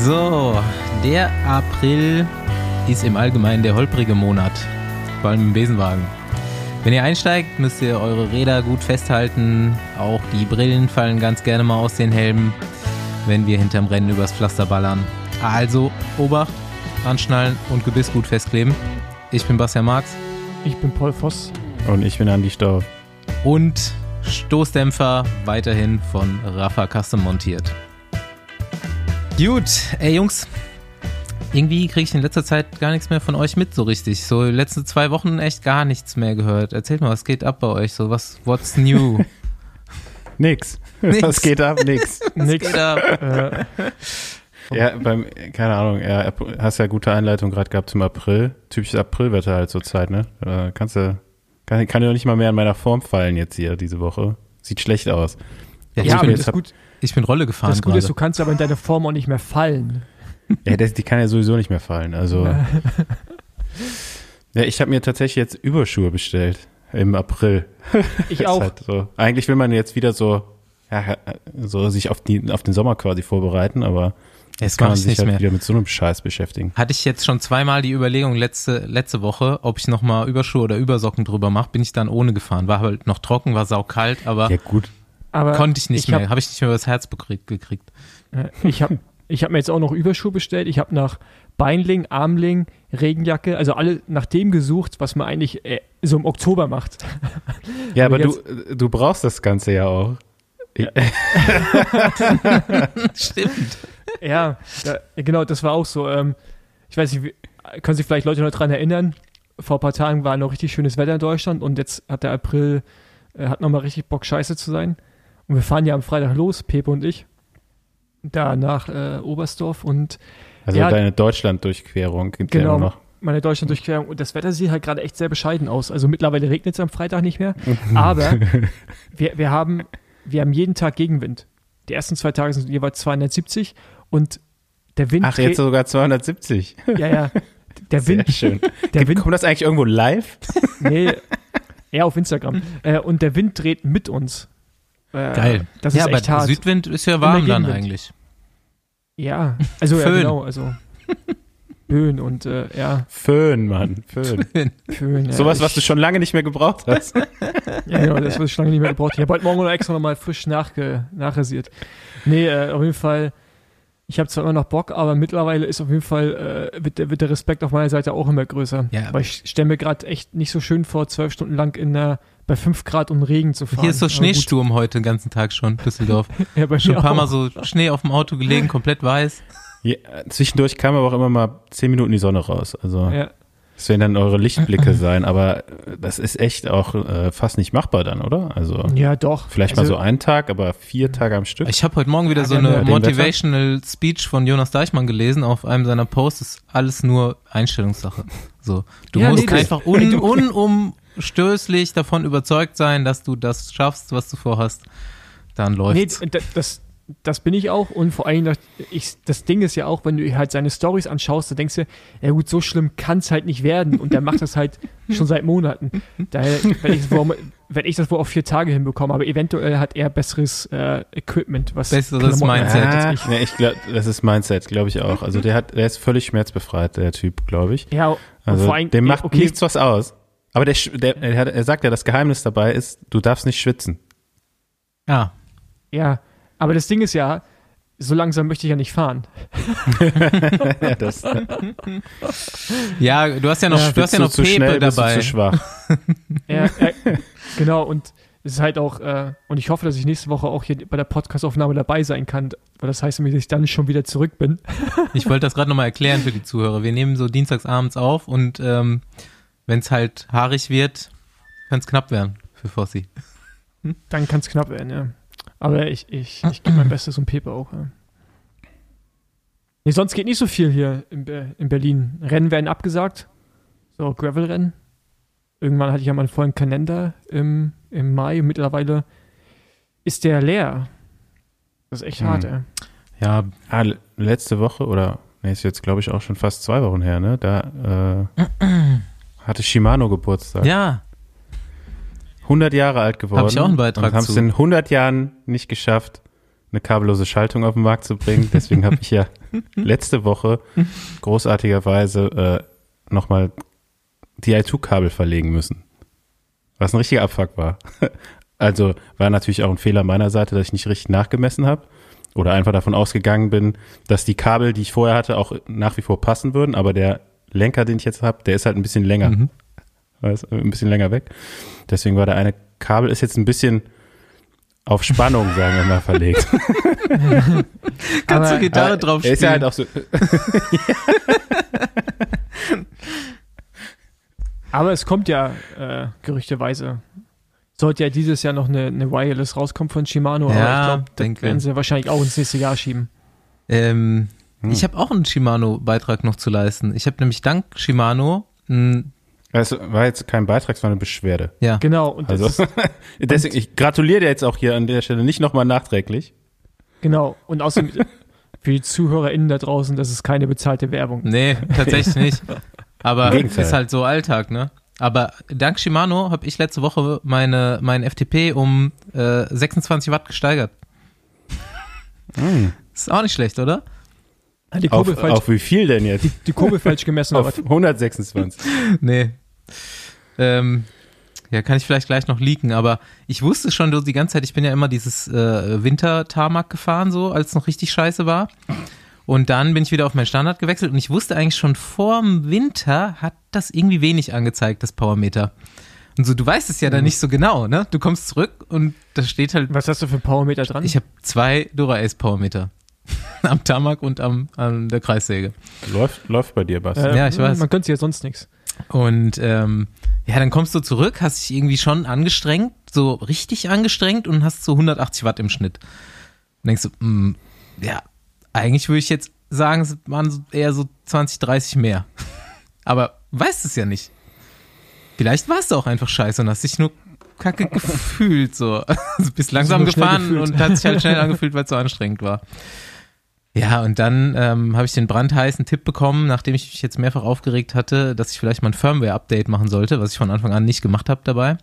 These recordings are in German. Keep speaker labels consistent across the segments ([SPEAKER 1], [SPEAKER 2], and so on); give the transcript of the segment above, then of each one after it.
[SPEAKER 1] So, der April ist im Allgemeinen der holprige Monat, vor allem im Besenwagen. Wenn ihr einsteigt, müsst ihr eure Räder gut festhalten. Auch die Brillen fallen ganz gerne mal aus den Helmen, wenn wir hinterm Rennen übers Pflaster ballern. Also Obacht, anschnallen und Gebiss gut festkleben. Ich bin Bastian Marx.
[SPEAKER 2] Ich bin Paul Voss.
[SPEAKER 3] Und ich bin Andi Stauf.
[SPEAKER 1] Und Stoßdämpfer weiterhin von Rafa Custom montiert. Gut, ey Jungs, irgendwie kriege ich in letzter Zeit gar nichts mehr von euch mit so richtig. So letzte zwei Wochen echt gar nichts mehr gehört. Erzählt mal, was geht ab bei euch? So was, what's new?
[SPEAKER 3] nix.
[SPEAKER 1] Nix.
[SPEAKER 3] Was geht ab? Nix.
[SPEAKER 1] Was
[SPEAKER 2] Nix.
[SPEAKER 1] geht ab?
[SPEAKER 3] Ja, beim, keine Ahnung, ja, hast ja gute Einleitung gerade gehabt zum April. Typisches Aprilwetter halt zur Zeit, ne? Da kannst du, kann, kann ja nicht mal mehr an meiner Form fallen jetzt hier diese Woche. Sieht schlecht aus.
[SPEAKER 1] Ja,
[SPEAKER 2] ja,
[SPEAKER 1] ich,
[SPEAKER 2] aber das,
[SPEAKER 3] hab-
[SPEAKER 2] gut,
[SPEAKER 1] ich bin Rolle gefahren
[SPEAKER 2] das Gute ist, du kannst aber in deiner Form auch nicht mehr fallen.
[SPEAKER 3] Ja, das, die kann ja sowieso nicht mehr fallen. Also, ja, ich habe mir tatsächlich jetzt Überschuhe bestellt im April.
[SPEAKER 2] Ich auch.
[SPEAKER 3] Halt so. Eigentlich will man jetzt wieder so, ja, so sich auf, die, auf den Sommer quasi vorbereiten, aber
[SPEAKER 1] Jetzt
[SPEAKER 3] kann man
[SPEAKER 1] ich
[SPEAKER 3] sich
[SPEAKER 1] nicht
[SPEAKER 3] halt
[SPEAKER 1] mehr.
[SPEAKER 3] wieder mit so einem Scheiß beschäftigen.
[SPEAKER 1] Hatte ich jetzt schon zweimal die Überlegung letzte, letzte Woche, ob ich nochmal Überschuhe oder Übersocken drüber mache, bin ich dann ohne gefahren. War halt noch trocken, war saukalt, aber
[SPEAKER 3] Ja, gut.
[SPEAKER 2] Aber
[SPEAKER 1] konnte ich nicht
[SPEAKER 2] ich hab-
[SPEAKER 1] mehr. Habe ich nicht mehr übers Herz gekriegt.
[SPEAKER 2] Äh, Ich habe ich hab mir jetzt auch noch Überschuhe bestellt. Ich habe nach Beinling, Armling, Regenjacke, also alle nach dem gesucht, was man eigentlich äh, so im Oktober macht.
[SPEAKER 3] Ja, aber
[SPEAKER 2] Jetzt-
[SPEAKER 3] du, du brauchst das Ganze ja auch. Ich,
[SPEAKER 1] Stimmt.
[SPEAKER 2] ja, da, genau, das war auch so. Ähm, ich weiß nicht, können sich vielleicht Leute noch dran erinnern? Vor ein paar Tagen war noch richtig schönes Wetter in Deutschland und jetzt hat der April, äh, hat nochmal richtig Bock, scheiße zu sein. Und wir fahren ja am Freitag los, Pepe und ich, da nach äh, Oberstdorf und
[SPEAKER 3] also
[SPEAKER 2] Ja,
[SPEAKER 3] deine Deutschland-Durchquerung gibt ja
[SPEAKER 2] Genau.
[SPEAKER 3] immer noch.
[SPEAKER 2] meine Deutschland-Durchquerung. Und das Wetter sieht halt gerade echt sehr bescheiden aus. Also mittlerweile regnet es am Freitag nicht mehr. Aber wir, wir, haben, wir haben jeden Tag Gegenwind. Die ersten zwei Tage sind jeweils 270 und der Wind.
[SPEAKER 3] Ach, jetzt
[SPEAKER 2] dreht-
[SPEAKER 3] sogar 270.
[SPEAKER 2] Ja, ja. Der
[SPEAKER 3] Sehr
[SPEAKER 2] Wind.
[SPEAKER 3] schön.
[SPEAKER 2] Der Wind.
[SPEAKER 3] Kommt das eigentlich irgendwo live?
[SPEAKER 2] Nee, eher auf Instagram. Äh, und der Wind dreht mit uns. Äh,
[SPEAKER 1] Geil.
[SPEAKER 2] Das
[SPEAKER 1] ja,
[SPEAKER 2] ist
[SPEAKER 1] aber
[SPEAKER 2] echt hart.
[SPEAKER 1] Südwind ist ja warm dann eigentlich.
[SPEAKER 2] ja, also ja,
[SPEAKER 1] Föhn.
[SPEAKER 2] genau. Also Böen und äh, ja,
[SPEAKER 3] Föhn, Mann. Föhn.
[SPEAKER 2] Föhn. Ja,
[SPEAKER 3] Sowas, was du schon lange nicht mehr gebraucht hast.
[SPEAKER 2] Ja, genau, das habe ich schon lange nicht mehr gebraucht. Ich habe heute Morgen noch extra nochmal frisch nachge nachrasiert. Nee, äh, auf jeden Fall, ich habe zwar immer noch Bock, aber mittlerweile ist auf jeden Fall, äh, wird, der, wird der Respekt auf meiner Seite auch immer größer.
[SPEAKER 1] Ja.
[SPEAKER 2] Weil ich stelle mir gerade echt nicht so schön vor, zwölf Stunden lang in der, bei fünf Grad und Regen zu fahren.
[SPEAKER 1] Hier ist so. Schneesturm heute den ganzen Tag schon, Düsseldorf.
[SPEAKER 2] Ja, bei
[SPEAKER 1] Schon
[SPEAKER 2] mir
[SPEAKER 1] ein paar
[SPEAKER 2] auch.
[SPEAKER 1] Mal so Schnee auf dem Auto gelegen, komplett weiß.
[SPEAKER 3] Ja, zwischendurch kam aber auch immer mal 10 Minuten die Sonne raus. Also,
[SPEAKER 2] Ja,
[SPEAKER 3] das werden dann eure Lichtblicke sein. Aber das ist echt auch äh, fast nicht machbar dann, oder? Also,
[SPEAKER 2] ja doch.
[SPEAKER 3] vielleicht
[SPEAKER 2] also,
[SPEAKER 3] mal so einen Tag, aber vier Tage am Stück.
[SPEAKER 1] Ich habe heute Morgen wieder
[SPEAKER 2] Ja,
[SPEAKER 1] so eine
[SPEAKER 2] ja
[SPEAKER 3] den Wetter.
[SPEAKER 1] Motivational Speech von Jonas Deichmann gelesen auf einem seiner Posts. Ist alles nur Einstellungssache. So, du
[SPEAKER 2] Ja,
[SPEAKER 1] musst
[SPEAKER 2] nee,
[SPEAKER 1] einfach un, unumstößlich davon überzeugt sein, dass du das schaffst, was du vorhast. Dann
[SPEAKER 2] Nee,
[SPEAKER 1] läuft's.
[SPEAKER 2] d- das, das bin ich auch und vor allem, das- ich, das Ding ist ja auch, wenn du halt seine Stories anschaust, da denkst du, ja gut, so schlimm kann es halt nicht werden und der macht das halt schon seit Monaten. Daher werde ich, das wohl- werd ich das wohl auf vier Tage hinbekommen, aber eventuell hat er besseres äh, Equipment, was
[SPEAKER 1] Besseres
[SPEAKER 2] Klamotten
[SPEAKER 1] Mindset.
[SPEAKER 2] als
[SPEAKER 3] Ah,
[SPEAKER 2] ich.
[SPEAKER 3] nee, ich glaube, das ist Mindset, glaube ich auch. Also der hat, der ist völlig schmerzbefreit, der Typ, glaube ich.
[SPEAKER 2] Ja, und
[SPEAKER 3] Also
[SPEAKER 2] vor allem,
[SPEAKER 3] dem macht
[SPEAKER 2] okay,
[SPEAKER 3] nichts was aus. Aber der, der, er, sagt ja, das Geheimnis dabei ist, du darfst nicht schwitzen.
[SPEAKER 1] Ja.
[SPEAKER 2] Ja, aber das Ding ist ja, so langsam möchte ich ja nicht fahren.
[SPEAKER 3] ja, das,
[SPEAKER 1] ja, du hast ja noch,
[SPEAKER 2] Ja,
[SPEAKER 1] du hast ja noch
[SPEAKER 3] zu
[SPEAKER 1] Pepe
[SPEAKER 3] schnell, bist
[SPEAKER 1] dabei.
[SPEAKER 3] du zu schwach.
[SPEAKER 2] Ja, äh, genau, und es ist halt auch, äh, und ich hoffe, dass ich nächste Woche auch hier bei der Podcastaufnahme dabei sein kann, weil das heißt nämlich, dass ich dann schon wieder zurück bin.
[SPEAKER 1] Ich wollte das gerade nochmal erklären für die Zuhörer. Wir nehmen so dienstags abends auf und ähm, wenn es halt haarig wird, kann es knapp werden für Fossi.
[SPEAKER 2] Dann kann es knapp werden, ja. Aber ich, ich, ich gebe mein Bestes und Pepe auch, ja. Nee, sonst geht nicht so viel hier in, Be in Berlin. Rennen werden abgesagt. So, Gravel-Rennen. Irgendwann hatte ich ja mal einen vollen Kalender im, im Mai. Mittlerweile ist der leer. Das ist echt
[SPEAKER 3] Hm.
[SPEAKER 2] hart, ey.
[SPEAKER 1] Ja,
[SPEAKER 3] Ah, le- letzte Woche oder nee, ist jetzt glaube ich auch schon fast zwei Wochen her, ne? Da äh, hatte Shimano Geburtstag.
[SPEAKER 1] ja,
[SPEAKER 3] 100 Jahre alt geworden.
[SPEAKER 1] Hab ich auch einen Beitrag
[SPEAKER 3] und haben es in 100 Jahren nicht geschafft, eine kabellose Schaltung auf den Markt zu bringen. Deswegen habe ich ja letzte Woche großartigerweise äh, nochmal die i2-Kabel verlegen müssen. Was ein richtiger Abfuck war. Also war natürlich auch ein Fehler meiner Seite, dass ich nicht richtig nachgemessen habe oder einfach davon ausgegangen bin, dass die Kabel, die ich vorher hatte, auch nach wie vor passen würden, aber der Lenker, den ich jetzt habe, der ist halt ein bisschen länger. Mhm. Ein bisschen länger weg. Deswegen war der eine Kabel ist jetzt ein bisschen auf Spannung, sagen wir mal, verlegt.
[SPEAKER 1] Kannst du Gitarre drauf spielen?
[SPEAKER 3] Ist ja halt auch so.
[SPEAKER 2] aber es kommt ja äh, gerüchteweise sollte ja dieses Jahr noch eine, eine Wireless rauskommen von Shimano,
[SPEAKER 1] ja,
[SPEAKER 2] aber ich glaube,
[SPEAKER 1] das
[SPEAKER 2] werden sie wahrscheinlich auch ins nächste Jahr schieben.
[SPEAKER 1] Ähm, hm. Ich habe auch einen Shimano-Beitrag noch zu leisten. Ich habe nämlich dank Shimano
[SPEAKER 3] es war jetzt kein Beitrag, sondern eine Beschwerde.
[SPEAKER 2] Ja. Genau. Und
[SPEAKER 3] also, deswegen, ich gratuliere dir jetzt auch hier an der Stelle nicht nochmal nachträglich.
[SPEAKER 2] Genau. Und außerdem für die ZuhörerInnen da draußen, das ist keine bezahlte Werbung.
[SPEAKER 1] Nee, tatsächlich nicht. Aber ist halt so Alltag, ne? Aber dank Shimano habe ich letzte Woche meine, mein FTP um äh, 26 Watt gesteigert. Mm. Ist auch nicht schlecht, oder?
[SPEAKER 3] Die Kurbel auf, falsch, auf wie viel denn jetzt?
[SPEAKER 2] Die, die Kurbel falsch gemessen.
[SPEAKER 3] auf 126.
[SPEAKER 1] nee. Ähm, ja, kann ich vielleicht gleich noch leaken, aber ich wusste schon die ganze Zeit, ich bin ja immer dieses äh, Winter-Tarmac gefahren, so, als es noch richtig scheiße war. Und dann bin ich wieder auf meinen Standard gewechselt und ich wusste eigentlich schon vor dem Winter hat das irgendwie wenig angezeigt, das Powermeter. Und so, du weißt es ja dann mhm. nicht so genau, ne? Du kommst zurück und da steht halt.
[SPEAKER 2] Was hast du für ein Powermeter dran?
[SPEAKER 1] Ich habe zwei Dura Ace Powermeter. am Tamak und am, an der Kreissäge.
[SPEAKER 3] Läuft, läuft bei dir, Basti.
[SPEAKER 2] Äh, ja, ich weiß. Man könnte ja sonst nichts.
[SPEAKER 1] Und ähm, ja, dann kommst du zurück, hast dich irgendwie schon angestrengt, so richtig angestrengt und hast so 180 Watt im Schnitt. Und denkst du, mh, mm, ja, eigentlich würde ich jetzt sagen, es waren eher so 20, 30 mehr. Aber weißt es ja nicht. Vielleicht warst du auch einfach scheiße und hast dich nur kacke gefühlt, so. Also bist langsam gefahren und hat sich halt schnell angefühlt, weil es so anstrengend war. Ja, und dann ähm, habe ich den brandheißen Tipp bekommen, nachdem ich mich jetzt mehrfach aufgeregt hatte, dass ich vielleicht mal ein Firmware-Update machen sollte, was ich von Anfang an nicht gemacht habe dabei.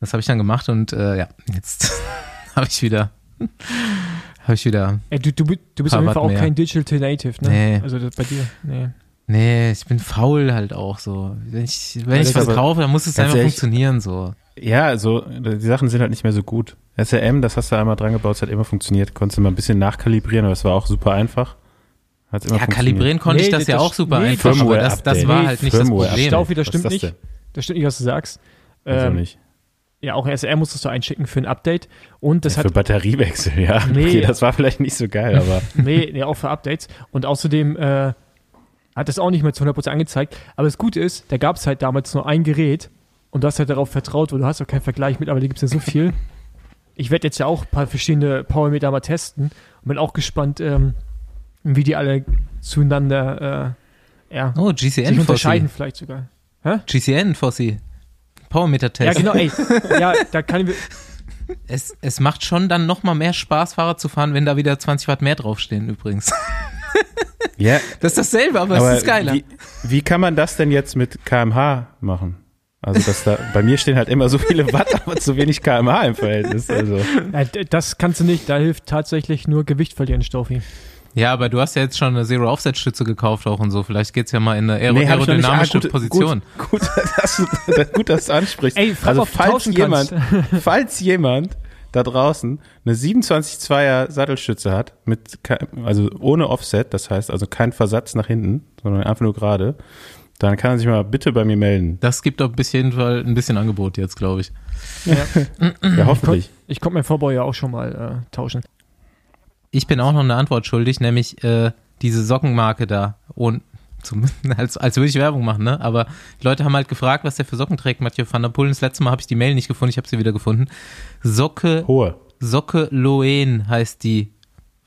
[SPEAKER 1] Das habe ich dann gemacht und äh, ja, jetzt habe ich wieder habe ich wieder.
[SPEAKER 2] Ey, du, du, du bist auf jeden Fall auch mehr. kein Digital Native, ne?
[SPEAKER 1] Nee.
[SPEAKER 2] Also das bei dir, nee.
[SPEAKER 1] Nee, ich bin faul halt auch so. Wenn ich, wenn ich was kaufe, dann muss es einfach ehrlich, funktionionieren so.
[SPEAKER 3] Ja, also die Sachen sind halt nicht mehr so gut. SRM, das hast du einmal dran gebaut, es hat immer funktioniert. Konntest du mal ein bisschen nachkalibrieren, aber es war auch super einfach.
[SPEAKER 1] Hat's immer ja, kalibrieren konnte nee, ich das, das ja auch super nee, einfach, aber das, das war halt nicht das Problem.
[SPEAKER 2] Staufi, das stimmt das nicht. Das stimmt nicht, was du sagst.
[SPEAKER 3] Also ähm, nicht.
[SPEAKER 2] Ja, auch SR musstest du einschicken für ein Update. Und das ja, hat.
[SPEAKER 3] Für Batteriewechsel, ja. Nee, okay, das war vielleicht nicht so geil, aber.
[SPEAKER 2] nee, nee, auch für Updates. Und außerdem äh, hat das auch nicht mehr zu 100% angezeigt. Aber das Gute ist, da gab es halt damals nur ein Gerät und du hast halt darauf vertraut, weil du hast auch keinen Vergleich mit, aber da gibt es ja so viel. Ich werde jetzt ja auch ein paar verschiedene Powermeter mal testen und bin auch gespannt, ähm, wie die alle zueinander äh, ja,
[SPEAKER 1] oh, GCN
[SPEAKER 2] sich unterscheiden vielleicht sogar.
[SPEAKER 1] Hä? GCN, Fossi. Powermeter-Test.
[SPEAKER 2] Ja, genau, ey. ja, da kann ich.
[SPEAKER 1] Es, es macht schon dann nochmal mehr Spaß, Fahrrad zu fahren, wenn da wieder 20 Watt mehr draufstehen, übrigens.
[SPEAKER 3] Ja.
[SPEAKER 1] Das ist dasselbe, aber, aber es ist geiler.
[SPEAKER 3] Wie, wie kann man das denn jetzt mit kmh machen? Also dass da, bei mir stehen halt immer so viele Watt, aber zu wenig kmh im Verhältnis. Also.
[SPEAKER 2] Das kannst du nicht, da hilft tatsächlich nur Gewicht verlieren, Stoffi.
[SPEAKER 1] Ja, aber du hast ja jetzt schon eine Zero-Offset-Stütze gekauft auch und so. Vielleicht geht's ja mal in eine aer nee, aerodynamische ah, gut,
[SPEAKER 3] Position. Gut, gut, dass du, gut, dass du ansprichst.
[SPEAKER 2] Ey,
[SPEAKER 3] also falls jemand, falls jemand da draußen eine 27-2er Sattelstütze hat, mit, also ohne Offset, das heißt also kein Versatz nach hinten, sondern einfach nur gerade, dann kann er sich mal bitte bei mir melden.
[SPEAKER 1] Das gibt auf jeden Fall ein bisschen Angebot jetzt, glaube ich.
[SPEAKER 3] Ja, ja hoffentlich.
[SPEAKER 2] Ich konnte mein Vorbau ja auch schon mal äh, tauschen.
[SPEAKER 1] Ich bin auch noch eine Antwort schuldig, nämlich äh, diese Sockenmarke da. Und zum, als, als würde ich Werbung machen, ne? Aber die Leute haben halt gefragt, was der für Socken trägt, Mathieu van der Pullen. Das letzte Mal habe ich die Mail nicht gefunden, ich habe sie wieder gefunden. Socke.
[SPEAKER 3] Hohe.
[SPEAKER 1] Socke Loen heißt die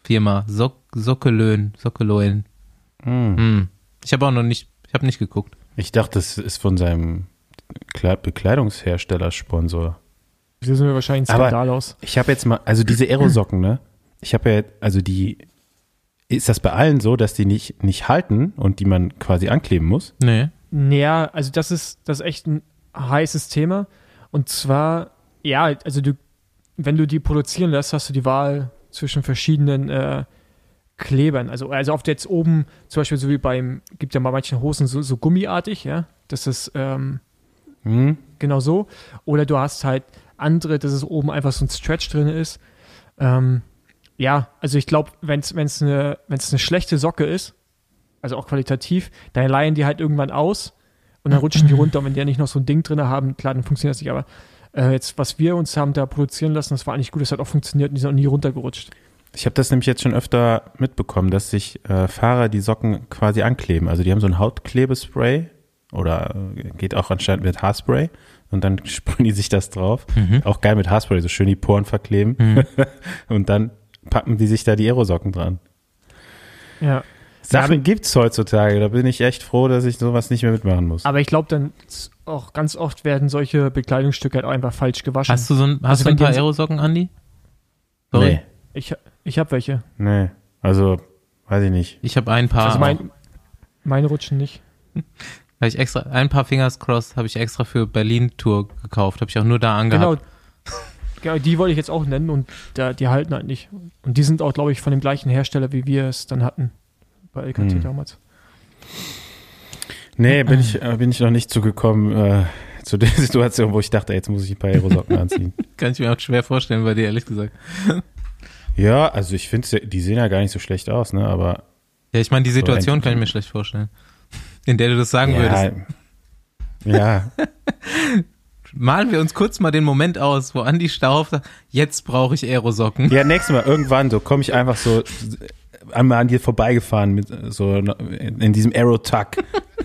[SPEAKER 1] Firma. Sock, Socke Löhn. Socke Loen. Mm. Hm. Ich habe auch noch nicht ich habe nicht geguckt.
[SPEAKER 3] Ich dachte, das ist von seinem Bekleidungshersteller Sponsor.
[SPEAKER 2] Sie sind mir wahrscheinlich ein Skandal aus.
[SPEAKER 3] Ich habe jetzt mal, also diese Aerosocken, ne? Ich habe ja, also die, ist das bei allen so, dass die nicht, nicht halten und die man quasi ankleben muss?
[SPEAKER 1] Nee.
[SPEAKER 2] Naja, also das ist, das ist echt ein heißes Thema. Und zwar, ja, also du, wenn du die produzieren lässt, hast du die Wahl zwischen verschiedenen äh, Klebern. Also, also oft jetzt oben, zum Beispiel so wie beim, gibt ja bei manchen Hosen so, so gummiartig, ja. Das ist ähm,
[SPEAKER 3] Hm?
[SPEAKER 2] genau so. Oder du hast halt andere, dass es oben einfach so ein Stretch drin ist. Ähm, ja, also ich glaube, wenn es eine, wenn's eine schlechte Socke ist, also auch qualitativ, dann leihen die halt irgendwann aus und dann rutschen die runter. Und wenn die ja nicht noch so ein Ding drin haben, klar, dann funktioniert das nicht. Aber äh, jetzt, was wir uns haben da produzieren lassen, das war eigentlich gut, das hat auch funktioniert und die sind auch nie runtergerutscht.
[SPEAKER 3] Ich habe das nämlich jetzt schon öfter mitbekommen, dass sich äh, Fahrer die Socken quasi ankleben. Also die haben so ein Hautklebespray oder äh, geht auch anscheinend mit Haarspray und dann sprühen die sich das drauf.
[SPEAKER 1] Mhm.
[SPEAKER 3] Auch geil mit Haarspray, so schön die Poren verkleben
[SPEAKER 1] Mhm.
[SPEAKER 3] und dann packen die sich da die Aerosocken dran.
[SPEAKER 2] Ja.
[SPEAKER 3] Sachen gibt's heutzutage, da bin ich echt froh, dass ich sowas nicht mehr mitmachen muss.
[SPEAKER 2] Aber ich glaube dann auch ganz oft werden solche Bekleidungsstücke halt auch einfach falsch gewaschen.
[SPEAKER 1] Hast du so ein, hast
[SPEAKER 2] Also
[SPEAKER 1] du ein paar Aerosocken, Andi? Sorry.
[SPEAKER 3] Nee,
[SPEAKER 2] Ich, ich habe welche.
[SPEAKER 3] nee, also weiß ich nicht.
[SPEAKER 1] Ich habe ein paar.
[SPEAKER 2] also mein, meine rutschen nicht.
[SPEAKER 1] Hab ich extra, ein paar Fingers crossed habe ich extra für Berlin Tour gekauft. Habe ich auch nur da angehabt.
[SPEAKER 2] Genau. genau, die wollte ich jetzt auch nennen und da, die halten halt nicht. Und die sind auch, glaube ich, von dem gleichen Hersteller, wie wir es dann hatten. Bei LKT
[SPEAKER 3] Hm.
[SPEAKER 2] damals.
[SPEAKER 3] Nee, bin ich, äh, bin ich noch nicht zugekommen äh, zu der Situation, wo ich dachte, jetzt muss ich ein paar Aerosocken anziehen.
[SPEAKER 1] Kann ich mir auch schwer vorstellen bei dir, ehrlich gesagt.
[SPEAKER 3] Ja, also ich finde, die sehen ja gar nicht so schlecht aus, ne? Aber
[SPEAKER 1] Ja, ich meine, die Situation
[SPEAKER 3] endlich.
[SPEAKER 1] kann ich mir schlecht vorstellen. In der du das sagen würdest.
[SPEAKER 3] ja, ja,
[SPEAKER 1] Malen wir uns kurz mal den Moment aus, wo Andi Stauf sagt, jetzt brauche ich Aerosocken.
[SPEAKER 3] ja, nächstes Mal irgendwann so komme ich einfach so einmal an dir vorbeigefahren mit so in diesem Aerotag,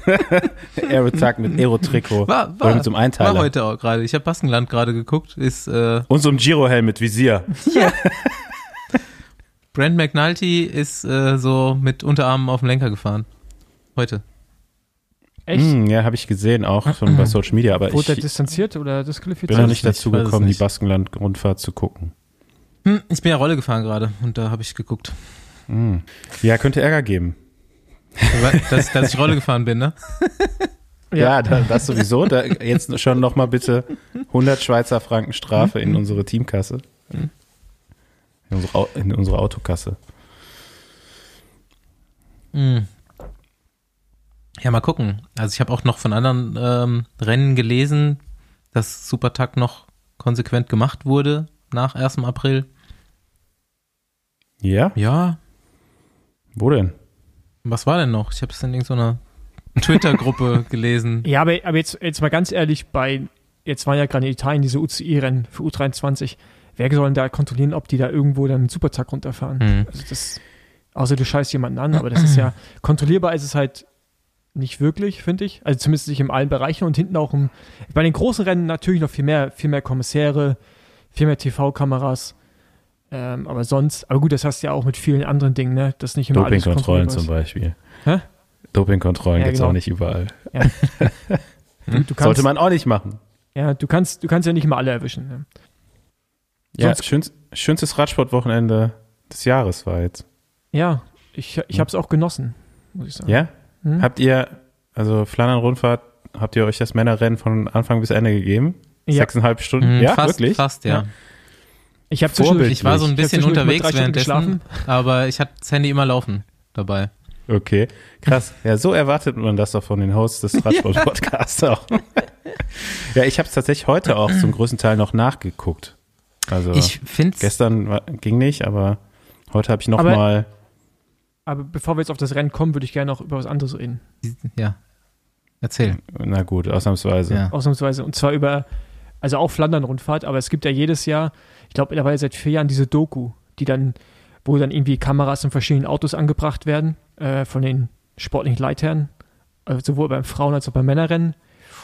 [SPEAKER 3] Aerotag mit Aerotrikot
[SPEAKER 1] War,
[SPEAKER 3] oder
[SPEAKER 1] war,
[SPEAKER 3] mit so einem
[SPEAKER 1] war
[SPEAKER 3] Einteiler
[SPEAKER 1] heute auch gerade. Ich habe Baskenland gerade geguckt. Ist äh,
[SPEAKER 3] und so einem Girohelm mit Visier.
[SPEAKER 1] Brent McNulty ist äh, so mit Unterarmen auf dem Lenker gefahren. Heute.
[SPEAKER 2] Echt?
[SPEAKER 3] Hm, ja, habe ich gesehen auch schon bei Social Media, aber
[SPEAKER 2] Wurde er
[SPEAKER 3] ich
[SPEAKER 2] distanziert oder disqualifiziert?
[SPEAKER 3] bin noch nicht dazu gekommen, die
[SPEAKER 1] nicht.
[SPEAKER 3] Baskenland-Rundfahrt zu gucken.
[SPEAKER 1] Hm, ich bin ja Rolle gefahren gerade und da habe ich geguckt.
[SPEAKER 3] Hm. Ja, könnte Ärger geben.
[SPEAKER 1] dass, dass ich Rolle gefahren bin, ne?
[SPEAKER 3] Ja, da, das sowieso. Da, jetzt schon noch mal bitte 100 Schweizer Franken Strafe in unsere Teamkasse. In unsere, Au- in unsere Autokasse.
[SPEAKER 1] Hm. Ja, mal gucken. Also ich habe auch noch von anderen ähm, Rennen gelesen, dass Supertag noch konsequent gemacht wurde nach 1. April.
[SPEAKER 3] Ja?
[SPEAKER 1] Ja,
[SPEAKER 3] Wo denn?
[SPEAKER 1] was war denn noch? Ich habe es in irgendeiner Twitter-Gruppe gelesen.
[SPEAKER 2] Ja, aber, aber jetzt, jetzt mal ganz ehrlich, bei, jetzt waren ja gerade in Italien diese UCI-Rennen für U23. Wer soll denn da kontrollieren, ob die da irgendwo dann einen Supertag runterfahren?
[SPEAKER 1] Hm.
[SPEAKER 2] Also das, außer du scheißt jemanden an, aber das ist ja, kontrollierbar ist es halt nicht wirklich, finde ich. Also zumindest nicht in allen Bereichen und hinten auch im, bei den großen Rennen natürlich noch viel mehr, viel mehr Kommissäre, viel mehr TV-Kameras. Ähm, aber sonst, aber gut, das hast du ja auch mit vielen anderen Dingen, ne? Das nicht immer
[SPEAKER 3] Dopingkontrollen zum. Beispiel.
[SPEAKER 2] Hä?
[SPEAKER 3] Dopingkontrollen
[SPEAKER 2] Ja,
[SPEAKER 3] gibt's
[SPEAKER 2] genau.
[SPEAKER 3] auch nicht überall.
[SPEAKER 2] Du, du kannst,
[SPEAKER 3] Sollte man auch nicht machen.
[SPEAKER 2] ja, du kannst, du kannst ja nicht immer alle erwischen. Ne?
[SPEAKER 3] Ja, schönst, schönstes Radsportwochenende des Jahres war jetzt.
[SPEAKER 2] Ja, ich, ich habe es auch genossen, muss ich sagen.
[SPEAKER 3] Ja?
[SPEAKER 2] Hm?
[SPEAKER 3] Habt ihr, also Flandern-Rundfahrt, habt ihr euch das Männerrennen von Anfang bis Ende gegeben?
[SPEAKER 2] Ja.
[SPEAKER 3] Sechseinhalb Stunden?
[SPEAKER 1] Hm,
[SPEAKER 3] ja,
[SPEAKER 1] fast,
[SPEAKER 3] wirklich?
[SPEAKER 1] fast, ja.
[SPEAKER 2] Ja. Ich habe
[SPEAKER 3] Vorbild.
[SPEAKER 1] Ich war so ein
[SPEAKER 2] hab
[SPEAKER 1] bisschen unterwegs währenddessen, aber ich hatte das Handy immer laufen dabei.
[SPEAKER 3] Okay, krass. Ja, so erwartet man das doch von den Hosts des Radsport-Podcasts auch. ja, ich habe es tatsächlich heute auch zum größten Teil noch nachgeguckt. Also
[SPEAKER 1] Ich finde
[SPEAKER 3] gestern war, ging nicht, aber heute habe ich noch
[SPEAKER 2] Aber-
[SPEAKER 3] mal.
[SPEAKER 2] Aber bevor wir jetzt auf das Rennen kommen, würde ich gerne noch über was anderes reden.
[SPEAKER 1] ja. Erzähl.
[SPEAKER 3] Na gut, ausnahmsweise.
[SPEAKER 1] Ja.
[SPEAKER 2] Ausnahmsweise. Und zwar über, also auch Flandern-Rundfahrt, aber es gibt ja jedes Jahr, ich glaube mittlerweile seit vier Jahren, diese Doku, die dann, wo dann irgendwie Kameras in verschiedenen Autos angebracht werden, äh, von den sportlichen Leitherren, äh, sowohl beim Frauen- als auch beim Männerrennen.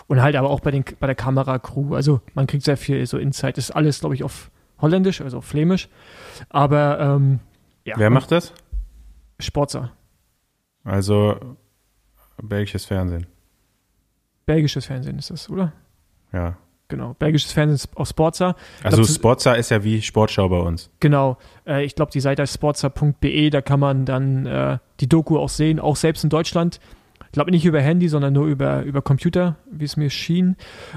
[SPEAKER 2] Und halt aber auch bei, den, bei der Kameracrew. Also man kriegt sehr viel so Insight. Das ist alles, glaube ich, auf Holländisch, also auf Flämisch. Aber ähm, ja,
[SPEAKER 3] Wer macht das?
[SPEAKER 2] Sportser.
[SPEAKER 3] Also belgisches Fernsehen.
[SPEAKER 2] Belgisches Fernsehen ist das, oder?
[SPEAKER 3] Ja.
[SPEAKER 2] Genau. Belgisches Fernsehen ist auf Sportsa.
[SPEAKER 3] Also
[SPEAKER 2] glaub,
[SPEAKER 3] Sportsa ist ja wie Sportschau bei uns.
[SPEAKER 2] Genau. Äh, ich glaube, die Seite ist sportsa.be, da kann man dann äh, die Doku auch sehen, auch selbst in Deutschland. Ich glaube nicht über Handy, sondern nur über, über Computer, wie es mir schien.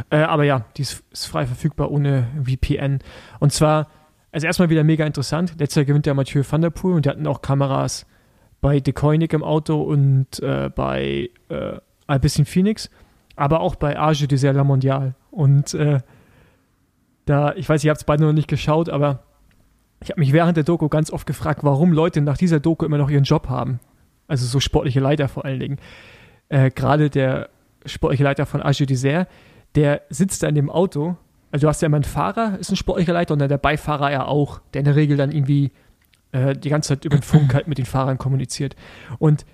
[SPEAKER 2] Äh, aber ja, die ist, ist frei verfügbar ohne VPN. Und zwar also erstmal wieder mega interessant. Letztes Jahr gewinnt der Mathieu van der Poel und die hatten auch Kameras bei De im Auto und äh, bei äh, Alpecin Phoenix, aber auch bei Arge de La Mondial. Und äh, da, ich weiß, ihr habt es beide noch nicht geschaut, aber ich habe mich während der Doku ganz oft gefragt, warum Leute nach dieser Doku immer noch ihren Job haben. Also so sportliche Leiter vor allen Dingen. Äh, Gerade der sportliche Leiter von Arge Dessert, der sitzt da in dem Auto. Also du hast ja immer einen Fahrer, ist ein sportlicher Leiter und dann der Beifahrer ja auch, der in der Regel dann irgendwie äh, die ganze Zeit über den Funk halt mit den Fahrern kommuniziert. Und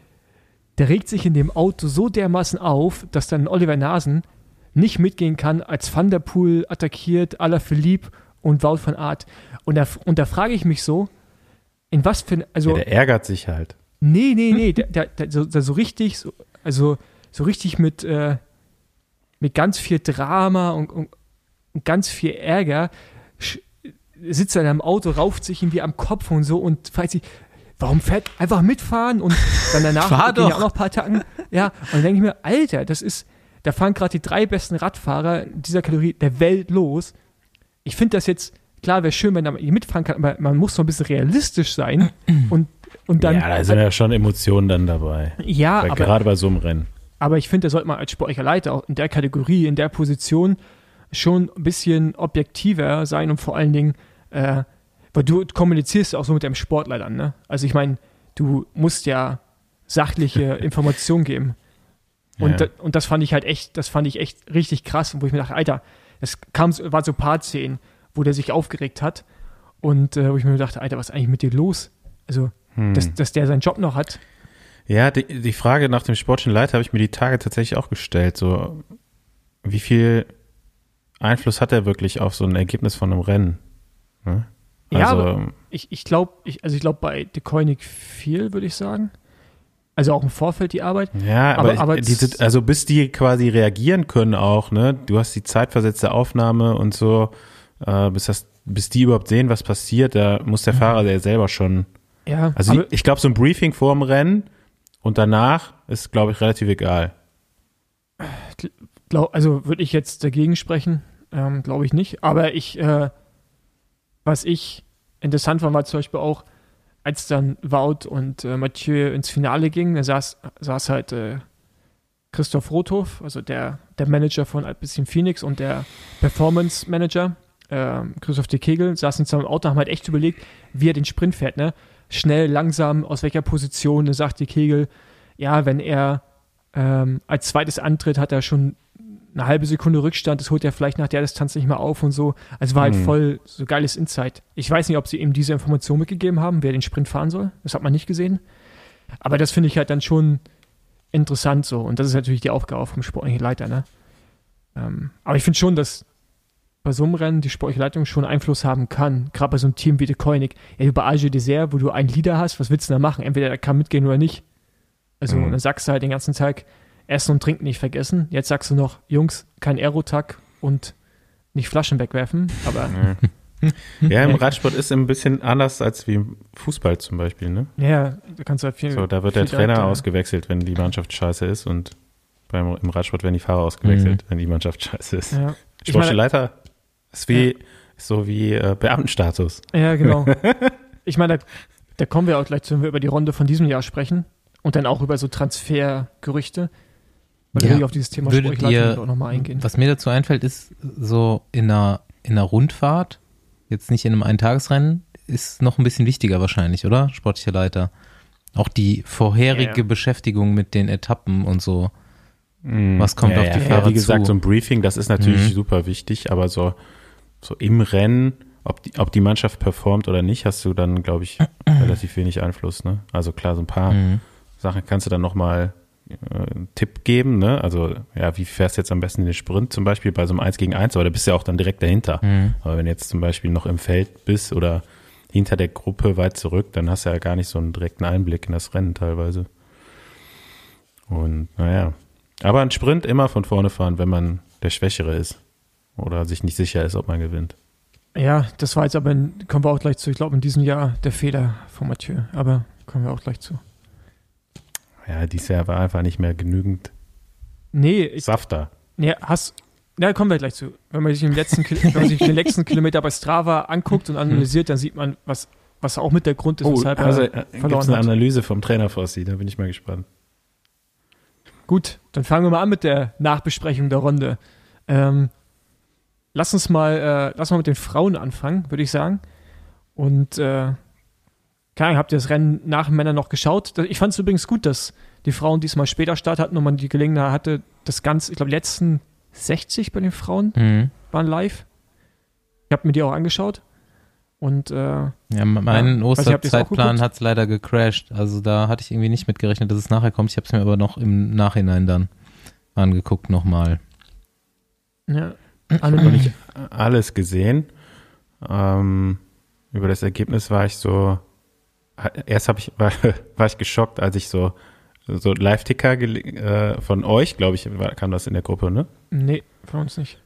[SPEAKER 2] der regt sich in dem Auto so dermaßen auf, dass dann Oliver Nasen nicht mitgehen kann, als Van der Poel attackiert, Ala Philippe und Wout van Art. Und da, und da frage ich mich so, in was für also
[SPEAKER 3] ja, der ärgert sich halt.
[SPEAKER 2] Nee, nee, nee, der, der, der, so, der so richtig, so, also so richtig mit, äh, mit ganz viel Drama und, und, und ganz viel Ärger sitzt er in einem Auto, rauft sich irgendwie am Kopf und so und fragt sich, warum fährt einfach mitfahren und dann danach
[SPEAKER 1] Fahr doch.
[SPEAKER 2] auch noch ein paar Tagen. Ja, und dann denke ich mir, Alter, das ist, da fahren gerade die drei besten Radfahrer dieser Kategorie der Welt los. Ich finde das jetzt, klar, wäre schön, wenn da mitfahren kann, aber man muss so ein bisschen realistisch sein und, und dann.
[SPEAKER 3] ja, da sind ja schon Emotionen dann dabei.
[SPEAKER 2] ja
[SPEAKER 3] Weil
[SPEAKER 2] aber,
[SPEAKER 3] gerade bei so einem Rennen.
[SPEAKER 2] aber ich finde, da sollte man als sportlicher Leiter auch in der Kategorie, in der Position schon ein bisschen objektiver sein und vor allen Dingen, äh, weil du kommunizierst auch so mit deinem Sportler dann, ne? Also ich meine, du musst ja sachliche Informationen geben. Und,
[SPEAKER 3] Ja.
[SPEAKER 2] da, und das fand ich halt echt, das fand ich echt richtig krass, wo ich mir dachte, Alter, es kam, waren so ein paar Szenen, wo der sich aufgeregt hat und äh, wo ich mir dachte, Alter, was ist eigentlich mit dir los? Also,
[SPEAKER 3] Hm.
[SPEAKER 2] dass, dass der seinen Job noch hat.
[SPEAKER 3] Ja, die, die Frage nach dem sportlichen Leiter habe ich mir die Tage tatsächlich auch gestellt. So, wie viel Einfluss hat er wirklich auf so ein Ergebnis von einem Rennen? Ne?
[SPEAKER 2] Ja,
[SPEAKER 3] Also,
[SPEAKER 2] aber- Ich, ich glaube, ich, also ich glaube bei De Koenig viel, würde ich sagen. Also auch im Vorfeld die Arbeit.
[SPEAKER 3] ja, aber,
[SPEAKER 2] aber- aber
[SPEAKER 3] diese,
[SPEAKER 2] z-
[SPEAKER 3] also bis die quasi reagieren können auch, ne? Du hast die zeitversetzte Aufnahme und so, äh, bis das, bis die überhaupt sehen, was passiert, da muss der Fahrer der selber schon.
[SPEAKER 2] Ja,
[SPEAKER 3] Also ich, ich glaube, so ein Briefing vor dem Rennen und danach ist, glaube ich, relativ egal.
[SPEAKER 2] glaub, also würde ich jetzt dagegen sprechen, ähm, glaube ich nicht. Aber ich, äh, was ich interessant fand, war zum Beispiel auch, als dann Wout und äh, Mathieu ins Finale gingen, da saß, saß halt äh, Christoph Rothoff, also der, der Manager von Alpecin Phoenix und der Performance Manager, äh, Christoph de Kegel, saßen zusammen im Auto, haben halt echt überlegt, wie er den Sprint fährt, ne? Schnell, langsam, aus welcher Position, da sagt die Kegel, ja, wenn er ähm, als zweites antritt, hat er schon eine halbe Sekunde Rückstand, das holt er vielleicht nach der Distanz nicht mehr auf und so. Also war halt
[SPEAKER 3] Mhm.
[SPEAKER 2] voll so geiles Insight. Ich weiß nicht, ob sie ihm diese Information mitgegeben haben, wer den Sprint fahren soll. Das hat man nicht gesehen. Aber das finde ich halt dann schon interessant so. Und das ist natürlich die Aufgabe vom sportlichen Leiter, ne? Ähm, aber ich finde schon, dass bei so einem Rennen die sportliche Leitung schon Einfluss haben kann. Gerade bei so einem Team wie De Koenig. Ja, du bei Alge Dessert, wo du einen Leader hast, was willst du da machen? Entweder er kann mitgehen oder nicht. Also,
[SPEAKER 3] Mhm.
[SPEAKER 2] dann sagst du halt den ganzen Tag, Essen und Trinken nicht vergessen. Jetzt sagst du noch, Jungs, kein Aerotag und nicht Flaschen wegwerfen. Aber
[SPEAKER 3] Ja, im Radsport ist ein bisschen anders als wie im Fußball zum Beispiel, ne?
[SPEAKER 2] ja, da kannst du halt viel.
[SPEAKER 3] So, da wird der Trainer
[SPEAKER 2] Leute-
[SPEAKER 3] ausgewechselt, wenn die Mannschaft scheiße ist und beim, im Radsport werden die Fahrer ausgewechselt, wenn die Mannschaft scheiße ist.
[SPEAKER 2] Ja, ich
[SPEAKER 3] Sportliche Leiter ist wie, ist so wie äh, Beamtenstatus.
[SPEAKER 2] ja genau. ich meine, da, da kommen wir auch gleich zu, wenn wir über die Runde von diesem Jahr sprechen und dann auch über so Transfergerüchte. Weil
[SPEAKER 1] Ja.
[SPEAKER 2] wir auf dieses Thema
[SPEAKER 1] Würdet
[SPEAKER 2] Leitung
[SPEAKER 1] ihr-
[SPEAKER 2] auch nochmal eingehen.
[SPEAKER 1] Was mir dazu einfällt, ist so in einer, in einer Rundfahrt, jetzt nicht in einem Eintagesrennen, ist noch ein bisschen wichtiger wahrscheinlich, oder? Sportlicher Leiter. Auch die vorherige
[SPEAKER 2] Ja, ja.
[SPEAKER 1] Beschäftigung mit den Etappen und so.
[SPEAKER 3] Mhm.
[SPEAKER 1] Was kommt auf die Fahrer
[SPEAKER 3] Wie gesagt,
[SPEAKER 1] zu?
[SPEAKER 3] so ein Briefing, das ist natürlich
[SPEAKER 1] Mhm.
[SPEAKER 3] super wichtig, aber so, so im Rennen, ob die, ob die Mannschaft performt oder nicht, hast du dann, glaube ich, relativ wenig Einfluss. Ne? Also klar, so ein paar
[SPEAKER 1] Mhm.
[SPEAKER 3] Sachen kannst du dann nochmal äh, einen Tipp geben. Ne? Also ja, wie fährst du jetzt am besten den Sprint zum Beispiel bei so einem 1 gegen 1, aber da bist du ja auch dann direkt dahinter.
[SPEAKER 1] Mhm.
[SPEAKER 3] Aber wenn du jetzt zum Beispiel noch im Feld bist oder hinter der Gruppe weit zurück, dann hast du ja gar nicht so einen direkten Einblick in das Rennen teilweise. Und naja. Aber ein Sprint immer von vorne fahren, wenn man der Schwächere ist. Oder sich nicht sicher ist, ob man gewinnt.
[SPEAKER 2] Ja, das war jetzt aber, in, kommen wir auch gleich zu, ich glaube in diesem Jahr der Fehler von Mathieu, aber kommen wir auch gleich zu.
[SPEAKER 3] Ja, dieses Jahr war einfach nicht mehr genügend
[SPEAKER 2] Nee, ich,
[SPEAKER 3] Saft da.
[SPEAKER 2] nee hast, Ja, kommen wir gleich zu. Wenn man sich, im letzten, wenn man sich den letzten Kilometer bei Strava anguckt und analysiert, dann sieht man, was, was auch mit der Grund ist,
[SPEAKER 3] Oh,
[SPEAKER 2] weshalb
[SPEAKER 3] also
[SPEAKER 2] er
[SPEAKER 3] äh,
[SPEAKER 2] verloren
[SPEAKER 3] eine
[SPEAKER 2] hat.
[SPEAKER 3] Analyse vom Trainer Fossi, da bin ich mal gespannt.
[SPEAKER 2] Gut, dann fangen wir mal an mit der Nachbesprechung der Runde. Ähm, lass uns mal, äh, lass mal mit den Frauen anfangen, würde ich sagen. Und äh, keine Ahnung, habt ihr das Rennen nach Männern noch geschaut? Ich fand es übrigens gut, dass die Frauen diesmal später Start hatten und man die Gelegenheit hatte, das Ganze, ich glaube, die letzten 60 bei den Frauen
[SPEAKER 1] Mhm.
[SPEAKER 2] waren live. Ich habe mir die auch angeschaut. Und äh,
[SPEAKER 1] Ja, mein
[SPEAKER 2] Ja,
[SPEAKER 1] Osterzeitplan hat es leider gecrashed. Also da hatte ich irgendwie nicht mit gerechnet, dass es nachher kommt. Ich habe es mir aber noch im Nachhinein dann angeguckt nochmal.
[SPEAKER 2] ja,
[SPEAKER 3] Noch
[SPEAKER 2] alle
[SPEAKER 3] nicht alles gesehen. Ähm, über das Ergebnis war ich so, erst habe ich, war, war ich geschockt, als ich so, so Live-Ticker äh, von euch, glaube ich, war, kam das in der Gruppe, ne?
[SPEAKER 2] Nee, von uns nicht.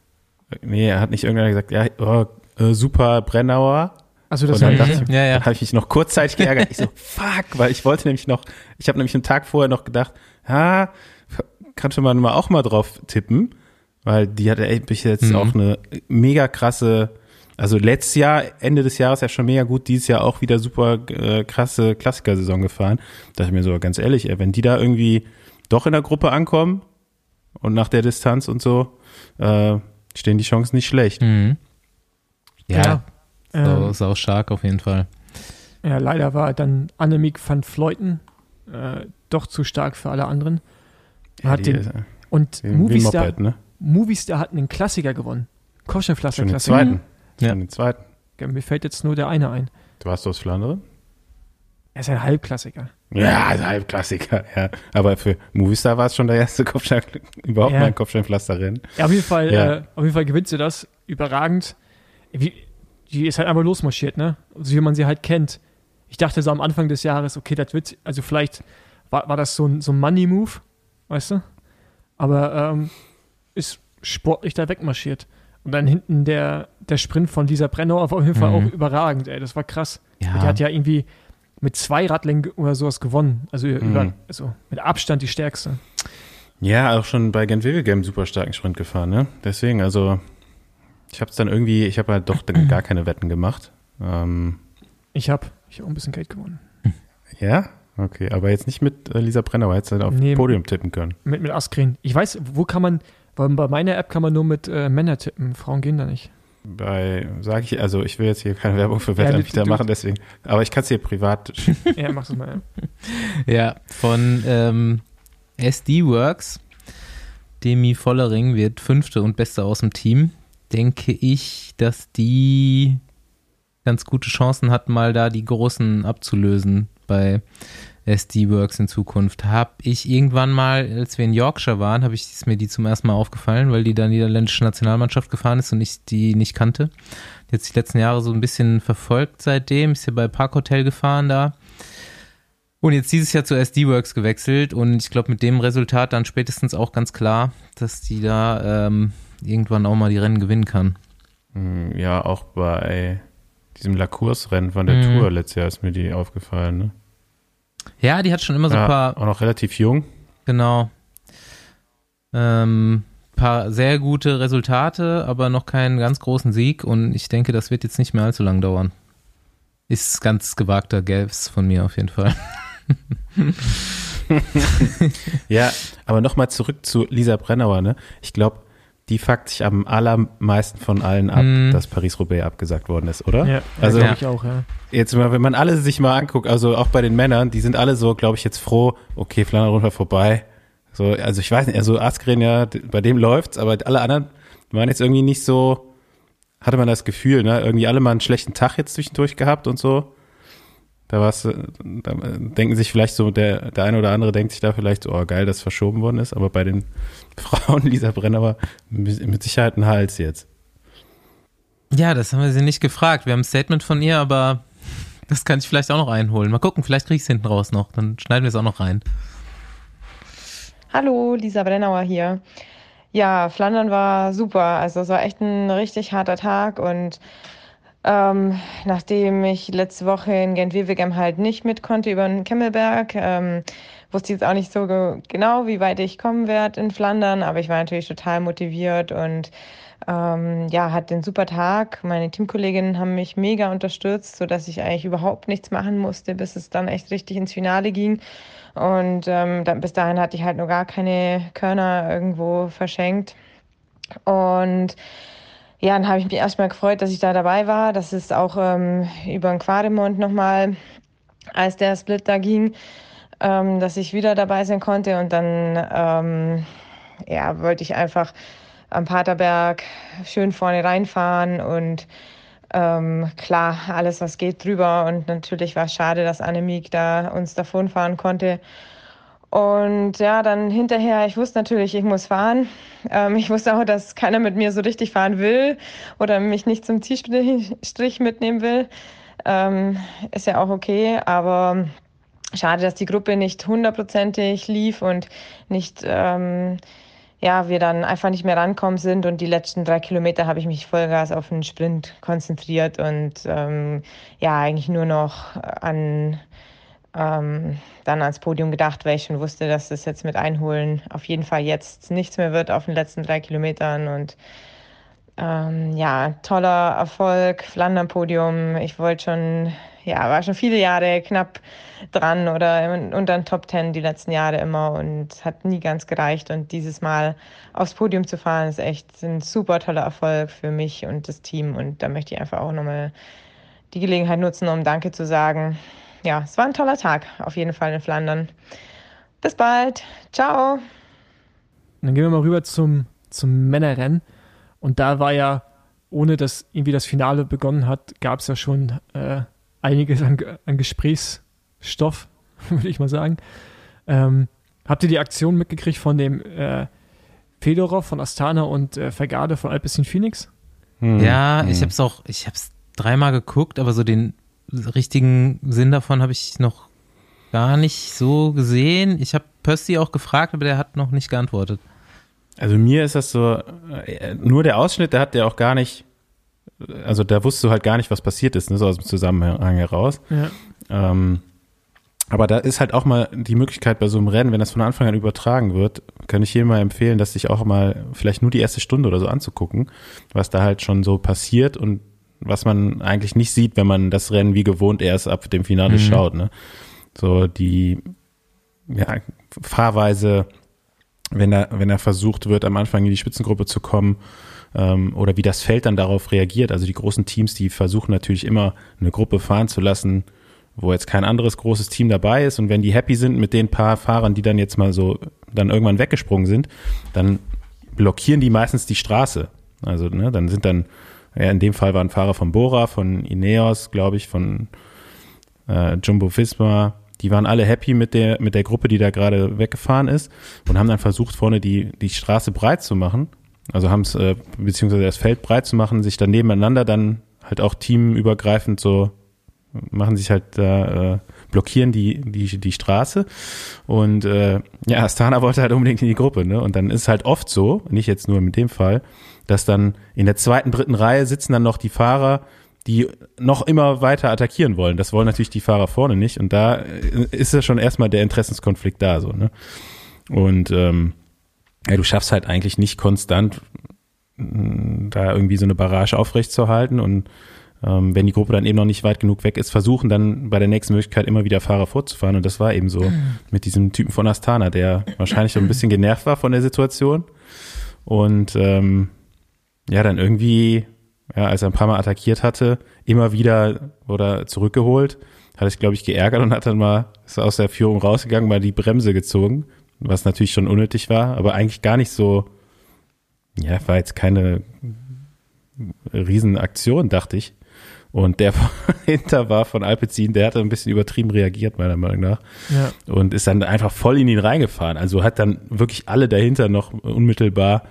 [SPEAKER 3] Nee, er hat nicht irgendwer gesagt, ja, oh, äh, super Brennauer.
[SPEAKER 2] Also das
[SPEAKER 3] dann
[SPEAKER 2] war
[SPEAKER 3] dachte ich,
[SPEAKER 1] Ja, ja.
[SPEAKER 3] Dann habe ich mich noch kurzzeitig geärgert. Ich so, fuck, weil ich wollte nämlich noch, ich habe nämlich einen Tag vorher noch gedacht, ha, könnte man mal auch mal drauf tippen, weil die hatte echt bis jetzt
[SPEAKER 1] Mhm.
[SPEAKER 3] auch eine mega krasse, also letztes Jahr, Ende des Jahres ja schon mega gut, dieses Jahr auch wieder super äh, krasse Klassikersaison gefahren. Da dachte ich mir so, ganz ehrlich, ey, wenn die da irgendwie doch in der Gruppe ankommen und nach der Distanz und so, äh, stehen die Chancen nicht schlecht.
[SPEAKER 1] Mhm. Ja, so,
[SPEAKER 2] ähm,
[SPEAKER 1] ist auch stark auf jeden Fall.
[SPEAKER 2] Ja, leider war dann Annemiek van Vleuten äh, doch zu stark für alle anderen. Man hat
[SPEAKER 3] die,
[SPEAKER 2] den,
[SPEAKER 3] äh,
[SPEAKER 2] und Movistar,
[SPEAKER 3] Moped, ne?
[SPEAKER 2] Movistar hat einen Klassiker gewonnen. Kopfsteinpflaster
[SPEAKER 3] Schon den
[SPEAKER 2] Klassiker.
[SPEAKER 3] zweiten.
[SPEAKER 1] Ja.
[SPEAKER 3] Schon den zweiten.
[SPEAKER 2] Ja, Mir fällt jetzt nur der eine ein.
[SPEAKER 3] Du warst aus Flandern?
[SPEAKER 2] Er ist ein Halbklassiker.
[SPEAKER 3] Ja, also Halbklassiker, ja. Aber für Movistar war es schon der erste Kopfstein, überhaupt
[SPEAKER 2] Ja.
[SPEAKER 3] mal ein Kopfsteinpflasterrennen.
[SPEAKER 2] Ja, auf jeden Fall,
[SPEAKER 3] Ja.
[SPEAKER 2] äh, auf jeden Fall gewinnt sie das. Überragend. Wie, die ist halt einfach losmarschiert, ne? So wie man sie halt kennt. Ich dachte so am Anfang des Jahres, okay, das wird, also vielleicht war, war das so ein, so ein Money-Move, weißt du? Aber ähm, ist sportlich da wegmarschiert. Und dann hinten der, der Sprint von Lisa Brennauer war auf jeden Fall
[SPEAKER 1] Mhm.
[SPEAKER 2] auch überragend, ey. Das war krass.
[SPEAKER 1] Ja,
[SPEAKER 2] Die hat ja irgendwie mit zwei Radlängen oder sowas gewonnen. Also, über,
[SPEAKER 3] Mhm.
[SPEAKER 2] also mit Abstand die stärkste.
[SPEAKER 3] Ja, auch schon bei Gent Wevelgem super starken Sprint gefahren, ne? Deswegen, also ich habe es dann irgendwie, ich habe halt doch dann gar keine Wetten gemacht. Ähm,
[SPEAKER 2] Ich habe ich hab auch ein bisschen Geld gewonnen.
[SPEAKER 3] ja, okay, aber jetzt nicht mit äh, Lisa Brennauer, hättest du halt auf
[SPEAKER 2] Nee.
[SPEAKER 3] Podium tippen können.
[SPEAKER 2] Mit, mit Askren. Ich weiß, wo kann man, weil bei meiner App kann man nur mit äh, Männern tippen. Frauen gehen da nicht.
[SPEAKER 3] Bei, sage ich, also ich will jetzt hier keine Werbung für
[SPEAKER 2] Ja,
[SPEAKER 3] Wettanbieter
[SPEAKER 2] du-
[SPEAKER 3] machen, deswegen, aber ich kann es dir privat schicken.
[SPEAKER 2] Ja, mach das mal. Ja.
[SPEAKER 1] Ja, von ähm, SD Works. Demi Vollering wird fünfte und beste aus dem Team. Denke ich, dass die ganz gute Chancen hat, mal da die Großen abzulösen bei SD Works in Zukunft. Hab ich irgendwann mal, als wir in Yorkshire waren, habe ich ist mir die zum ersten Mal aufgefallen, weil die da niederländische Nationalmannschaft gefahren ist und ich die nicht kannte. Jetzt die letzten Jahre so ein bisschen verfolgt seitdem. Ist ja bei Parkhotel gefahren da. Und jetzt dieses Jahr zu SD Works gewechselt und ich glaube mit dem Resultat dann spätestens auch ganz klar, dass die da ähm, irgendwann auch mal die Rennen gewinnen kann.
[SPEAKER 3] Hm, Ja, auch bei diesem Lacours-Rennen von der
[SPEAKER 1] Mhm.
[SPEAKER 3] Tour letztes Jahr ist mir die aufgefallen, ne?
[SPEAKER 1] Ja, die hat schon immer so ein
[SPEAKER 3] ja,
[SPEAKER 1] paar,
[SPEAKER 3] auch noch relativ jung.
[SPEAKER 1] genau, ähm, paar sehr gute Resultate, aber noch keinen ganz großen Sieg und ich denke, das wird jetzt nicht mehr allzu lang dauern. Ist ganz gewagter Guess von mir auf jeden Fall.
[SPEAKER 3] Ja, aber nochmal zurück zu Lisa Brennauer, ne? Ich glaube, die fuckt sich am allermeisten von allen ab,
[SPEAKER 1] Mhm.
[SPEAKER 3] dass Paris-Roubaix abgesagt worden ist, oder?
[SPEAKER 2] Ja,
[SPEAKER 3] Also-
[SPEAKER 2] also, ich auch, ja.
[SPEAKER 3] Jetzt mal, wenn man alle sich mal anguckt, also auch bei den Männern, die sind alle so, glaube ich, jetzt froh, okay, Flandern runter vorbei. So, also ich weiß nicht, also Askren ja, bei dem läuft's, aber alle anderen waren jetzt irgendwie nicht so, hatte man das Gefühl, ne? Irgendwie alle mal einen schlechten Tag jetzt zwischendurch gehabt und so. Da war's, äh, da denken sich vielleicht so, der, der eine oder andere denkt sich da vielleicht so, oh geil, dass verschoben worden ist, aber bei den Frauen Lisa Brennauer mit mit Sicherheit ein Hals jetzt.
[SPEAKER 1] Ja, das haben wir sie nicht gefragt. Wir haben ein Statement von ihr, aber das kann ich vielleicht auch noch einholen. Mal gucken, vielleicht kriege ich es hinten raus noch. Dann schneiden wir es auch noch rein.
[SPEAKER 4] Hallo, Lisa Brennauer hier. Ja, Flandern war super. Also es war echt ein richtig harter Tag und ähm, nachdem ich letzte Woche in Gent-Wevelgem halt nicht mit konnte über den Kemmelberg, ähm, wusste jetzt auch nicht so genau, wie weit ich kommen werde in Flandern, aber ich war natürlich total motiviert und ähm, ja, hatte einen super Tag. Meine Teamkolleginnen haben mich mega unterstützt, sodass ich eigentlich überhaupt nichts machen musste, bis es dann echt richtig ins Finale ging. Und ähm, dann, bis dahin hatte ich halt noch gar keine Körner irgendwo verschenkt. Und ja, dann habe ich mich erstmal gefreut, dass ich da dabei war. Das ist auch ähm, über den Quademont nochmal, als der Split da ging, ähm, dass ich wieder dabei sein konnte. Und dann ähm, ja, wollte ich einfach am Paterberg schön vorne reinfahren und ähm, klar, alles was geht drüber. Und natürlich war es schade, dass Annemiek da uns davon fahren konnte. Und ja, dann hinterher, ich wusste natürlich, ich muss fahren. Ähm, ich wusste auch, dass keiner mit mir so richtig fahren will oder mich nicht zum Zielstrich mitnehmen will. Ähm, ist ja auch okay, aber schade, dass die Gruppe nicht hundertprozentig lief und nicht, ähm, ja, wir dann einfach nicht mehr rankommen sind. Und die letzten drei Kilometer habe ich mich Vollgas auf den Sprint konzentriert und ähm, ja, eigentlich nur noch an ähm, dann ans Podium gedacht, weil ich schon wusste, dass das jetzt mit Einholen auf jeden Fall jetzt nichts mehr wird auf den letzten drei Kilometern. Und ähm, ja, toller Erfolg, Flandern-Podium. Ich wollte schon, ja, war schon viele Jahre knapp dran oder unter den Top Ten die letzten Jahre immer und hat nie ganz gereicht. Und dieses Mal aufs Podium zu fahren, ist echt ein super toller Erfolg für mich und das Team. Und da möchte ich einfach auch nochmal die Gelegenheit nutzen, um Danke zu sagen ja, es war ein toller Tag, auf jeden Fall in Flandern. Bis bald. Ciao.
[SPEAKER 2] Dann gehen wir mal rüber zum, zum Männerrennen. Und da war ja, ohne dass irgendwie das Finale begonnen hat, gab es ja schon äh, einiges an, an Gesprächsstoff, würde ich mal sagen. Ähm, habt ihr die Aktion mitgekriegt von dem äh, Fedorov von Astana und äh, Vergade von Alpecin Phoenix?
[SPEAKER 1] Hm. Ja, ich habe es auch, ich habe es dreimal geguckt, aber so den richtigen Sinn davon habe ich noch gar nicht so gesehen. Ich habe Percy auch gefragt, aber der hat noch nicht geantwortet.
[SPEAKER 3] Also mir ist das so, äh, nur der Ausschnitt, der hat der auch gar nicht, also da wusste du halt gar nicht, was passiert ist, ne, so aus dem Zusammenhang heraus. Ja. Ähm, aber da ist halt auch mal die Möglichkeit bei so einem Rennen, wenn das von Anfang an übertragen wird, kann ich jedem mal empfehlen, dass sich auch mal vielleicht nur die erste Stunde oder so anzugucken, was da halt schon so passiert und was man eigentlich nicht sieht, wenn man das Rennen wie gewohnt erst ab dem Finale mhm. schaut. Ne? So die ja, Fahrweise, wenn er, wenn er versucht wird, am Anfang in die Spitzengruppe zu kommen, ähm, oder wie das Feld dann darauf reagiert. Also die großen Teams, die versuchen natürlich immer eine Gruppe fahren zu lassen, wo jetzt kein anderes großes Team dabei ist. Und wenn die happy sind mit den paar Fahrern, die dann jetzt mal so dann irgendwann weggesprungen sind, dann blockieren die meistens die Straße. Also ne, dann sind dann ja, in dem Fall waren Fahrer von Bora, von Ineos, glaube ich, von äh, Jumbo Visma. Die waren alle happy mit der, mit der Gruppe, die da gerade weggefahren ist und haben dann versucht, vorne die, die Straße breit zu machen. Also haben es, äh, beziehungsweise das Feld breit zu machen, sich dann nebeneinander dann halt auch teamübergreifend so machen sich halt da, äh, blockieren die, die, die Straße. Und äh, ja, Astana wollte halt unbedingt in die Gruppe, ne? Und dann ist halt oft so, nicht jetzt nur mit dem Fall, dass dann in der zweiten, dritten Reihe sitzen dann noch die Fahrer, die noch immer weiter attackieren wollen. Das wollen natürlich die Fahrer vorne nicht. Und da äh, ist ja schon erstmal der Interessenskonflikt da, so, ne? Und ähm, ja, du schaffst halt eigentlich nicht konstant mm, da irgendwie so eine Barrage aufrechtzuerhalten und ähm, wenn die Gruppe dann eben noch nicht weit genug weg ist, versuchen dann bei der nächsten Möglichkeit immer wieder Fahrer vorzufahren. Und das war eben so mhm. mit diesem Typen von Astana, der wahrscheinlich so ein bisschen genervt war von der Situation und ähm, ja, dann irgendwie, ja, als er ein paar Mal attackiert hatte, immer wieder oder zurückgeholt, hat sich, glaube ich, geärgert und hat dann mal, ist aus der Führung rausgegangen, mal die Bremse gezogen, was natürlich schon unnötig war, aber eigentlich gar nicht so, ja, war jetzt keine Riesenaktion, dachte ich. Und der hinter war von Alpecin, der hatte ein bisschen übertrieben reagiert, meiner Meinung nach. Ja. Und ist dann einfach voll in ihn reingefahren. Also hat dann wirklich alle dahinter noch unmittelbar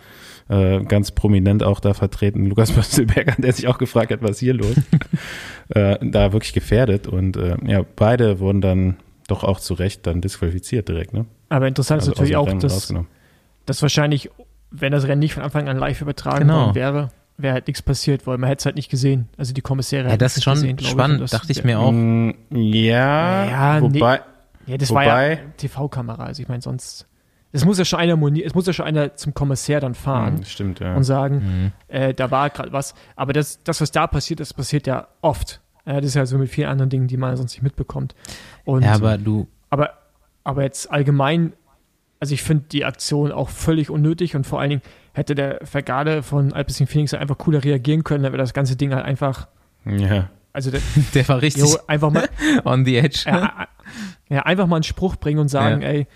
[SPEAKER 3] äh, ganz prominent auch da vertreten. Lukas Böstelberger, der sich auch gefragt hat, was hier los, äh, da wirklich gefährdet. Und äh, ja, beide wurden dann doch auch zu Recht dann disqualifiziert direkt. Ne?
[SPEAKER 2] Aber interessant also ist natürlich auch, dass, dass wahrscheinlich, wenn das Rennen nicht von Anfang an live übertragen genau. worden wäre, wäre halt nichts passiert, weil man hätte es halt nicht gesehen. Also die Kommissäre
[SPEAKER 1] Ja, das ist schon gesehen, spannend, ich, das, dachte ich mir auch. Mm,
[SPEAKER 3] ja, ja wobei. Nee,
[SPEAKER 2] Ja, das
[SPEAKER 3] Wobei-
[SPEAKER 2] war ja TV-Kamera. Also ich meine, sonst. Es muss ja schon einer moni- es muss ja schon einer zum Kommissär dann fahren
[SPEAKER 3] Hm, stimmt, ja.
[SPEAKER 2] und sagen,
[SPEAKER 1] Mhm.
[SPEAKER 2] äh, da war gerade was. Aber das, das, was da passiert, das passiert ja oft. Äh, das ist ja so mit vielen anderen Dingen, die man sonst nicht mitbekommt. Und,
[SPEAKER 1] Ja, aber du,
[SPEAKER 2] aber, aber jetzt allgemein, also ich finde die Aktion auch völlig unnötig und vor allen Dingen hätte der Vergade von Alpecin Phoenix einfach cooler reagieren können, dann wäre das ganze Ding halt einfach,
[SPEAKER 3] ja.
[SPEAKER 2] also der,
[SPEAKER 1] der war richtig
[SPEAKER 2] jo, einfach mal,
[SPEAKER 1] on the edge.
[SPEAKER 2] ja, ja, einfach mal einen Spruch bringen und sagen,
[SPEAKER 1] Ja.
[SPEAKER 2] ey,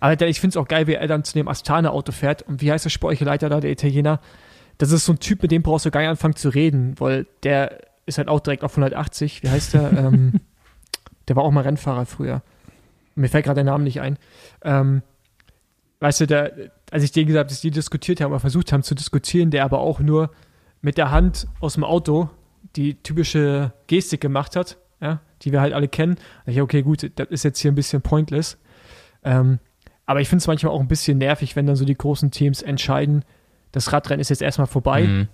[SPEAKER 2] aber der, ich finde es auch geil, wie er dann zu dem Astana-Auto fährt und wie heißt der sportliche Leiter da, der Italiener? Das ist so ein Typ, mit dem brauchst du gar nicht anfangen zu reden, weil der ist halt auch direkt auf 180. Wie heißt der? ähm, der war auch mal Rennfahrer früher. Mir fällt gerade der Name nicht ein. Ähm, weißt du, der, als ich denen gesagt habe, dass die diskutiert haben oder versucht haben zu diskutieren, der aber auch nur mit der Hand aus dem Auto die typische Gestik gemacht hat, ja, die wir halt alle kennen. Da dachte ich, okay, gut, das ist jetzt hier ein bisschen pointless. Ähm, aber ich finde es manchmal auch ein bisschen nervig, wenn dann so die großen Teams entscheiden, das Radrennen ist jetzt erstmal vorbei
[SPEAKER 1] Mhm.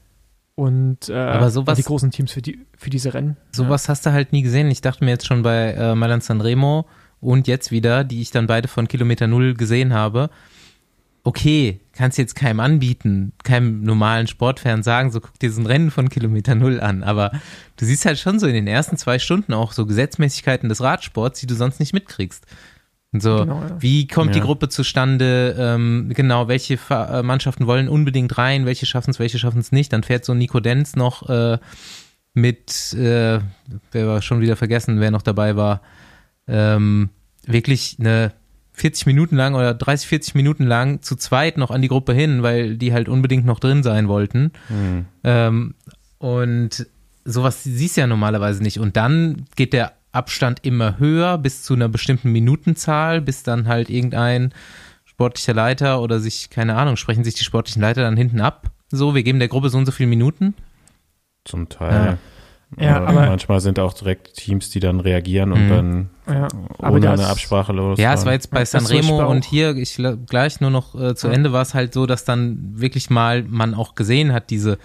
[SPEAKER 2] und, äh,
[SPEAKER 1] Aber sowas-
[SPEAKER 2] und die großen Teams für, die, für diese Rennen.
[SPEAKER 1] Sowas hast du halt nie gesehen. Ich dachte mir jetzt schon bei äh, Milan Sanremo und jetzt wieder, die ich dann beide von Kilometer Null gesehen habe. Okay, kannst jetzt keinem anbieten, keinem normalen Sportfan sagen, so guck dir so ein Rennen von Kilometer Null an. Aber du siehst halt schon so in den ersten zwei Stunden auch so Gesetzmäßigkeiten des Radsports, die du sonst nicht mitkriegst. So,
[SPEAKER 2] Genau, ja.
[SPEAKER 1] wie kommt die
[SPEAKER 3] Ja.
[SPEAKER 1] Gruppe zustande? Ähm, genau, welche Fa- äh, Mannschaften wollen unbedingt rein, welche schaffen es, welche schaffen es nicht? Dann fährt so Nico Denz noch äh, mit, äh, wer war schon wieder vergessen, wer noch dabei war, ähm, wirklich eine 40 Minuten lang oder 30, 40 Minuten lang zu zweit noch an die Gruppe hin, weil die halt unbedingt noch drin sein wollten.
[SPEAKER 3] Hm.
[SPEAKER 1] Ähm, und sowas siehst du ja normalerweise nicht. Und dann geht der Abstand immer höher bis zu einer bestimmten Minutenzahl, bis dann halt irgendein sportlicher Leiter oder sich, keine Ahnung, sprechen sich die sportlichen Leiter dann hinten ab. So, wir geben der Gruppe so und so viele Minuten.
[SPEAKER 3] Zum Teil.
[SPEAKER 2] Ja,
[SPEAKER 3] aber,
[SPEAKER 2] aber-
[SPEAKER 3] manchmal sind auch direkt Teams, die dann reagieren und
[SPEAKER 1] Mhm.
[SPEAKER 3] dann
[SPEAKER 2] Ja,
[SPEAKER 3] ohne eine Absprache los.
[SPEAKER 1] Ja, es war jetzt bei Sanremo und hier, ich gleich nur noch äh, zu
[SPEAKER 2] Ja.
[SPEAKER 1] Ende war es halt so, dass dann wirklich mal man auch gesehen hat, diese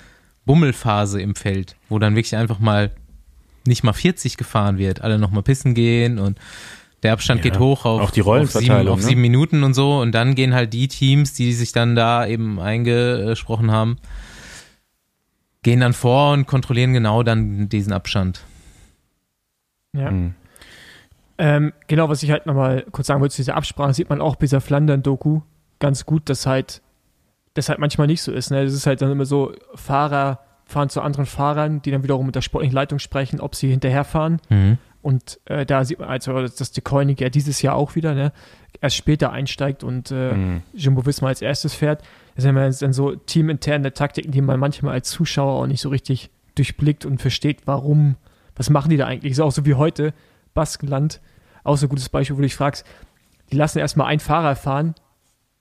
[SPEAKER 1] Bummelphase im Feld, wo dann wirklich einfach mal nicht mal 40 gefahren wird, alle noch mal pissen gehen und der Abstand
[SPEAKER 3] Ja,
[SPEAKER 1] geht hoch auf,
[SPEAKER 3] auch die
[SPEAKER 1] auf, sieben, auf
[SPEAKER 3] ne?
[SPEAKER 1] sieben Minuten und so und dann gehen halt die Teams, die sich dann da eben eingesprochen haben, gehen dann vor und kontrollieren genau dann diesen Abstand.
[SPEAKER 2] ja.
[SPEAKER 3] Hm.
[SPEAKER 2] Ähm, genau, was ich halt nochmal kurz sagen wollte, zu dieser Absprache sieht man auch bei dieser Flandern-Doku ganz gut, dass halt das halt manchmal nicht so ist. Ne? Das ist halt dann immer so, Fahrer fahren zu anderen Fahrern, die dann wiederum mit der sportlichen Leitung sprechen, ob sie hinterherfahren.
[SPEAKER 1] Mhm.
[SPEAKER 2] Und äh, da sieht man also, dass De Koenig ja dieses Jahr auch wieder ne, erst später einsteigt und äh,
[SPEAKER 3] Hm.
[SPEAKER 2] Jumbo Visma als erstes fährt. Das sind dann so teaminterne Taktiken, die man manchmal als Zuschauer auch nicht so richtig durchblickt und versteht, warum, was machen die da eigentlich? Ist auch so wie heute, Baskenland, auch so ein gutes Beispiel, wo du dich fragst, die lassen erstmal einen Fahrer fahren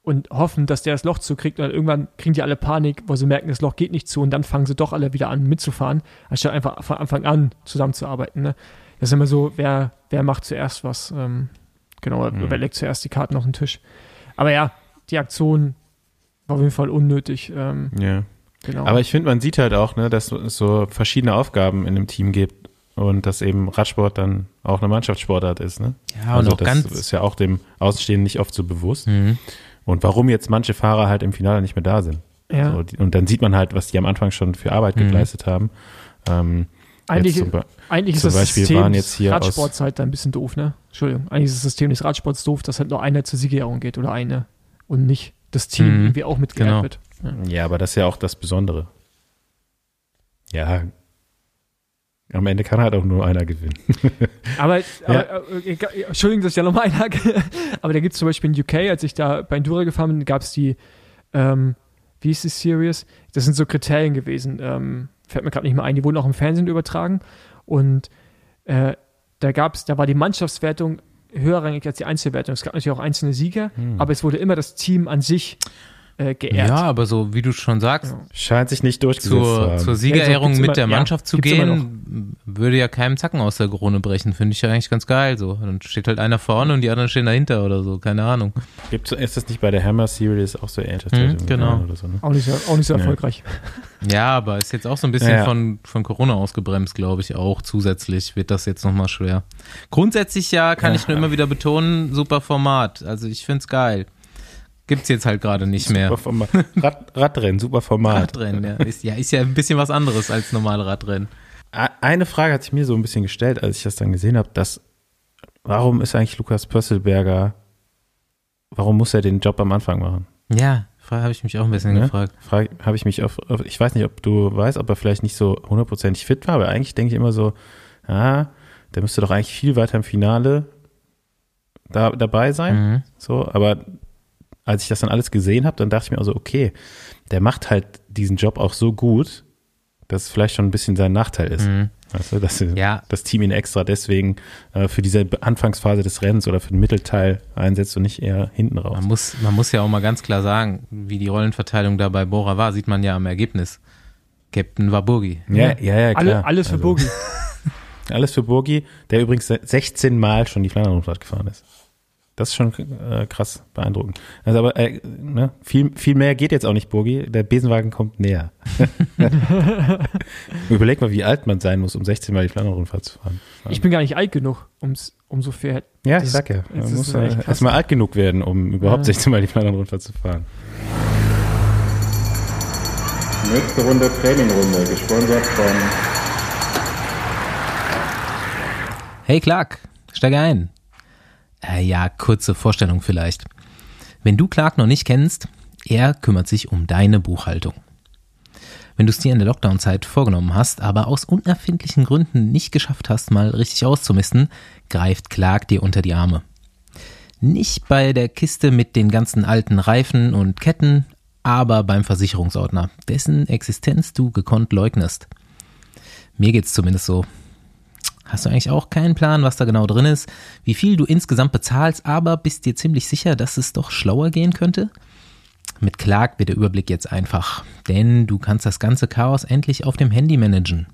[SPEAKER 2] und hoffen, dass der das Loch zukriegt und dann irgendwann kriegen die alle Panik, wo sie merken, das Loch geht nicht zu und dann fangen sie doch alle wieder an mitzufahren, anstatt einfach von Anfang an zusammenzuarbeiten. Ne? Das ist immer so, wer, wer macht zuerst was, ähm, genau,
[SPEAKER 3] Mhm.
[SPEAKER 2] wer legt zuerst die Karten auf den Tisch. Aber ja, die Aktion war auf jeden Fall unnötig. Ähm,
[SPEAKER 3] Ja.
[SPEAKER 2] genau.
[SPEAKER 3] Aber ich finde, man sieht halt auch, ne, dass es so verschiedene Aufgaben in einem Team gibt und dass eben Radsport dann auch eine Mannschaftssportart ist. Ne?
[SPEAKER 1] Ja, und
[SPEAKER 3] also
[SPEAKER 1] auch
[SPEAKER 3] das
[SPEAKER 1] ganz.
[SPEAKER 3] ist ja auch dem Außenstehenden nicht oft so bewusst.
[SPEAKER 1] Mhm.
[SPEAKER 3] Und warum jetzt manche Fahrer halt im Finale nicht mehr da sind.
[SPEAKER 2] ja,
[SPEAKER 3] So, und dann sieht man halt, was die am Anfang schon für Arbeit
[SPEAKER 1] Mhm.
[SPEAKER 3] geleistet haben. Ähm,
[SPEAKER 2] eigentlich,
[SPEAKER 3] jetzt zum
[SPEAKER 2] eigentlich ist
[SPEAKER 3] zum
[SPEAKER 2] das
[SPEAKER 3] Beispiel
[SPEAKER 2] System
[SPEAKER 3] waren
[SPEAKER 2] des
[SPEAKER 3] jetzt hier aus-
[SPEAKER 2] Radsports halt ein bisschen doof, ne? Entschuldigung. Eigentlich ist das System des Radsports doof, dass halt nur einer zur Siegerehrung geht oder eine und nicht das Team
[SPEAKER 1] Mhm.
[SPEAKER 2] irgendwie auch mitgeehrt
[SPEAKER 1] Genau.
[SPEAKER 2] wird. Ja.
[SPEAKER 3] Ja, aber das ist ja auch das Besondere. Ja. Am Ende kann halt auch nur einer gewinnen.
[SPEAKER 2] Aber, aber äh, Entschuldigung, dass ich ja nochmal einhake, aber da gibt es zum Beispiel in UK, als ich da bei Endura gefahren bin, gab es die, ähm, wie ist die Series? Das sind so Kriterien gewesen, ähm, fällt mir gerade nicht mehr ein, die wurden auch im Fernsehen übertragen und äh, da gab's, da war die Mannschaftswertung höherrangig als die Einzelwertung. Es gab natürlich auch einzelne Sieger,
[SPEAKER 3] Hm.
[SPEAKER 2] aber es wurde immer das Team an sich äh, geehrt.
[SPEAKER 1] Ja, aber so wie du schon sagst,
[SPEAKER 3] Scheint sich nicht durchgesetzt zu
[SPEAKER 1] zur,
[SPEAKER 3] haben.
[SPEAKER 1] zur Siegerehrung
[SPEAKER 2] gibt's
[SPEAKER 1] mit
[SPEAKER 2] immer-
[SPEAKER 1] der
[SPEAKER 2] ja,
[SPEAKER 1] Mannschaft zu
[SPEAKER 2] gibt's immer
[SPEAKER 1] gehen, würde ja keinem Zacken aus der Krone brechen. Finde ich ja eigentlich ganz geil. So, dann steht halt einer vorne und die anderen stehen dahinter oder so. Keine Ahnung.
[SPEAKER 3] Gibt's, ist das nicht bei der Hammer Series auch so Entertainment
[SPEAKER 1] Mhm, genau.
[SPEAKER 3] oder so, ne?
[SPEAKER 2] Auch nicht so, auch nicht so
[SPEAKER 3] Ja.
[SPEAKER 2] erfolgreich.
[SPEAKER 1] Ja, aber ist jetzt auch so ein bisschen
[SPEAKER 3] Ja, ja.
[SPEAKER 1] von, von Corona ausgebremst, glaube ich auch. Zusätzlich wird das jetzt nochmal schwer. Grundsätzlich ja, kann
[SPEAKER 3] Ja.
[SPEAKER 1] ich nur immer wieder betonen, super Format. Also ich find's geil. Gibt's jetzt halt gerade nicht mehr.
[SPEAKER 3] Super Format. Rad, Radrennen, super Format.
[SPEAKER 1] Radrennen, ja. Ist, ja. ist ja ein bisschen was anderes als normale Radrennen.
[SPEAKER 3] Eine Frage hat sich mir so ein bisschen gestellt, als ich das dann gesehen habe, dass warum ist eigentlich Lukas Pösselberger, warum muss er den Job am Anfang machen?
[SPEAKER 1] Ja, habe ich mich auch ein bisschen
[SPEAKER 3] Ne?
[SPEAKER 1] gefragt.
[SPEAKER 3] Frage, habe ich mich auf, auf, ich weiß nicht, ob du weißt, ob er vielleicht nicht so hundertprozentig fit war, aber eigentlich denke ich immer so, ah, der müsste doch eigentlich viel weiter im Finale da, dabei sein.
[SPEAKER 1] Mhm.
[SPEAKER 3] So, aber als ich das dann alles gesehen habe, dann dachte ich mir also, okay, der macht halt diesen Job auch so gut, dass es vielleicht schon ein bisschen sein Nachteil ist.
[SPEAKER 1] Mhm.
[SPEAKER 3] Weißt du, dass
[SPEAKER 1] Ja.
[SPEAKER 3] das Team ihn extra deswegen äh, für diese Anfangsphase des Rennens oder für den Mittelteil einsetzt und nicht eher hinten raus.
[SPEAKER 1] Man muss, man muss ja auch mal ganz klar sagen, wie die Rollenverteilung da bei Bora war, sieht man ja am Ergebnis. Captain war Burgi.
[SPEAKER 3] Ja, ja, ja, klar.
[SPEAKER 2] Alle, alles für
[SPEAKER 3] Also,
[SPEAKER 2] Bogi.
[SPEAKER 3] Alles für Burgi, der übrigens 16 Mal schon die Flandern-Rundfahrt gefahren ist. Das ist schon äh, krass beeindruckend. Also aber äh, ne, viel, viel mehr geht jetzt auch nicht, Burgi. Der Besenwagen kommt näher. Überleg mal, wie alt man sein muss, um 16 Mal die Flandern-Rundfahrt zu fahren.
[SPEAKER 2] Ich bin gar nicht alt genug, um's, um so fair.
[SPEAKER 3] Ja,
[SPEAKER 2] Das
[SPEAKER 3] ich sag ja. Man muss erstmal alt genug werden, um überhaupt
[SPEAKER 2] Ja.
[SPEAKER 3] 16 Mal die Flandern-Rundfahrt zu fahren. Nächste Runde Trainingrunde, gesponsert von
[SPEAKER 1] Hey Clark, steige ein. Äh, ja, kurze Vorstellung vielleicht. Wenn du Clark noch nicht kennst, er kümmert sich um deine Buchhaltung. Wenn du es dir in der Lockdown-Zeit vorgenommen hast, aber aus unerfindlichen Gründen nicht geschafft hast, mal richtig auszumisten, greift Clark dir unter die Arme. Nicht bei der Kiste mit den ganzen alten Reifen und Ketten, aber beim Versicherungsordner, dessen Existenz du gekonnt leugnest. Mir geht's zumindest so. Hast du eigentlich auch keinen Plan, was da genau drin ist, wie viel du insgesamt bezahlst, aber bist dir ziemlich sicher, dass es doch schlauer gehen könnte? Mit Clark wird der Überblick jetzt einfach, denn du kannst das ganze Chaos endlich auf dem Handy managen.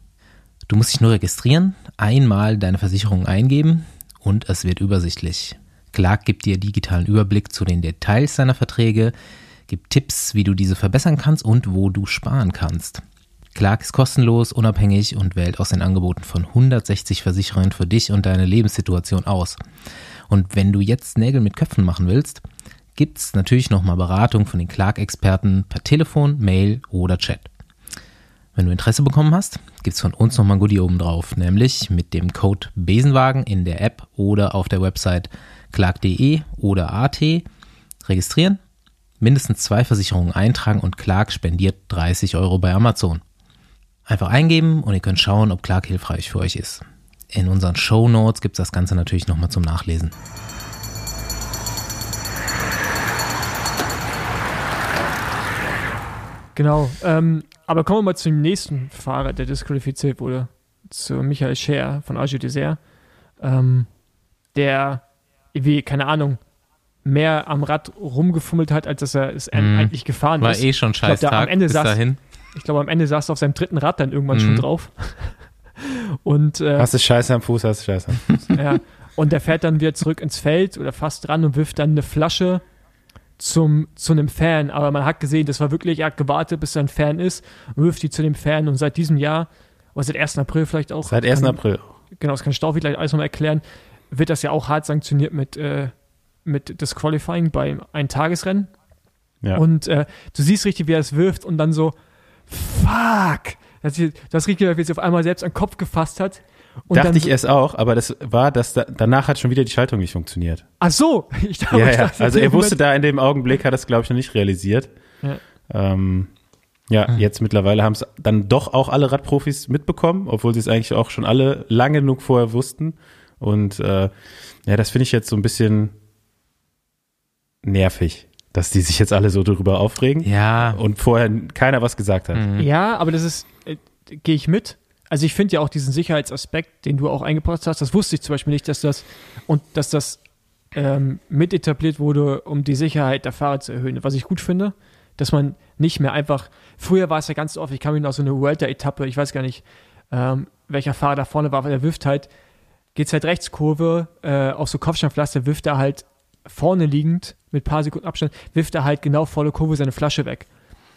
[SPEAKER 1] Du musst dich nur registrieren, einmal deine Versicherung eingeben und es wird übersichtlich. Clark gibt dir digitalen Überblick zu den Details deiner Verträge, gibt Tipps, wie du diese verbessern kannst und wo du sparen kannst. Clark ist kostenlos, unabhängig und wählt aus den Angeboten von 160 Versicherern für dich und deine Lebenssituation aus. Und wenn du jetzt Nägel mit Köpfen machen willst, gibt's natürlich nochmal Beratung von den Clark-Experten per Telefon, Mail oder Chat. Wenn du Interesse bekommen hast, gibt's von uns nochmal ein Goodie oben drauf, nämlich mit dem Code Besenwagen in der App oder auf der Website clark.de oder AT registrieren, mindestens zwei Versicherungen eintragen und Clark spendiert 30 Euro bei Amazon. Einfach eingeben und ihr könnt schauen, ob Clark hilfreich für euch ist. In unseren Show Notes gibt es das Ganze natürlich nochmal zum Nachlesen.
[SPEAKER 2] Genau. Ähm, aber kommen wir mal zum nächsten Fahrer, der disqualifiziert wurde. Zu Michael Scher von Arge Dessert. Ähm, der, wie, keine Ahnung, mehr am Rad rumgefummelt hat, als dass er es
[SPEAKER 1] Mhm.
[SPEAKER 2] eigentlich gefahren
[SPEAKER 1] War
[SPEAKER 2] ist.
[SPEAKER 1] eh schon scheiß Tag
[SPEAKER 2] Ende
[SPEAKER 1] bis
[SPEAKER 2] saß-
[SPEAKER 1] dahin.
[SPEAKER 2] Ich glaube, am Ende saß er auf seinem dritten Rad dann irgendwann schon
[SPEAKER 1] Mhm.
[SPEAKER 2] drauf. Und äh,
[SPEAKER 3] Hast du Scheiße am Fuß, hast du Scheiße am Fuß.
[SPEAKER 2] Ja. Und der fährt dann wieder zurück ins Feld oder fast dran und wirft dann eine Flasche zum, zu einem Fan. Aber man hat gesehen, das war wirklich, er hat gewartet, bis er ein Fan ist, und wirft die zu dem Fan. Und seit diesem Jahr, oder seit 1. April vielleicht auch.
[SPEAKER 3] Seit 1.
[SPEAKER 2] kann-
[SPEAKER 3] April.
[SPEAKER 2] Genau, das kann Staufi gleich alles nochmal erklären. Wird das ja auch hart sanktioniert mit, äh, mit Disqualifying beim Eintagesrennen.
[SPEAKER 3] Ja.
[SPEAKER 2] Und äh, du siehst richtig, wie er es wirft und dann so, fuck! Das, das richtig, wie er sich auf einmal selbst an den Kopf gefasst hat. Und
[SPEAKER 3] Dachte
[SPEAKER 2] dann
[SPEAKER 3] ich erst auch, aber das war, dass da, danach hat schon wieder die Schaltung nicht funktioniert.
[SPEAKER 2] Ach so! Ich dachte,
[SPEAKER 3] Ja,
[SPEAKER 2] ich
[SPEAKER 3] ja.
[SPEAKER 2] dachte,
[SPEAKER 3] Also
[SPEAKER 2] in
[SPEAKER 3] er wusste da in dem Augenblick, hat es glaube ich noch nicht realisiert.
[SPEAKER 2] Ja.
[SPEAKER 3] Ähm, ja, jetzt mittlerweile haben es dann doch auch alle Radprofis mitbekommen, obwohl sie es eigentlich auch schon alle lange genug vorher wussten. Und äh, ja, das finde ich jetzt so ein bisschen nervig, dass die sich jetzt alle so darüber aufregen
[SPEAKER 1] Ja,
[SPEAKER 3] und vorher keiner was gesagt hat.
[SPEAKER 1] Mhm.
[SPEAKER 2] Ja, aber das ist, äh, gehe ich mit. Also ich finde ja auch diesen Sicherheitsaspekt, den du auch eingebracht hast, das wusste ich zum Beispiel nicht, dass das und dass das ähm, mit etabliert wurde, um die Sicherheit der Fahrer zu erhöhen. Was ich gut finde, dass man nicht mehr einfach, früher war es ja ganz oft, ich kann mich noch so eine Welter-Etappe, ich weiß gar nicht, ähm, welcher Fahrer da vorne war, weil der wirft halt, geht's halt Rechtskurve, äh, auf so Kopfsteinpflaster, wirft er halt vorne liegend, mit paar Sekunden Abstand, wirft er halt genau volle Kurve seine Flasche weg.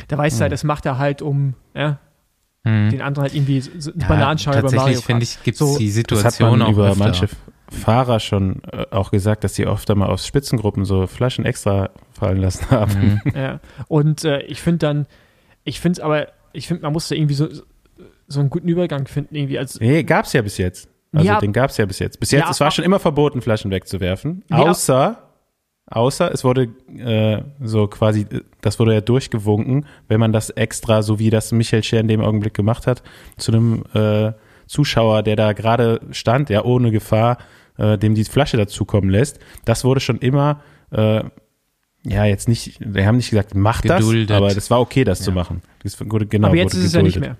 [SPEAKER 2] Da weißt mhm. du halt, das macht er halt, um ja, mhm. den anderen halt irgendwie so ja, Bananenschale
[SPEAKER 1] bei Mario finde ich, gibt es so, die Situation auch
[SPEAKER 3] über öfter. manche Fahrer schon äh, auch gesagt, dass sie oft einmal aus Spitzengruppen so Flaschen extra fallen lassen haben.
[SPEAKER 2] Mhm. Ja, und äh, ich finde dann, ich finde es aber, ich finde, man muss da irgendwie so, so einen guten Übergang finden, irgendwie. Als,
[SPEAKER 3] nee, gab es ja bis jetzt. Also ja, den gab es ja bis jetzt. Bis jetzt, ja, es war schon immer verboten, Flaschen wegzuwerfen. Ja, außer, außer es wurde äh, so quasi, das wurde ja durchgewunken, wenn man das extra, so wie das Michael Scher in dem Augenblick gemacht hat, zu einem äh, Zuschauer, der da gerade stand, ja ohne Gefahr, äh, dem die Flasche dazukommen lässt. Das wurde schon immer, äh, ja jetzt nicht, wir haben nicht gesagt, mach geduldet. das, aber das war okay, das ja. zu machen. Das wurde, genau,
[SPEAKER 2] aber jetzt ist es ja nicht mehr.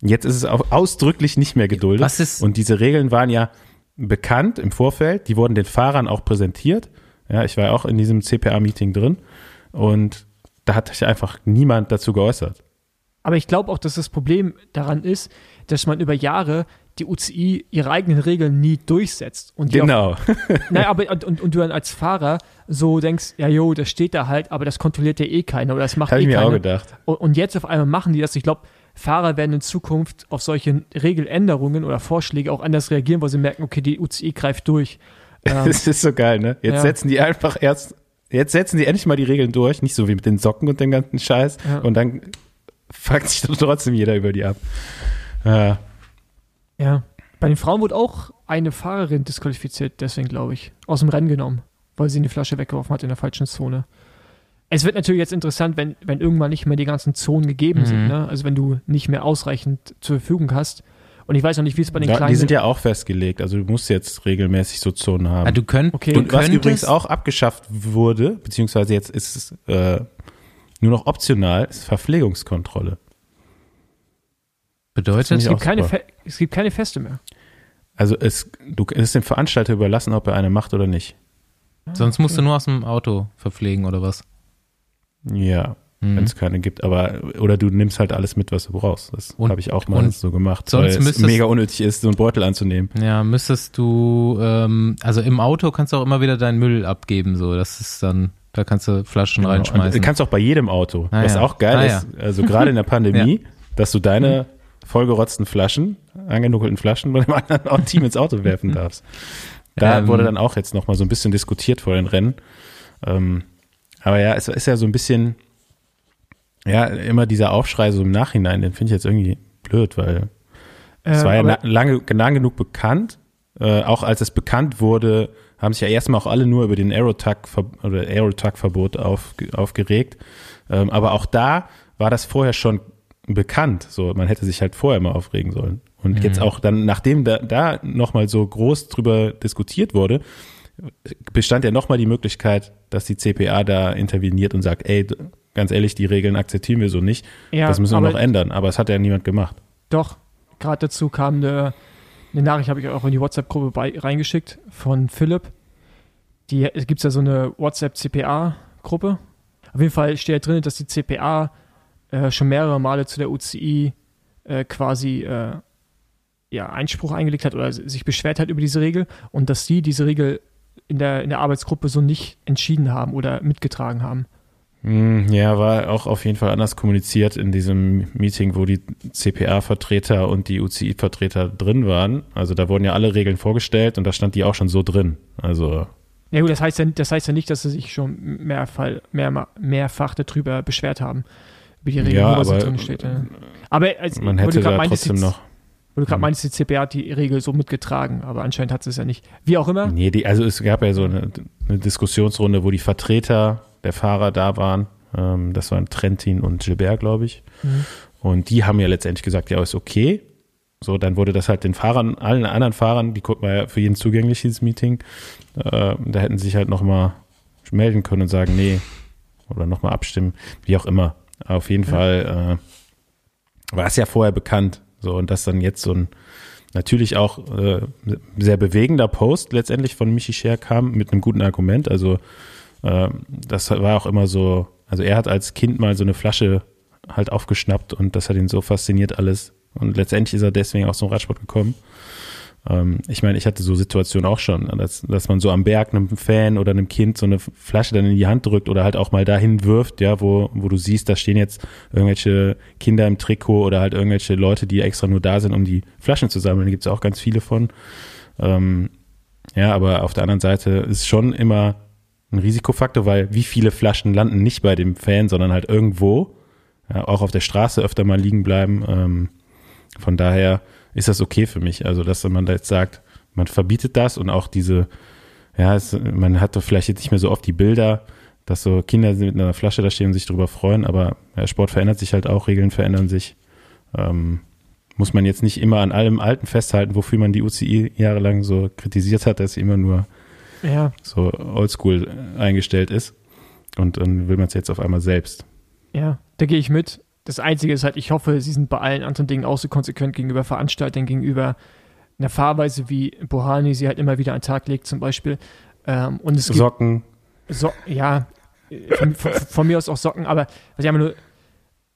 [SPEAKER 3] Jetzt ist es auch ausdrücklich nicht mehr geduldet.
[SPEAKER 1] Was ist?
[SPEAKER 3] Und diese Regeln waren ja bekannt im Vorfeld. Die wurden den Fahrern auch präsentiert. Ja, ich war auch in diesem CPA-Meeting drin und da hat sich einfach niemand dazu geäußert.
[SPEAKER 2] Aber ich glaube auch, dass das Problem daran ist, dass man über Jahre die UCI ihre eigenen Regeln nie durchsetzt. Und
[SPEAKER 3] genau.
[SPEAKER 2] Auch, naja, aber und, und, und, du dann als Fahrer so denkst, ja, jo, das steht da halt, aber das kontrolliert ja eh keiner oder das macht
[SPEAKER 3] Hab
[SPEAKER 2] eh
[SPEAKER 3] ich mir
[SPEAKER 2] keiner.
[SPEAKER 3] auch gedacht.
[SPEAKER 2] Und, und, jetzt auf einmal machen die das. Ich glaube, Fahrer werden in Zukunft auf solche Regeländerungen oder Vorschläge auch anders reagieren, weil sie merken, okay, die UCI greift durch.
[SPEAKER 3] Ähm, das ist so geil, ne? Jetzt ja. setzen die einfach erst, jetzt setzen die endlich mal die Regeln durch, nicht so wie mit den Socken und dem ganzen Scheiß. Ja. Und dann fuckt sich trotzdem jeder über die ab.
[SPEAKER 2] Ja. ja. Bei den Frauen wurde auch eine Fahrerin disqualifiziert, deswegen glaube ich, aus dem Rennen genommen, weil sie eine Flasche weggeworfen hat in der falschen Zone. Es wird natürlich jetzt interessant, wenn, wenn irgendwann nicht mehr die ganzen Zonen gegeben mhm. sind. Ne? Also wenn du nicht mehr ausreichend zur Verfügung hast. Und ich weiß noch nicht, wie es bei den
[SPEAKER 3] ja,
[SPEAKER 2] kleinen.
[SPEAKER 3] Die sind ja auch festgelegt. Also du musst jetzt regelmäßig so Zonen haben. Ja,
[SPEAKER 1] du könnt,
[SPEAKER 3] okay. Und was übrigens auch abgeschafft wurde, beziehungsweise jetzt ist es äh, nur noch optional, ist Verpflegungskontrolle.
[SPEAKER 2] Bedeutet, es gibt, keine es gibt keine Feste mehr.
[SPEAKER 3] Also es, du, es ist dem Veranstalter überlassen, ob er eine macht oder nicht.
[SPEAKER 1] Sonst musst du nur aus dem Auto verpflegen oder was?
[SPEAKER 3] Ja, mhm. wenn es keine gibt. Aber oder du nimmst halt alles mit, was du brauchst. Das habe ich auch mal so gemacht,
[SPEAKER 1] sonst
[SPEAKER 3] weil es mega unnötig ist, so einen Beutel anzunehmen.
[SPEAKER 1] Ja, müsstest du, ähm, also im Auto kannst du auch immer wieder deinen Müll abgeben. So, das ist dann, da kannst du Flaschen genau. reinschmeißen.
[SPEAKER 3] Du kannst auch bei jedem Auto. Ah, was ja. auch geil ah, ist, ja. also gerade in der Pandemie, ja. dass du deine mhm. vollgerotzten Flaschen, angenuckelten Flaschen bei einem anderen Team ins Auto werfen darfst. Da ähm, wurde dann auch jetzt noch mal so ein bisschen diskutiert vor den Rennen. Ähm, aber ja, es ist ja so ein bisschen, ja, immer dieser Aufschrei so im Nachhinein, den finde ich jetzt irgendwie blöd, weil es war ja lange, lang genug bekannt. Äh, auch als es bekannt wurde, haben sich ja erstmal auch alle nur über den Aerotag oder Aerotag-Verbot auf, aufgeregt. Ähm, aber auch da war das vorher schon bekannt. So, man hätte sich halt vorher mal aufregen sollen. Und mhm. jetzt auch dann, nachdem da, da nochmal so groß drüber diskutiert wurde, bestand ja nochmal die Möglichkeit, dass die CPA da interveniert und sagt, ey, ganz ehrlich, die Regeln akzeptieren wir so nicht. Ja, das müssen wir noch ändern. Aber es hat ja niemand gemacht.
[SPEAKER 2] Doch, gerade dazu kam eine, eine Nachricht, habe ich auch in die WhatsApp-Gruppe reingeschickt von Philipp. Die, es gibt ja so eine WhatsApp-CPA-Gruppe. Auf jeden Fall steht da drin, dass die CPA äh, schon mehrere Male zu der UCI äh, quasi äh, ja, Einspruch eingelegt hat oder sich beschwert hat über diese Regel und dass sie diese Regel in der, in der Arbeitsgruppe so nicht entschieden haben oder mitgetragen haben.
[SPEAKER 3] Hm, ja, war auch auf jeden Fall anders kommuniziert in diesem Meeting, wo die CPA-Vertreter und die UCI-Vertreter drin waren. Also da wurden ja alle Regeln vorgestellt und da stand die auch schon so drin. Also.
[SPEAKER 2] Ja gut, das heißt ja, das heißt ja nicht, dass sie sich schon mehrfach, mehr, mehrfach darüber beschwert haben.
[SPEAKER 3] Über die Regeln, ja, wo aber,
[SPEAKER 2] drin steht. Ja. Aber als,
[SPEAKER 3] man hätte da trotzdem noch
[SPEAKER 2] weil du gerade mhm. meinst, die CPA hat die Regel so mitgetragen, aber anscheinend hat sie es ja nicht. Wie auch immer.
[SPEAKER 3] Nee, die, also es gab ja so eine, eine, Diskussionsrunde, wo die Vertreter der Fahrer da waren. Ähm, das waren Trentin und Gilbert, glaube ich. Mhm. Und die haben ja letztendlich gesagt, ja, ist okay. So, dann wurde das halt den Fahrern, allen anderen Fahrern, die war ja für jeden zugänglich, dieses Meeting, äh, da hätten sie sich halt nochmal melden können und sagen, nee, oder nochmal abstimmen, wie auch immer. Auf jeden ja. Fall äh, war es ja vorher bekannt, so, und das dann jetzt so ein natürlich auch äh, sehr bewegender Post letztendlich von Michi Scher kam mit einem guten Argument. Also das war auch immer so, also er hat als Kind mal so eine Flasche halt aufgeschnappt und das hat ihn so fasziniert alles. Und letztendlich ist er deswegen auch zum Radsport gekommen. Ähm, ich meine, ich hatte so Situationen auch schon, dass, dass man so am Berg einem Fan oder einem Kind so eine Flasche dann in die Hand drückt oder halt auch mal dahin wirft, ja, wo, wo du siehst, da stehen jetzt irgendwelche Kinder im Trikot oder halt irgendwelche Leute, die extra nur da sind, um die Flaschen zu sammeln. Da gibt es auch ganz viele von. Ähm, ja, aber auf der anderen Seite ist schon immer ein Risikofaktor, weil wie viele Flaschen landen nicht bei dem Fan, sondern halt irgendwo, ja, auch auf der Straße öfter mal liegen bleiben. Ähm, von daher ist das okay für mich. Also, dass man da jetzt sagt, man verbietet das und auch diese, ja, es, man hat doch vielleicht jetzt nicht mehr so oft die Bilder, dass so Kinder mit einer Flasche da stehen und sich darüber freuen, aber ja, Sport verändert sich halt auch, Regeln verändern sich. Ähm, muss man jetzt nicht immer an allem Alten festhalten, wofür man die UCI jahrelang so kritisiert hat, dass sie immer nur ja. so oldschool eingestellt ist. Und dann will man es jetzt auf einmal selbst.
[SPEAKER 2] Ja, da gehe ich mit. Das Einzige ist halt, ich hoffe, sie sind bei allen anderen Dingen auch so konsequent gegenüber Veranstaltern, gegenüber einer Fahrweise, wie Bohani sie halt immer wieder an den Tag legt, zum Beispiel. Ähm, und es
[SPEAKER 3] Socken.
[SPEAKER 2] so, ja, von, von, von, mir aus auch Socken, aber was ich einfach nur,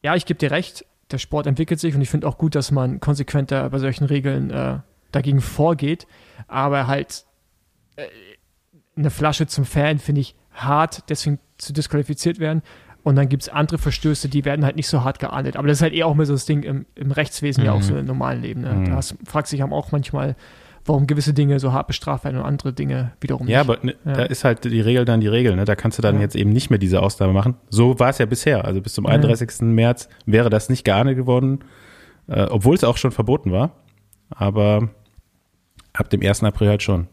[SPEAKER 2] ja, ich gebe dir recht, der Sport entwickelt sich und ich finde auch gut, dass man konsequenter bei solchen Regeln äh, dagegen vorgeht. Aber halt äh, eine Flasche zum Fan finde ich hart, deswegen zu disqualifiziert werden. Und dann gibt es andere Verstöße, die werden halt nicht so hart geahndet. Aber das ist halt eher auch mehr so das Ding im, im Rechtswesen, mhm. ja auch so im normalen Leben. Ne? Mhm. Da hast, fragt sich auch manchmal, warum gewisse Dinge so hart bestraft werden und andere Dinge wiederum
[SPEAKER 3] ja, nicht. Aber, ne, ja, aber da ist halt die Regel dann die Regel. Ne? Da kannst du dann ja. jetzt eben nicht mehr diese Ausnahme machen. So war es ja bisher. Also bis zum 31. Mhm. März wäre das nicht geahndet geworden, äh, obwohl es auch schon verboten war. Aber ab dem 1. April halt schon.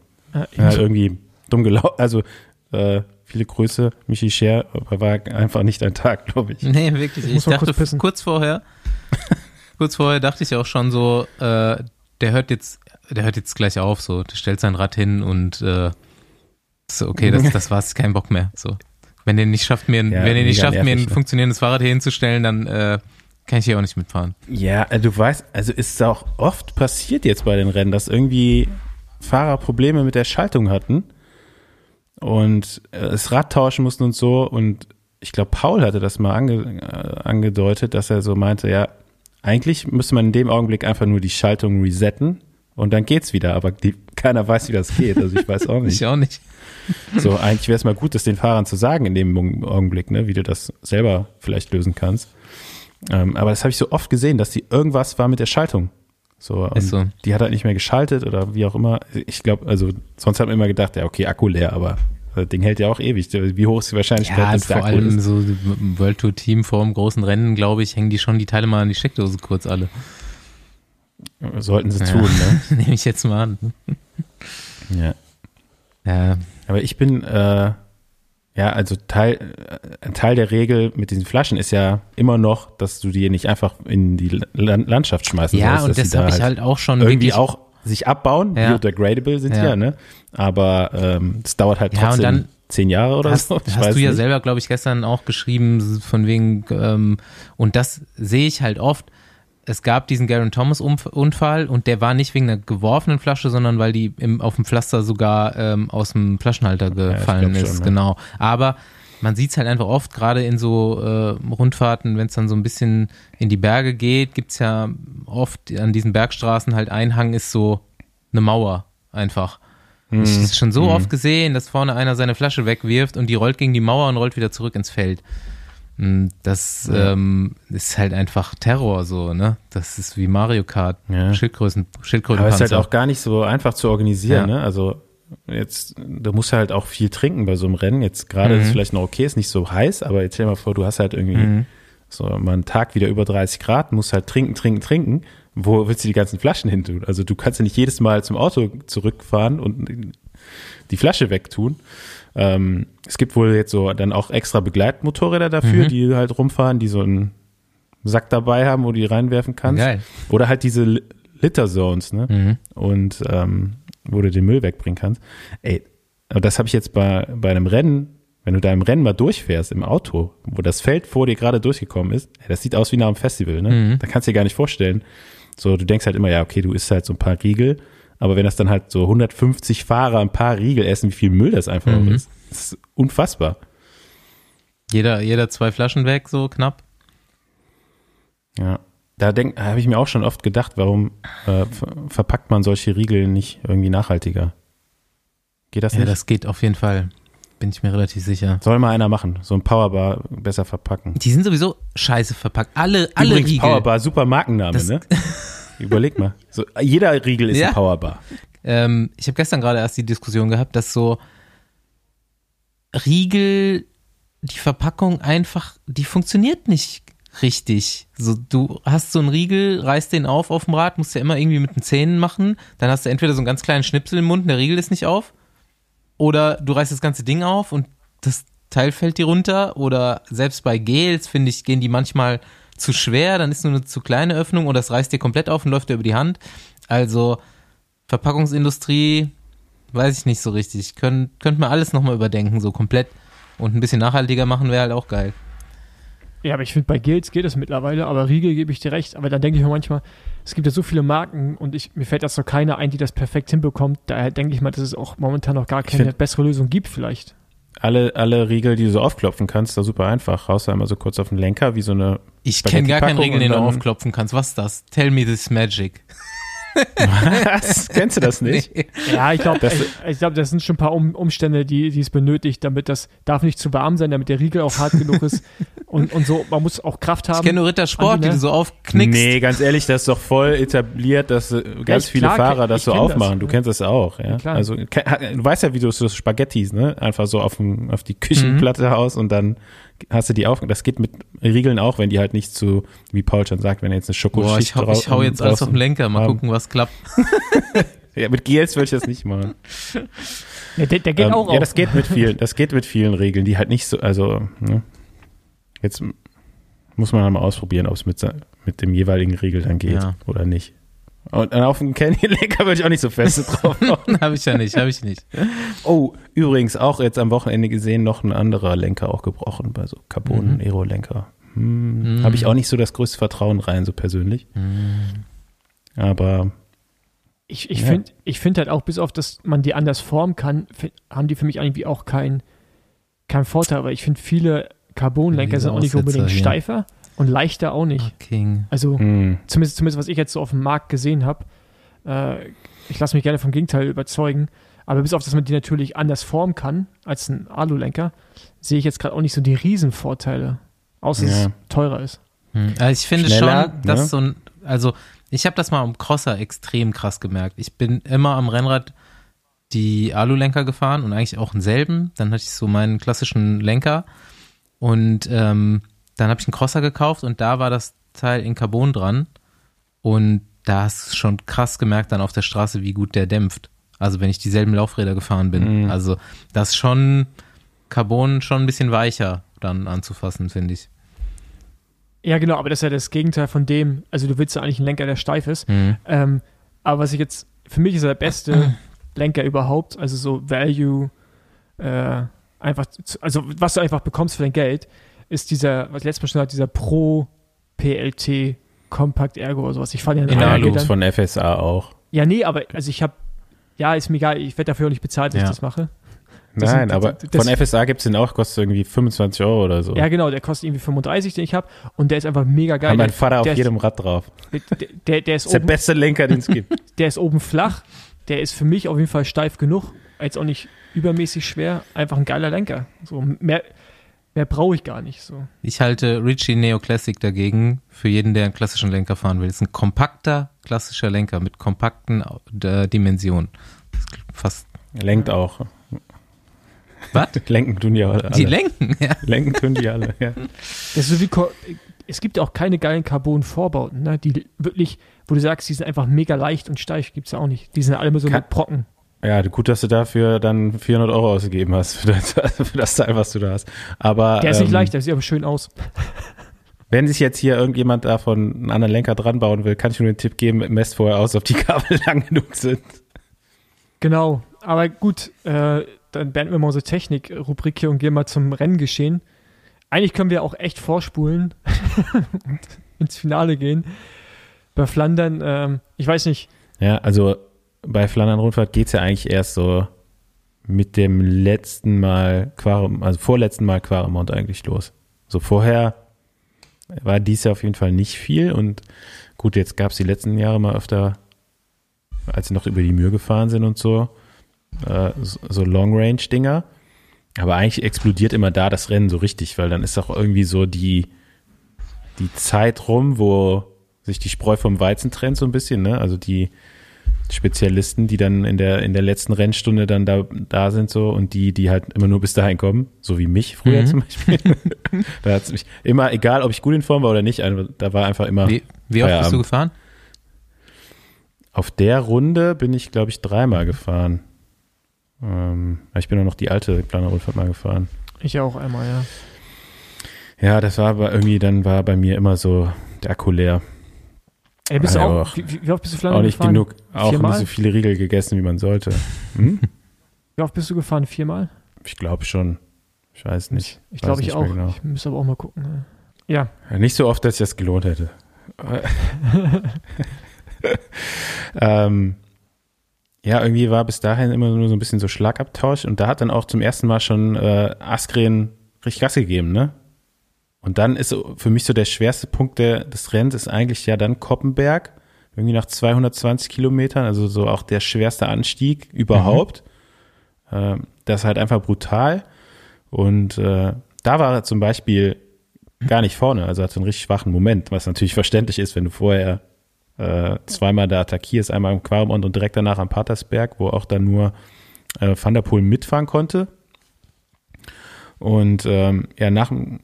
[SPEAKER 3] Ja irgendwie dumm gelaufen. Also äh, Viele Grüße, Michi Scher, aber war einfach nicht ein Tag, glaube ich.
[SPEAKER 1] Nee, wirklich. Ich, ich dachte kurz, kurz, vorher, kurz vorher dachte ich auch schon so, äh, der hört jetzt, der hört jetzt gleich auf, so, der stellt sein Rad hin und äh, so, okay, das, das war's, kein Bock mehr. So. Wenn der nicht schafft, mir, ja, wenn er nicht schafft, nervig, mir ein ne? funktionierendes Fahrrad hier hinzustellen, dann äh, kann ich hier auch nicht mitfahren.
[SPEAKER 3] Ja, äh, du weißt, also ist auch oft passiert jetzt bei den Rennen, dass irgendwie Fahrer Probleme mit der Schaltung hatten und äh, das Rad tauschen mussten und so. Und ich glaube, Paul hatte das mal ange, äh, angedeutet, dass er so meinte, ja, eigentlich müsste man in dem Augenblick einfach nur die Schaltung resetten und dann geht's wieder. Aber die, keiner weiß, wie das geht. Also ich weiß auch nicht.
[SPEAKER 1] ich auch nicht.
[SPEAKER 3] so, eigentlich wäre es mal gut, das den Fahrern zu sagen in dem Augenblick, ne, wie du das selber vielleicht lösen kannst. Ähm, aber das habe ich so oft gesehen, dass die irgendwas war mit der Schaltung. So, so. Die hat halt nicht mehr geschaltet oder wie auch immer. Ich glaube, also sonst haben wir immer gedacht, ja, okay, Akku leer, aber das Ding hält ja auch ewig. Wie hoch ist die Wahrscheinlichkeit, ja, dass
[SPEAKER 1] der vor Akku allem ist? so World Tour Team vor dem großen Rennen, glaube ich, hängen die schon die Teile mal an die Steckdose kurz alle.
[SPEAKER 3] Sollten sie ja, tun, ne?
[SPEAKER 1] Nehme ich jetzt mal an.
[SPEAKER 3] ja. Ja. Aber ich bin, äh, ja, also Teil, ein äh, Teil der Regel mit diesen Flaschen ist ja immer noch, dass du die nicht einfach in die Landschaft schmeißen
[SPEAKER 1] ja,
[SPEAKER 3] sollst.
[SPEAKER 1] Ja, und das habe ich halt auch schon
[SPEAKER 3] irgendwie auch sich abbauen, ja. biodegradable sind ja, ja ne? Aber ähm, es dauert halt trotzdem ja, dann zehn Jahre oder
[SPEAKER 1] hast,
[SPEAKER 3] so.
[SPEAKER 1] Ich hast du ja nicht. selber, glaube ich, gestern auch geschrieben, von wegen, ähm, und das sehe ich halt oft, es gab diesen Garen Thomas Unfall und der war nicht wegen einer geworfenen Flasche, sondern weil die im, auf dem Pflaster sogar ähm, aus dem Flaschenhalter gefallen ja, ist. Schon, ne? Genau. Aber man sieht es halt einfach oft, gerade in so äh, Rundfahrten, wenn es dann so ein bisschen in die Berge geht, gibt es ja oft an diesen Bergstraßen halt Einhang ist so eine Mauer einfach. Mhm. Ich habe schon so mhm. oft gesehen, dass vorne einer seine Flasche wegwirft und die rollt gegen die Mauer und rollt wieder zurück ins Feld. Hm, das ja. ähm, ist halt einfach Terror so, ne? Das ist wie Mario Kart, ja. Schildgrößen, Schildkröten.
[SPEAKER 3] Aber es ist halt auch gar nicht so einfach zu organisieren, ja. ne? Also jetzt, du musst halt auch viel trinken bei so einem Rennen. Jetzt gerade mhm. ist es vielleicht noch okay, ist nicht so heiß, aber jetzt stell dir mal vor, du hast halt irgendwie mhm. so mal einen Tag wieder über 30 Grad, musst halt trinken, trinken, trinken. Wo willst du die ganzen Flaschen hin tun? Also du kannst ja nicht jedes Mal zum Auto zurückfahren und die Flasche wegtun. Ähm, es gibt wohl jetzt so dann auch extra Begleitmotorräder dafür, mhm. die halt rumfahren, die so einen Sack dabei haben, wo du die reinwerfen kannst. Geil. Oder halt diese Litter Zones, ne? Mhm. Und ähm, wo du den Müll wegbringen kannst. Ey, das habe ich jetzt bei, bei einem Rennen, wenn du da im Rennen mal durchfährst im Auto, wo das Feld vor dir gerade durchgekommen ist, ey, das sieht aus wie nach einem Festival, ne? Mhm. Da kannst du dir gar nicht vorstellen. So, du denkst halt immer, ja, okay, du isst halt so ein paar Riegel aber wenn das dann halt so 150 Fahrer ein paar Riegel essen, wie viel Müll das einfach mhm. ist, das ist unfassbar.
[SPEAKER 1] Jeder, jeder zwei Flaschen weg, so knapp.
[SPEAKER 3] Ja. Da habe ich mir auch schon oft gedacht, warum äh, ver verpackt man solche Riegel nicht irgendwie nachhaltiger? Geht das
[SPEAKER 1] Ja,
[SPEAKER 3] nicht?
[SPEAKER 1] das geht auf jeden Fall. Bin ich mir relativ sicher.
[SPEAKER 3] Soll mal einer machen. So ein Powerbar besser verpacken.
[SPEAKER 1] Die sind sowieso scheiße verpackt. Alle, alle
[SPEAKER 3] Übrigens,
[SPEAKER 1] Riegel.
[SPEAKER 3] Powerbar, super Markenname,
[SPEAKER 1] Das-
[SPEAKER 3] ne? Überleg mal. So, jeder Riegel ist
[SPEAKER 1] Ja.
[SPEAKER 3] ein Powerbar.
[SPEAKER 1] Ähm, ich habe gestern gerade erst die Diskussion gehabt, dass so Riegel, die Verpackung einfach, die funktioniert nicht richtig. So, du hast so einen Riegel, reißt den auf auf dem Rad, musst ja immer irgendwie mit den Zähnen machen. Dann hast du entweder so einen ganz kleinen Schnipsel im Mund, der Riegel ist nicht auf. Oder du reißt das ganze Ding auf und das Teil fällt dir runter. Oder selbst bei Gels, finde ich, gehen die manchmal zu schwer, dann ist nur eine zu kleine Öffnung oder es reißt dir komplett auf und läuft dir über die Hand. Also Verpackungsindustrie, weiß ich nicht so richtig. Könnt, könnte man alles nochmal überdenken, so komplett. Und ein bisschen nachhaltiger machen wäre halt auch geil.
[SPEAKER 2] Ja, aber ich finde, bei Gels geht es mittlerweile, aber Riegel gebe ich dir recht. Aber dann denke ich mir manchmal, es gibt ja so viele Marken und ich, mir fällt jetzt noch keiner ein, die das perfekt hinbekommt. Daher denke ich mal, dass es auch momentan noch gar keine
[SPEAKER 3] find-
[SPEAKER 2] bessere Lösung gibt, vielleicht.
[SPEAKER 3] Alle, alle Riegel, die du so aufklopfen kannst, da super einfach. Raus einmal so kurz auf den Lenker, wie so eine.
[SPEAKER 1] Ich kenne gar keinen
[SPEAKER 3] Spaghetti-Packung
[SPEAKER 1] Riegel, den du aufklopfen kannst. Was ist das? Tell me this magic.
[SPEAKER 3] Was? Kennst du das nicht?
[SPEAKER 1] Nee.
[SPEAKER 2] Ja, ich glaube,
[SPEAKER 3] Das-
[SPEAKER 2] ich, ich glaube, das sind schon ein paar um, Umstände, die, die es benötigt, damit das darf nicht zu warm sein, damit der Riegel auch hart genug ist und, und so. Man muss auch Kraft haben.
[SPEAKER 1] Ich kenne nur Rittersport, die
[SPEAKER 2] ne?
[SPEAKER 1] du so aufknickst.
[SPEAKER 3] Nee, ganz ehrlich, das ist doch voll etabliert, dass äh, ganz
[SPEAKER 2] ich-
[SPEAKER 3] viele
[SPEAKER 2] klar,
[SPEAKER 3] Fahrer das so
[SPEAKER 2] kenn das,
[SPEAKER 3] aufmachen. Du
[SPEAKER 2] ja.
[SPEAKER 3] kennst das auch, ja.
[SPEAKER 2] Ja, klar.
[SPEAKER 3] Also du weißt ja, wie du so Spaghettis, ne, einfach so auf, dem, auf die Küchenplatte haust und dann hast du die auf. Das geht mit Riegeln auch, wenn die halt nicht zu, wie Paul schon sagt, wenn jetzt eine
[SPEAKER 1] Boah,
[SPEAKER 3] Schokoschicht
[SPEAKER 1] ich hau, ich hau jetzt alles auf den Lenker. Mal
[SPEAKER 3] haben.
[SPEAKER 1] gucken, was klappt.
[SPEAKER 3] Ja, mit Gels würde ich das nicht machen.
[SPEAKER 2] Ja, der, der geht
[SPEAKER 3] Ähm,
[SPEAKER 2] auch
[SPEAKER 3] ja,
[SPEAKER 2] auf.
[SPEAKER 3] das geht mit vielen, das geht mit vielen Regeln, die halt nicht so, also, ne? Jetzt muss man halt mal ausprobieren, ob es mit, mit dem jeweiligen Riegel dann geht
[SPEAKER 1] Ja.
[SPEAKER 3] oder nicht. Und auf dem Canyon-Lenker würde ich auch nicht so fest drauf machen.
[SPEAKER 1] habe ich ja nicht, habe ich nicht.
[SPEAKER 3] Oh, übrigens auch jetzt am Wochenende gesehen, noch ein anderer Lenker auch gebrochen, bei so Carbon-Aero-Lenker. Hm,
[SPEAKER 1] Mhm.
[SPEAKER 3] Habe ich auch nicht so das größte Vertrauen rein, so persönlich. Aber
[SPEAKER 2] Ich, ich
[SPEAKER 3] Ja.
[SPEAKER 2] finde ich find halt auch, bis auf dass man die anders formen kann, haben die für mich irgendwie auch keinen kein Vorteil, aber ich finde viele Carbonlenker sind auch nicht unbedingt steifer und leichter auch nicht.
[SPEAKER 1] King.
[SPEAKER 2] Also
[SPEAKER 3] hm,
[SPEAKER 2] zumindest, zumindest was ich jetzt so auf dem Markt gesehen habe. Äh, ich lasse mich gerne vom Gegenteil überzeugen, aber bis auf dass man die natürlich anders formen kann als ein Alulenker, sehe ich jetzt gerade auch nicht so die Riesenvorteile, außer dass
[SPEAKER 3] Ja.
[SPEAKER 2] es teurer ist.
[SPEAKER 1] Hm. Also ich finde
[SPEAKER 3] Schneller,
[SPEAKER 1] schon, dass
[SPEAKER 3] ne?
[SPEAKER 1] so ein, also ich habe das mal am Crosser extrem krass gemerkt. Ich bin immer am Rennrad die Alulenker gefahren und eigentlich auch denselben. Dann hatte ich so meinen klassischen Lenker und ähm, dann habe ich einen Crosser gekauft und da war das Teil in Carbon dran und da hast du schon krass gemerkt dann auf der Straße, wie gut der dämpft. Also wenn ich dieselben Laufräder gefahren bin.
[SPEAKER 3] Mhm.
[SPEAKER 1] Also das ist schon Carbon schon ein bisschen weicher dann anzufassen, finde ich.
[SPEAKER 2] Ja, genau, aber das ist ja das Gegenteil von dem, also du willst ja eigentlich einen Lenker, der steif ist.
[SPEAKER 1] Mhm.
[SPEAKER 2] Ähm, aber was ich jetzt, für mich ist er der beste Lenker überhaupt, also so Value, äh, einfach, zu, also was du einfach bekommst für dein Geld, ist dieser, was ich letztes Mal schon hatte, dieser Pro PLT Compact Ergo oder sowas. Ich fahre ja
[SPEAKER 1] In
[SPEAKER 2] einen
[SPEAKER 1] Alu
[SPEAKER 2] Alu
[SPEAKER 3] Alus von FSA auch.
[SPEAKER 2] Ja, nee, aber also ich habe, ja, ist mir egal, ich werde dafür auch nicht bezahlt, dass
[SPEAKER 1] Ja.
[SPEAKER 2] ich das mache. Das
[SPEAKER 3] Nein,
[SPEAKER 2] sind-
[SPEAKER 3] aber
[SPEAKER 2] das-
[SPEAKER 3] von FSA gibt's den auch, kostet irgendwie 25 Euro oder so.
[SPEAKER 2] Ja, genau, der kostet irgendwie 35, den ich habe und der ist einfach mega geil.
[SPEAKER 3] Hat mein
[SPEAKER 2] Der-
[SPEAKER 3] Vater auf
[SPEAKER 2] der ist-
[SPEAKER 3] jedem Rad drauf.
[SPEAKER 2] Der, der, der, ist
[SPEAKER 3] ist der beste Lenker, den es gibt.
[SPEAKER 2] der ist oben flach, der ist für mich auf jeden Fall steif genug, jetzt auch nicht übermäßig schwer, einfach ein geiler Lenker. So mehr, mehr brauche ich gar nicht. So.
[SPEAKER 1] Ich halte Ritchie Neo Classic dagegen für jeden, der einen klassischen Lenker fahren will. Es ist ein kompakter, klassischer Lenker mit kompakten äh, Dimensionen. Fast.
[SPEAKER 3] Lenkt auch.
[SPEAKER 1] Was?
[SPEAKER 3] Lenken tun die alle.
[SPEAKER 1] Die lenken, ja.
[SPEAKER 3] Lenken tun die alle, ja.
[SPEAKER 2] Das ist so wie, es gibt ja auch keine geilen Carbon-Vorbauten, ne? die wirklich, wo du sagst, die sind einfach mega leicht und steif, gibt es ja auch nicht. Die sind alle immer so
[SPEAKER 3] Kann-
[SPEAKER 2] mit Brocken.
[SPEAKER 3] Ja, gut, dass du dafür dann 400 Euro ausgegeben hast für das, für das Teil, was du da hast. Aber
[SPEAKER 2] Der ist nicht
[SPEAKER 3] ähm,
[SPEAKER 2] leicht, der sieht aber schön aus.
[SPEAKER 3] wenn sich jetzt hier irgendjemand davon einen anderen Lenker dran bauen will, kann ich nur den Tipp geben, messt vorher aus, ob die Kabel lang genug sind.
[SPEAKER 2] Genau, aber gut, äh, dann beenden wir mal unsere Technik-Rubrik hier und gehen mal zum Renngeschehen. Eigentlich können wir auch echt vorspulen und ins Finale gehen. Bei Flandern, ähm, ich weiß nicht,
[SPEAKER 3] Ja, also bei Flandern Rundfahrt geht's ja eigentlich erst so mit dem letzten Mal, Quarem, also vorletzten Mal Quaremont eigentlich los. So vorher war dies ja auf jeden Fall nicht viel und gut, jetzt gab es die letzten Jahre mal öfter, als sie noch über die Mühe gefahren sind und so, äh, so Long-Range-Dinger. Aber eigentlich explodiert immer da das Rennen so richtig, weil dann ist auch irgendwie so die, die Zeit rum, wo sich die Spreu vom Weizen trennt so ein bisschen, ne? Also die Spezialisten, die dann in der, in der letzten Rennstunde dann da, da sind so und die, die halt immer nur bis dahin kommen, so wie mich früher mhm. zum Beispiel. da hat es mich immer, egal ob ich gut in Form war oder nicht, da war einfach immer.
[SPEAKER 1] Wie, wie oft bist du gefahren?
[SPEAKER 3] Auf der Runde bin ich, glaube ich, dreimal gefahren. Ähm, ich bin auch noch die alte Planer-Rundfahrt mal gefahren.
[SPEAKER 2] Ich auch einmal, ja.
[SPEAKER 3] Ja, das war aber irgendwie, dann war bei mir immer so der Akku leer.
[SPEAKER 2] Ey, bist du auch, auch, wie, wie, oft bist du Flandern
[SPEAKER 3] Auch nicht gefahren? genug, auch Viermal? nicht so viele Riegel gegessen, wie man sollte. Hm?
[SPEAKER 2] Wie oft bist du gefahren? Viermal?
[SPEAKER 3] Ich glaube schon. Ich weiß nicht.
[SPEAKER 2] Ich glaube ich auch. Genau. Ich muss aber auch mal gucken. Ja.
[SPEAKER 3] ja. Nicht so oft, dass ich das gelohnt hätte. ähm, ja, irgendwie war bis dahin immer nur so ein bisschen so Schlagabtausch und da hat dann auch zum ersten Mal schon äh, Askren richtig Gas gegeben, ne? Und dann ist für mich so der schwerste Punkt der, des Rennens ist eigentlich ja dann Koppenberg, irgendwie nach 220 Kilometern, also so auch der schwerste Anstieg überhaupt. Mhm. Das ist halt einfach brutal. Und äh, da war er zum Beispiel gar nicht vorne, also hat einen richtig schwachen Moment, was natürlich verständlich ist, wenn du vorher äh, zweimal da attackierst, einmal im Quarmont und direkt danach am Patersberg, wo auch dann nur äh, Van der Poel mitfahren konnte. Und ähm, ja, nach dem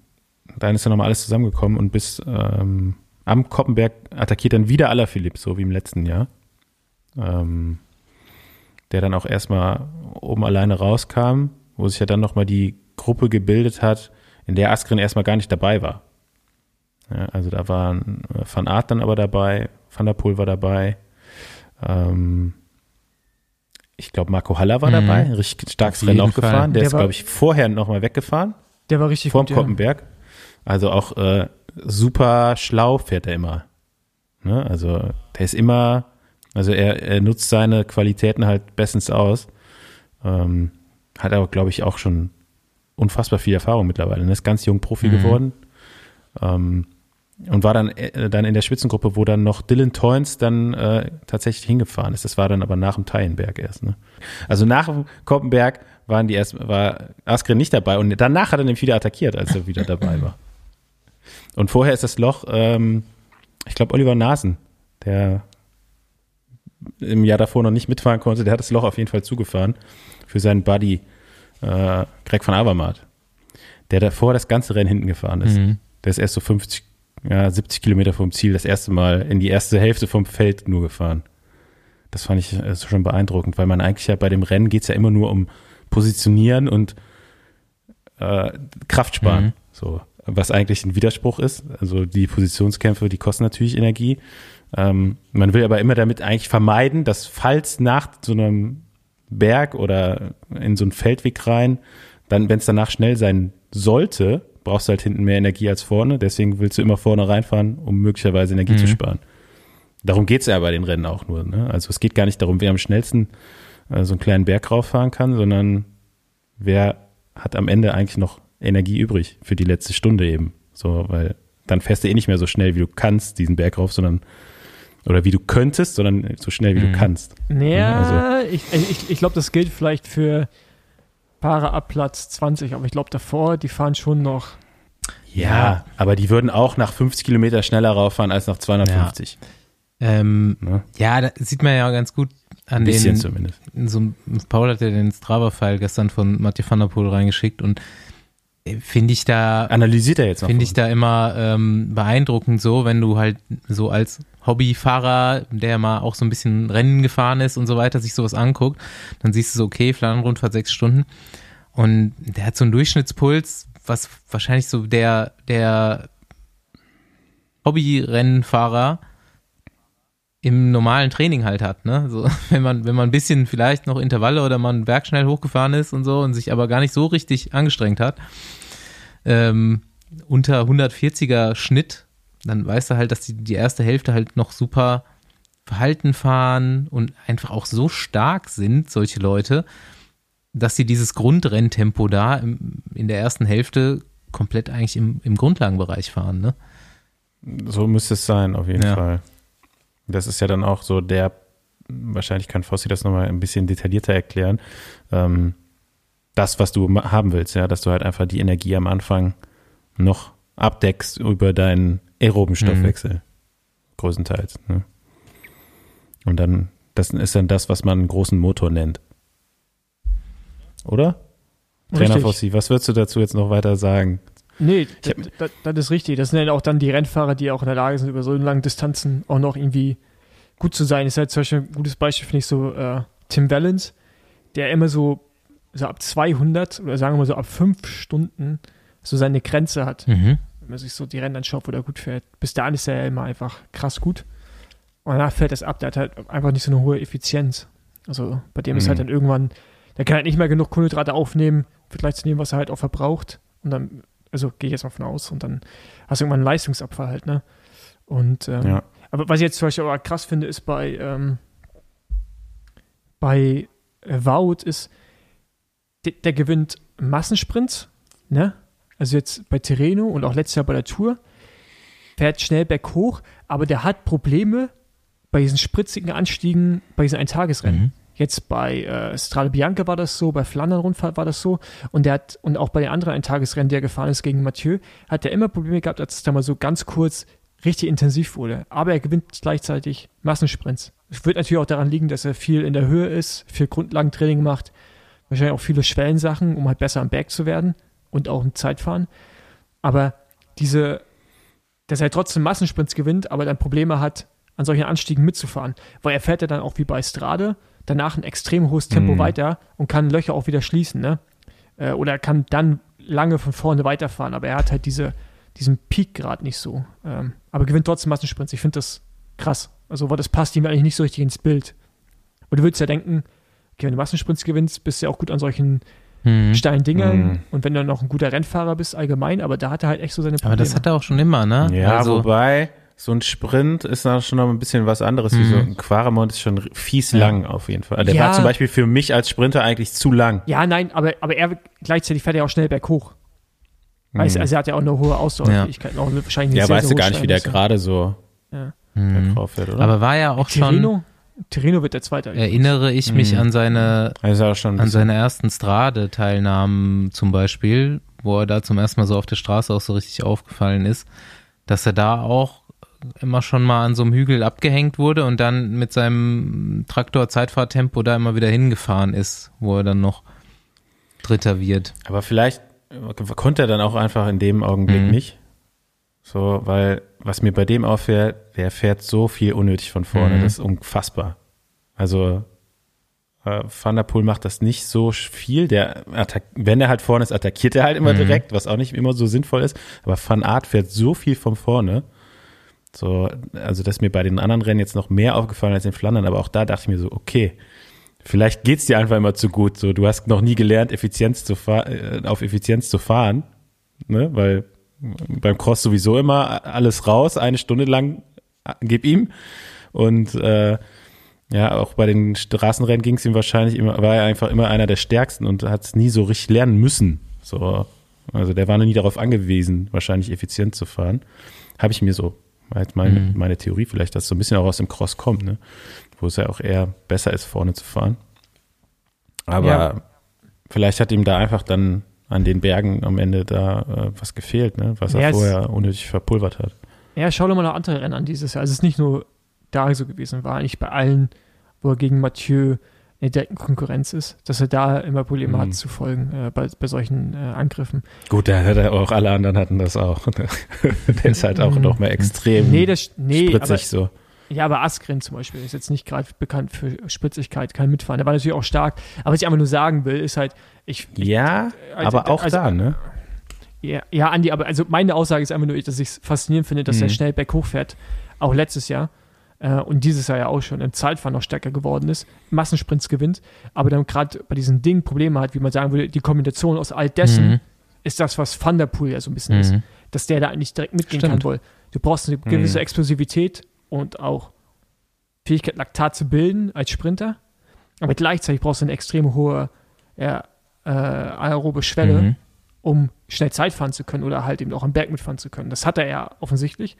[SPEAKER 3] dann ist dann nochmal alles zusammengekommen und bis ähm, am Koppenberg attackiert dann wieder Alaphilipp, so wie im letzten Jahr. Ähm, der dann auch erstmal oben alleine rauskam, wo sich ja dann nochmal die Gruppe gebildet hat, in der Askren erstmal gar nicht dabei war. Ja, also da waren äh, Van Aert dann aber dabei, Van der Poel war dabei, ähm, ich glaube Marco Haller war mhm. dabei, richtig starkes Rennen auch gefahren, der, der ist glaube ich vorher nochmal weggefahren.
[SPEAKER 2] Der war richtig
[SPEAKER 3] Vorm gut, Koppenberg. Ja. Also auch äh, super schlau fährt er immer. Ne? Also der ist immer, also er, er nutzt seine Qualitäten halt bestens aus. Ähm, hat aber, glaube ich, auch schon unfassbar viel Erfahrung mittlerweile. Er ne? ist ganz jung Profi mhm. geworden. Ähm, und war dann, äh, dann in der Spitzengruppe, wo dann noch Dylan Toynes dann äh, tatsächlich hingefahren ist. Das war dann aber nach dem Teilenberg erst. Ne? Also nach dem Koppenberg waren die erst, war Askren nicht dabei und danach hat er den wieder attackiert, als er wieder dabei war. Und vorher ist das Loch, ähm, ich glaube, Oliver Nasen, der im Jahr davor noch nicht mitfahren konnte, der hat das Loch auf jeden Fall zugefahren für seinen Buddy äh, Greg van Avermaet, der davor das ganze Rennen hinten gefahren ist. Mhm. Der ist erst so 50, ja, 70 Kilometer vom Ziel das erste Mal in die erste Hälfte vom Feld nur gefahren. Das fand ich äh, schon beeindruckend, weil man eigentlich ja bei dem Rennen geht es ja immer nur um Positionieren und äh, Kraft sparen. Mhm. So was eigentlich ein Widerspruch ist. Also die Positionskämpfe, die kosten natürlich Energie. Ähm, man will aber immer damit eigentlich vermeiden, dass falls nach so einem Berg oder in so einen Feldweg rein, dann, wenn es danach schnell sein sollte, brauchst du halt hinten mehr Energie als vorne. Deswegen willst du immer vorne reinfahren, um möglicherweise Energie mhm. zu sparen. Darum geht's ja bei den Rennen auch nur. Ne? Also es geht gar nicht darum, wer am schnellsten äh, so einen kleinen Berg rauffahren kann, sondern wer hat am Ende eigentlich noch Energie übrig für die letzte Stunde eben. So, weil dann fährst du eh nicht mehr so schnell, wie du kannst, diesen Berg rauf, sondern oder wie du könntest, sondern so schnell, wie mhm. du kannst.
[SPEAKER 2] Naja, also. ich, ich, ich glaube, das gilt vielleicht für Paare ab Platz 20, aber ich glaube davor, die fahren schon noch.
[SPEAKER 3] Ja, ja, aber die würden auch nach 50 Kilometer schneller rauffahren als nach 250.
[SPEAKER 1] Ja, ähm, ne? ja da sieht man ja ganz gut an
[SPEAKER 3] Bisschen
[SPEAKER 1] den.
[SPEAKER 3] zumindest.
[SPEAKER 1] So, Paul hat ja den Strava-File gestern von Mathieu van der Poel reingeschickt und finde ich da
[SPEAKER 3] analysiert er jetzt
[SPEAKER 1] finde ich da immer ähm, beeindruckend so wenn du halt so als Hobbyfahrer der mal auch so ein bisschen Rennen gefahren ist und so weiter sich sowas anguckt dann siehst du so okay Flandern-Rundfahrt sechs Stunden. Und der hat so einen Durchschnittspuls was wahrscheinlich so der der Hobbyrennenfahrer im normalen Training halt hat, ne? So, wenn man, wenn man ein bisschen vielleicht noch Intervalle oder man Berg schnell hochgefahren ist und so und sich aber gar nicht so richtig angestrengt hat, ähm, unter 140er Schnitt, dann weißt du halt, dass die, die erste Hälfte halt noch super verhalten fahren und einfach auch so stark sind, solche Leute, dass sie dieses Grundrenntempo da im, in der ersten Hälfte komplett eigentlich im, im Grundlagenbereich fahren, ne?
[SPEAKER 3] So müsste es sein, auf jeden
[SPEAKER 1] Ja.
[SPEAKER 3] Fall. Das ist ja dann auch so der, wahrscheinlich kann Fossi das nochmal ein bisschen detaillierter erklären, ähm, das, was du haben willst, ja, dass du halt einfach die Energie am Anfang noch abdeckst über deinen aeroben Stoffwechsel, größtenteils. Ne? Und dann, das ist dann das, was man einen großen Motor nennt. Oder? Trainer
[SPEAKER 2] Richtig.
[SPEAKER 3] Fossi, was würdest du dazu jetzt noch weiter sagen?
[SPEAKER 2] Nee, das, ist richtig. Das sind ja auch dann die Rennfahrer, die auch in der Lage sind, über so lange Distanzen auch noch irgendwie gut zu sein. Ist halt zum Beispiel ein gutes Beispiel, finde ich, so äh, Tim Valens, der immer so, so ab 200 oder sagen wir mal so ab 5 Stunden so seine Grenze hat.
[SPEAKER 1] Mhm.
[SPEAKER 2] Wenn man sich so die Rennen anschaut, wo der gut fährt. Bis dahin ist er ja immer einfach krass gut. Und danach fällt das ab. Der hat halt einfach nicht so eine hohe Effizienz. Also bei dem ist
[SPEAKER 3] Mhm.
[SPEAKER 2] halt dann irgendwann, der kann halt nicht mehr genug Kohlenhydrate aufnehmen, Vergleich zu dem, was er halt auch verbraucht. Und dann, also gehe ich jetzt mal von aus. Und dann hast du irgendwann einen Leistungsabfall halt, ne? Und ähm,
[SPEAKER 3] Ja.
[SPEAKER 2] aber was ich jetzt zum Beispiel aber krass finde, ist bei, ähm, bei äh, Wout ist, der, der gewinnt Massensprints, ne? Also jetzt bei Tirreno und auch letztes Jahr bei der Tour, fährt schnell berghoch, aber der hat Probleme bei diesen spritzigen Anstiegen, bei diesen Eintagesrennen.
[SPEAKER 1] Mhm.
[SPEAKER 2] Jetzt bei äh, Strade Bianca war das so, bei Flandern-Rundfahrt war das so und der hat, und auch bei den anderen Eintagesrennen, die er gefahren ist gegen Mathieu, hat er immer Probleme gehabt, als es da mal so ganz kurz richtig intensiv wurde. Aber er gewinnt gleichzeitig Massensprints. Es wird natürlich auch daran liegen, dass er viel in der Höhe ist, viel Grundlagentraining macht, wahrscheinlich auch viele Schwellensachen, um halt besser am Berg zu werden und auch im Zeitfahren. Aber diese, dass er trotzdem Massensprints gewinnt, aber dann Probleme hat, an solchen Anstiegen mitzufahren. Weil er fährt ja dann auch wie bei Strade danach ein extrem hohes Tempo
[SPEAKER 3] Mhm.
[SPEAKER 2] weiter und kann Löcher auch wieder schließen, ne? Äh, Oder kann dann lange von vorne weiterfahren, aber er hat halt diese, diesen Peak gerade nicht so. Ähm, aber gewinnt trotzdem Massensprints. Ich finde das krass. Also, weil das passt ihm eigentlich nicht so richtig ins Bild. Und du würdest ja denken, okay, wenn du Massensprints gewinnst, bist du ja auch gut an solchen
[SPEAKER 1] Mhm.
[SPEAKER 2] steilen Dingern
[SPEAKER 3] Mhm.
[SPEAKER 2] und wenn du noch ein guter Rennfahrer bist allgemein, aber da hat er halt echt so seine Probleme.
[SPEAKER 1] Aber das hat er auch schon immer, ne?
[SPEAKER 3] Ja,
[SPEAKER 1] also,
[SPEAKER 3] wobei, so ein Sprint ist da schon noch ein bisschen was anderes. Wie so
[SPEAKER 1] Mhm.
[SPEAKER 3] ein Quaremont ist schon fies
[SPEAKER 1] Ja.
[SPEAKER 3] lang auf jeden Fall. Der
[SPEAKER 2] Ja.
[SPEAKER 3] war zum Beispiel für mich als Sprinter eigentlich zu lang.
[SPEAKER 2] ja, nein, aber, aber er gleichzeitig fährt er auch schnell berghoch. Weißt,
[SPEAKER 3] Mhm.
[SPEAKER 2] also er hat ja auch eine hohe Ausdauerfähigkeit. Noch eine- wahrscheinlich
[SPEAKER 3] ja,
[SPEAKER 2] sehr,
[SPEAKER 3] weißt
[SPEAKER 2] sehr
[SPEAKER 3] du gar nicht, wie der gerade so
[SPEAKER 2] Ja.
[SPEAKER 1] Mhm.
[SPEAKER 3] drauf fährt, oder?
[SPEAKER 1] Aber war ja auch schon?
[SPEAKER 2] Tirreno wird der Zweite.
[SPEAKER 1] erinnere ich mich
[SPEAKER 3] Mhm.
[SPEAKER 1] an seine
[SPEAKER 3] also auch
[SPEAKER 1] an seine ersten Strade-Teilnahmen zum Beispiel, wo er da zum ersten Mal so auf der Straße auch so richtig aufgefallen ist, dass er da auch immer schon mal an so einem Hügel abgehängt wurde und dann mit seinem Traktor-Zeitfahrtempo da immer wieder hingefahren ist, wo er dann noch Dritter wird.
[SPEAKER 3] Aber vielleicht äh, konnte er dann auch einfach in dem Augenblick
[SPEAKER 1] Mhm.
[SPEAKER 3] nicht. So, weil was mir bei dem auffällt, der fährt so viel unnötig von vorne.
[SPEAKER 1] Mhm.
[SPEAKER 3] Das ist unfassbar. Also äh, Van der Poel macht das nicht so viel. Der wenn er halt vorne ist, attackiert er halt immer
[SPEAKER 1] Mhm.
[SPEAKER 3] direkt, was auch nicht immer so sinnvoll ist. Aber Van Art fährt so viel von vorne. So, also das ist mir bei den anderen Rennen jetzt noch mehr aufgefallen als in Flandern. Aber auch da dachte ich mir so, okay, vielleicht geht's dir einfach immer zu gut. So, du hast noch nie gelernt, Effizienz zu äh, auf Effizienz zu fahren, ne? Weil beim Cross sowieso immer alles raus, eine Stunde lang äh, gib ihm. Und äh, ja, auch bei den Straßenrennen ging es ihm wahrscheinlich immer, war er einfach immer einer der stärksten und hat es nie so richtig lernen müssen. So, also der war noch nie darauf angewiesen, wahrscheinlich effizient zu fahren. Habe ich mir so, halt meine,
[SPEAKER 1] Mhm.
[SPEAKER 3] meine Theorie vielleicht, dass so ein bisschen auch aus dem Cross kommt, ne? Wo es ja auch eher besser ist, vorne zu fahren. Aber
[SPEAKER 2] Ja.
[SPEAKER 3] vielleicht hat ihm da einfach dann an den Bergen am Ende da äh, was gefehlt, ne? Was
[SPEAKER 2] Ja,
[SPEAKER 3] er
[SPEAKER 2] es-
[SPEAKER 3] vorher unnötig verpulvert hat.
[SPEAKER 2] Ja, schau doch mal noch andere Rennen an dieses Jahr. Also es ist nicht nur da so gewesen, war eigentlich bei allen, wo er gegen Mathieu in der direkten Konkurrenz ist, dass er da immer Probleme
[SPEAKER 3] Mhm.
[SPEAKER 2] hat zu folgen äh, bei, bei solchen äh, Angriffen.
[SPEAKER 3] Gut, da hat er auch, alle anderen hatten das auch. Der ist halt auch
[SPEAKER 2] Mhm.
[SPEAKER 3] noch mal extrem
[SPEAKER 2] Nee, das, nee aber,
[SPEAKER 3] spritzig so.
[SPEAKER 2] ja, aber Askren zum Beispiel ist jetzt nicht gerade bekannt für Spritzigkeit, kann mitfahren. Der war natürlich auch stark. Aber was ich einfach nur sagen will, ist halt, ich,
[SPEAKER 3] Ja,
[SPEAKER 2] also-
[SPEAKER 3] aber auch
[SPEAKER 2] also-
[SPEAKER 3] da, ne?
[SPEAKER 2] Ja, ja, Andi, aber also meine Aussage ist einfach nur, dass ich es faszinierend finde, dass
[SPEAKER 3] Mhm.
[SPEAKER 2] er schnell berghoch fährt. Auch letztes Jahr. Äh, und dieses Jahr ja auch schon im Zeitfahren noch stärker geworden ist. Massensprints gewinnt. Aber dann gerade bei diesen Dingen Probleme hat, wie man sagen würde, die Kombination aus all dessen
[SPEAKER 1] Mhm.
[SPEAKER 2] ist das, was Van der Poel ja so ein bisschen ist.
[SPEAKER 1] Mhm.
[SPEAKER 2] Dass der da nicht direkt mitgehen
[SPEAKER 1] Stimmt.
[SPEAKER 2] kann, weil du brauchst eine gewisse
[SPEAKER 3] Mhm.
[SPEAKER 2] Explosivität und auch Fähigkeit, Laktat zu bilden als Sprinter. Aber gleichzeitig brauchst du eine extrem hohe ja, äh, aerobe Schwelle, mhm. um schnell Zeit fahren zu können oder halt eben auch am Berg mitfahren zu können. Das hat er ja offensichtlich.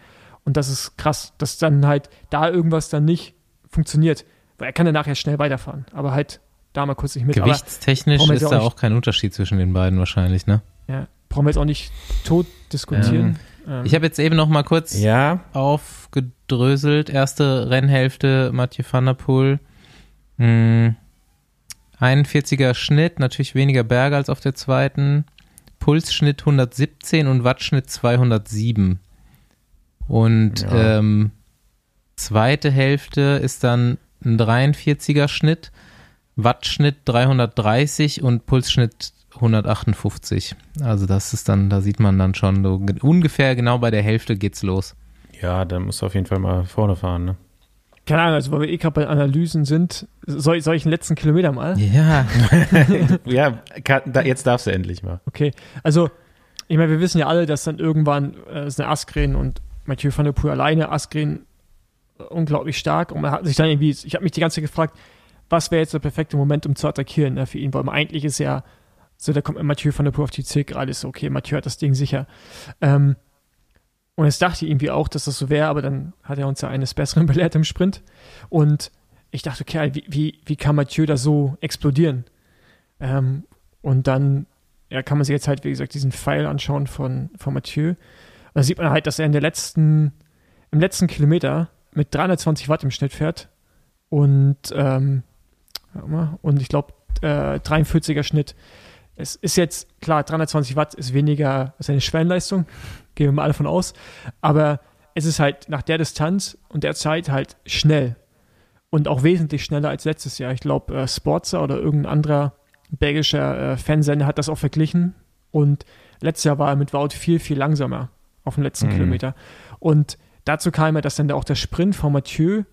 [SPEAKER 2] Und das ist krass, dass dann halt da irgendwas dann nicht funktioniert. Weil er kann dann nachher schnell weiterfahren, aber halt da mal kurz nicht mit.
[SPEAKER 1] Gewichtstechnisch ist da auch kein Unterschied zwischen den beiden wahrscheinlich, ne?
[SPEAKER 2] Ja, brauchen wir jetzt auch nicht tot diskutieren.
[SPEAKER 1] Ähm, ich habe jetzt eben noch mal kurz
[SPEAKER 3] ja.
[SPEAKER 1] aufgedröselt. Erste Rennhälfte Mathieu van der Poel. Hm, 41er Schnitt, natürlich weniger Berge als auf der zweiten. Pulsschnitt 117 und Wattschnitt 207. Und ja. ähm, zweite Hälfte ist dann ein 43er Schnitt, Wattschnitt 330 und Pulsschnitt 158. Also das ist dann, da sieht man dann schon so ungefähr genau bei der Hälfte geht's los.
[SPEAKER 3] Ja, dann musst du auf jeden Fall mal vorne fahren, ne?
[SPEAKER 2] Keine Ahnung, also weil wir eh gerade bei Analysen sind, soll, soll ich den letzten Kilometer mal?
[SPEAKER 3] Ja. ja, kann, da, jetzt darfst du endlich mal.
[SPEAKER 2] Okay, also ich meine, wir wissen ja alle, dass dann irgendwann äh, ist eine Askren und Mathieu van der Poel alleine, Askren äh, unglaublich stark und man hat sich dann irgendwie, ich habe mich die ganze Zeit gefragt, was wäre jetzt der perfekte Moment, um zu attackieren ne, für ihn, weil eigentlich ist ja so, da kommt Mathieu van der Poel auf die Zielgerade, ist okay, Mathieu hat das Ding sicher. Ähm, und es dachte irgendwie auch, dass das so wäre, aber dann hat er uns ja eines Besseren belehrt im Sprint. Und ich dachte, okay, wie, wie, wie kann Mathieu da so explodieren? Ähm, und dann ja, kann man sich jetzt halt, wie gesagt, diesen Pfeil anschauen von, von Mathieu. Da sieht man halt, dass er in der letzten, im letzten Kilometer mit 320 Watt im Schnitt fährt. Und, ähm, und ich glaube, äh, 43er Schnitt. Es ist jetzt, klar, 320 Watt ist weniger als eine Schwellenleistung, gehen wir mal alle von aus, aber es ist halt nach der Distanz und der Zeit halt schnell. Und auch wesentlich schneller als letztes Jahr. Ich glaube, äh, Sportser oder irgendein anderer belgischer äh, Fansender hat das auch verglichen. Und letztes Jahr war er mit Wout viel, viel langsamer auf dem letzten mhm. Kilometer. Und dazu kam ja, dass dann auch der Sprint von Mathieu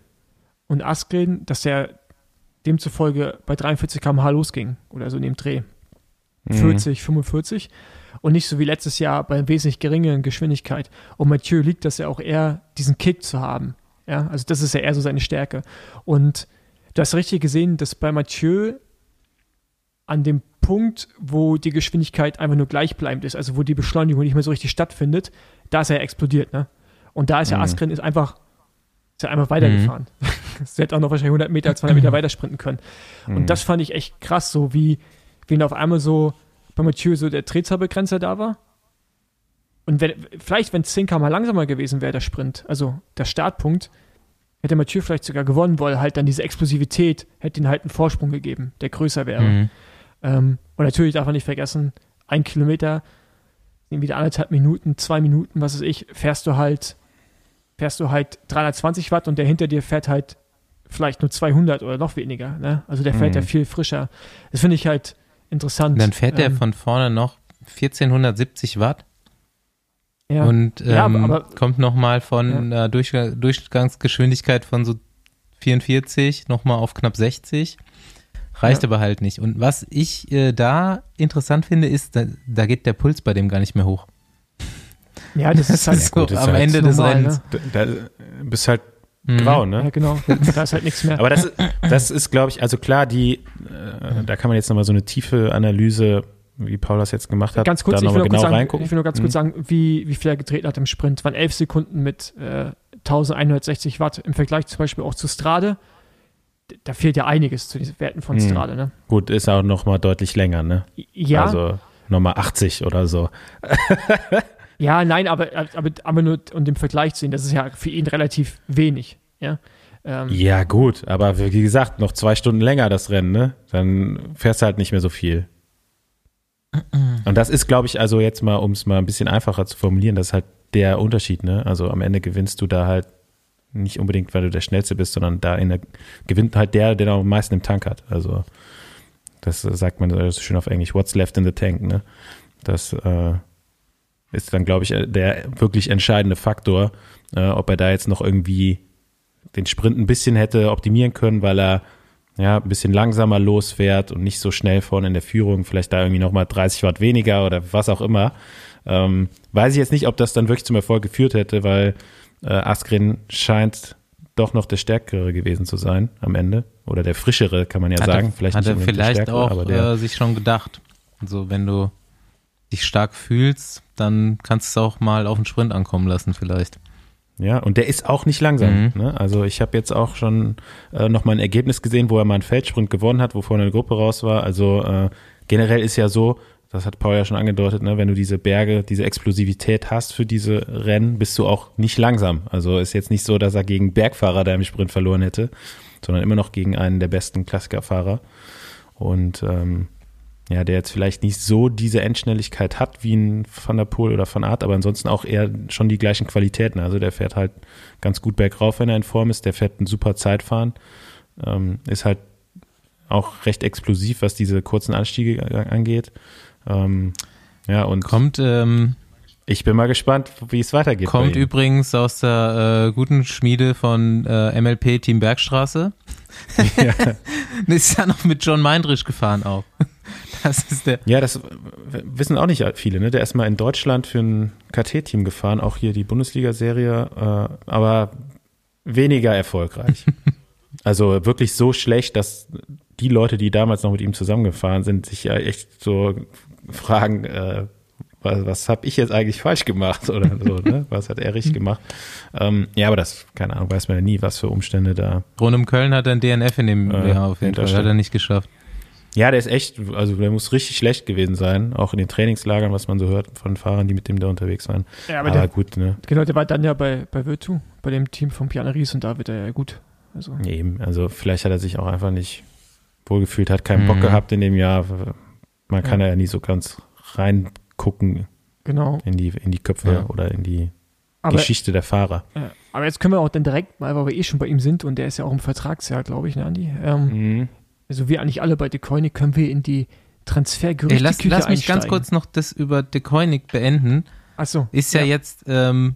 [SPEAKER 2] und Askren, dass der demzufolge bei 43 km/h losging oder so in dem Dreh. 40, mhm. 45 und nicht so wie letztes Jahr bei wesentlich geringeren Geschwindigkeit. Und Mathieu liegt das ja auch eher, diesen Kick zu haben. Ja, also das ist ja eher so seine Stärke. Und du hast richtig gesehen, dass bei Mathieu an dem Punkt, wo die Geschwindigkeit einfach nur gleichbleibend ist, also wo die Beschleunigung nicht mehr so richtig stattfindet, da ist er explodiert, ne? Und da ist ja mhm. Askren ist einfach, ist er einfach weitergefahren. Mhm. Sie hätte auch noch wahrscheinlich 100 Meter, 200 Meter weiter sprinten können. Und mhm. das fand ich echt krass, so wie, wenn auf einmal so bei Mathieu so der Drehzahlbegrenzer da war. Und wenn, vielleicht, wenn 10 km langsamer gewesen wäre, der Sprint, also der Startpunkt, hätte Mathieu vielleicht sogar gewonnen, weil halt dann diese Explosivität hätte ihm halt einen Vorsprung gegeben, der größer wäre. Mhm. Ähm, und natürlich darf man nicht vergessen, ein Kilometer wieder anderthalb Minuten, zwei Minuten, was weiß ich, fährst du halt, fährst du halt 320 Watt und der hinter dir fährt halt vielleicht nur 200 oder noch weniger. Ne? Also der fährt mhm. ja viel frischer. Das finde ich halt interessant.
[SPEAKER 1] Dann fährt der ähm, von vorne noch 1470 Watt. Ja. Und ähm, ja, aber, aber, kommt nochmal von ja. einer Durch, Durchgangsgeschwindigkeit von so 44 nochmal auf knapp 60. Reicht ja. aber halt nicht. Und was ich äh, da interessant finde, ist, da, da, geht der Puls bei dem gar nicht mehr hoch.
[SPEAKER 2] Ja, das ist halt so
[SPEAKER 1] gut, am halt Ende des Rennens.
[SPEAKER 3] Ne? Da, da bist halt Mhm. Grau, ne?
[SPEAKER 2] Ja, genau. Da ist halt nichts mehr.
[SPEAKER 3] Aber das, das ist, glaube ich, also klar, die, äh, da kann man jetzt nochmal so eine tiefe Analyse, wie Paul das jetzt gemacht hat,
[SPEAKER 2] ganz kurz,
[SPEAKER 3] da nochmal genau sagen, reingucken.
[SPEAKER 2] Ich will nur ganz kurz mhm. sagen, wie, wie viel er getreten hat im Sprint. Waren elf Sekunden mit äh, 1160 Watt im Vergleich zum Beispiel auch zu Strade. Da fehlt ja einiges zu diesen Werten von mhm. Strade, ne?
[SPEAKER 3] Gut, ist auch nochmal deutlich länger, ne?
[SPEAKER 2] Ja.
[SPEAKER 3] Also nochmal 80 oder so.
[SPEAKER 2] Ja, nein, aber, aber, aber nur um den Vergleich zu sehen, das ist ja für ihn relativ wenig. Ja,
[SPEAKER 3] ähm, ja gut, aber wie gesagt, noch zwei Stunden länger das Rennen, ne? Dann fährst du halt nicht mehr so viel. Und das ist, glaube ich, also jetzt mal, um es mal ein bisschen einfacher zu formulieren, das ist halt der Unterschied, ne? Also am Ende gewinnst du da halt nicht unbedingt, weil du der Schnellste bist, sondern da der, gewinnt halt der, der am meisten im Tank hat. Also das sagt man so schön auf Englisch, what's left in the tank, ne? Das äh, ist dann, glaube ich, der wirklich entscheidende Faktor, äh, ob er da jetzt noch irgendwie den Sprint ein bisschen hätte optimieren können, weil er ja ein bisschen langsamer losfährt und nicht so schnell vorne in der Führung, vielleicht da irgendwie nochmal 30 Watt weniger oder was auch immer. Ähm, weiß ich jetzt nicht, ob das dann wirklich zum Erfolg geführt hätte, weil äh, Askren scheint doch noch der Stärkere gewesen zu sein am Ende. Oder der Frischere, kann man ja
[SPEAKER 1] hat
[SPEAKER 3] sagen.
[SPEAKER 1] Er,
[SPEAKER 3] vielleicht
[SPEAKER 1] hat er vielleicht
[SPEAKER 3] Stärkere,
[SPEAKER 1] auch
[SPEAKER 3] aber der,
[SPEAKER 1] äh, sich schon gedacht. Also wenn du dich stark fühlst, dann kannst du es auch mal auf den Sprint ankommen lassen vielleicht.
[SPEAKER 3] Ja, und der ist auch nicht langsam.
[SPEAKER 1] Mhm.
[SPEAKER 3] Ne? Also ich habe jetzt auch schon äh, noch mal ein Ergebnis gesehen, wo er mal einen Feldsprint gewonnen hat, wo vorne eine Gruppe raus war. Also äh, generell ist ja so, das hat Paul ja schon angedeutet, ne, wenn du diese Berge, diese Explosivität hast für diese Rennen, bist du auch nicht langsam. Also ist jetzt nicht so, dass er gegen Bergfahrer da im Sprint verloren hätte, sondern immer noch gegen einen der besten Klassikerfahrer. Und ähm, ja, der jetzt vielleicht nicht so diese Endschnelligkeit hat wie ein Van der Poel oder Van Art, aber ansonsten auch eher schon die gleichen Qualitäten. Also der fährt halt ganz gut bergauf, wenn er in Form ist. Der fährt ein super Zeitfahren, ähm, ist halt auch recht explosiv, was diese kurzen Anstiege angeht. Ähm, ja, und
[SPEAKER 1] Kommt, ähm,
[SPEAKER 3] ich bin mal gespannt, wie es weitergeht.
[SPEAKER 1] kommt übrigens aus der äh, guten Schmiede von äh, MLP Team Bergstraße.
[SPEAKER 3] ja.
[SPEAKER 1] Ist ja noch mit John Meindrich gefahren auch. Das ist der.
[SPEAKER 3] Ja, das wissen auch nicht viele. Ne? Der ist mal in Deutschland für ein KT-Team gefahren, auch hier die Bundesliga-Serie, äh, aber weniger erfolgreich. also wirklich so schlecht, dass die Leute, die damals noch mit ihm zusammengefahren sind, sich ja echt so fragen, äh, was, was habe ich jetzt eigentlich falsch gemacht oder so, ne? Was hat er richtig gemacht? Ähm, ja, aber das, keine Ahnung, weiß man ja nie, was für Umstände da.
[SPEAKER 1] Rund um Köln hat er ein DNF in dem
[SPEAKER 3] Äh,
[SPEAKER 1] Jahr auf jeden Fall. Hat er nicht geschafft.
[SPEAKER 3] Ja, der ist echt, also der muss richtig schlecht gewesen sein, auch in den Trainingslagern, was man so hört von Fahrern, die mit dem da unterwegs waren.
[SPEAKER 2] Ja, aber
[SPEAKER 3] Aber,
[SPEAKER 2] der,
[SPEAKER 3] gut, ne?
[SPEAKER 2] genau, der war dann ja bei, bei Virtu, bei dem Team von Piana Ries und da wird er ja gut. Also,
[SPEAKER 3] Eben, also vielleicht hat er sich auch einfach nicht wohlgefühlt, hat keinen Bock
[SPEAKER 1] Mhm.
[SPEAKER 3] gehabt in dem Jahr. Man kann
[SPEAKER 2] Ja.
[SPEAKER 3] ja nie so ganz reingucken
[SPEAKER 2] genau.
[SPEAKER 3] in die, in die Köpfe
[SPEAKER 1] Ja.
[SPEAKER 3] oder in die
[SPEAKER 2] Aber,
[SPEAKER 3] Geschichte der Fahrer.
[SPEAKER 2] ja, aber jetzt können wir auch dann direkt mal, weil wir eh schon bei ihm sind und der ist ja auch im Vertragsjahr, glaube ich, ne, Andi? Ähm,
[SPEAKER 3] Mhm.
[SPEAKER 2] Also wir eigentlich alle bei De Koenig können wir in die
[SPEAKER 1] Ey,
[SPEAKER 2] Transfergerüchte
[SPEAKER 1] lass, lass mich ganz kurz noch das über De Koenig beenden.
[SPEAKER 2] Achso.
[SPEAKER 1] Ist ja, jetzt ähm,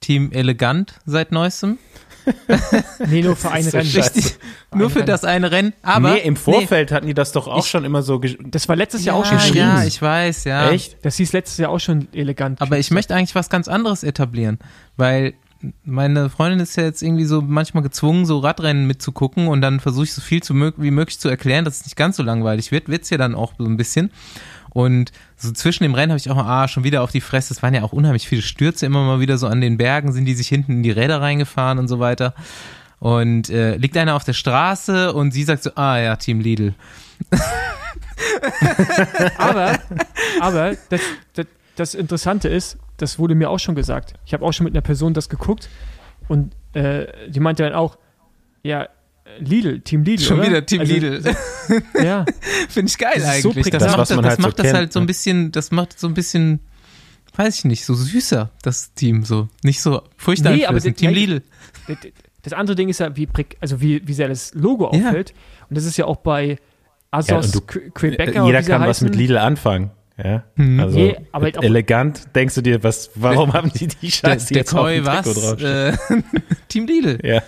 [SPEAKER 1] Team Elegant seit neuestem.
[SPEAKER 2] Nee, nur für ein
[SPEAKER 3] so
[SPEAKER 2] Rennen.
[SPEAKER 1] Richtig. Nur für
[SPEAKER 2] Rennen.
[SPEAKER 1] das eine Rennen. Aber
[SPEAKER 3] nee, im Vorfeld hatten die das doch auch
[SPEAKER 1] Ich-
[SPEAKER 3] schon immer so. gesch-
[SPEAKER 2] Das war letztes
[SPEAKER 1] Nee,
[SPEAKER 2] Jahr auch schon
[SPEAKER 1] ja,
[SPEAKER 2] geschrieben.
[SPEAKER 1] ja, ich weiß, ja.
[SPEAKER 3] Echt?
[SPEAKER 2] Das hieß letztes Jahr auch schon elegant.
[SPEAKER 1] Aber ich möchte eigentlich was ganz anderes etablieren, weil meine Freundin ist ja jetzt irgendwie so manchmal gezwungen, so Radrennen mitzugucken und dann versuche ich so viel zu mög wie möglich zu erklären, dass es nicht ganz so langweilig wird. Wird's ja dann auch so ein bisschen. Und so zwischen dem Rennen habe ich auch ah, schon wieder auf die Fresse. Es waren ja auch unheimlich viele Stürze, immer mal wieder so an den Bergen sind die sich hinten in die Räder reingefahren und so weiter. Und äh, liegt einer auf der Straße und sie sagt so, ah ja, Team Lidl.
[SPEAKER 2] Aber, aber das, das, das Interessante ist, das wurde mir auch schon gesagt. Ich habe auch schon mit einer Person das geguckt und äh, die meinte dann auch, ja, Lidl, Team Lidl.
[SPEAKER 1] Schon
[SPEAKER 2] oder?
[SPEAKER 1] wieder Team
[SPEAKER 2] Also,
[SPEAKER 1] Lidl.
[SPEAKER 2] Ja,
[SPEAKER 1] Finde ich geil
[SPEAKER 2] Das ist so
[SPEAKER 1] eigentlich. das
[SPEAKER 2] prägnant.
[SPEAKER 1] macht,
[SPEAKER 3] Das, was
[SPEAKER 1] das, das,
[SPEAKER 3] halt so
[SPEAKER 1] macht das
[SPEAKER 3] kennt,
[SPEAKER 1] halt so ein
[SPEAKER 3] ne?
[SPEAKER 1] bisschen, das macht so ein bisschen, weiß ich nicht, so süßer, das Team so. Nicht so furchtbar
[SPEAKER 2] Nee, aber
[SPEAKER 1] Team
[SPEAKER 2] das-
[SPEAKER 1] Lidl.
[SPEAKER 2] das, das andere Ding ist ja, wie, also wie, wie sehr das Logo
[SPEAKER 1] Ja.
[SPEAKER 2] auffällt. Und das ist ja auch bei
[SPEAKER 3] Ja,
[SPEAKER 2] Asos, Qu- Quebecer,
[SPEAKER 3] Jeder
[SPEAKER 2] wie sie
[SPEAKER 3] kann was
[SPEAKER 2] heißen.
[SPEAKER 3] mit Lidl anfangen. Ja,
[SPEAKER 1] Mhm.
[SPEAKER 3] also
[SPEAKER 2] Nee, aber halt
[SPEAKER 3] elegant. Denkst du dir, was? Warum haben die die
[SPEAKER 1] Der,
[SPEAKER 3] Scheiße
[SPEAKER 1] der
[SPEAKER 3] jetzt auf
[SPEAKER 1] Koi
[SPEAKER 3] dem Trikot
[SPEAKER 1] was?
[SPEAKER 3] draufstehen?
[SPEAKER 1] Äh, Team Lidl.
[SPEAKER 3] Ja,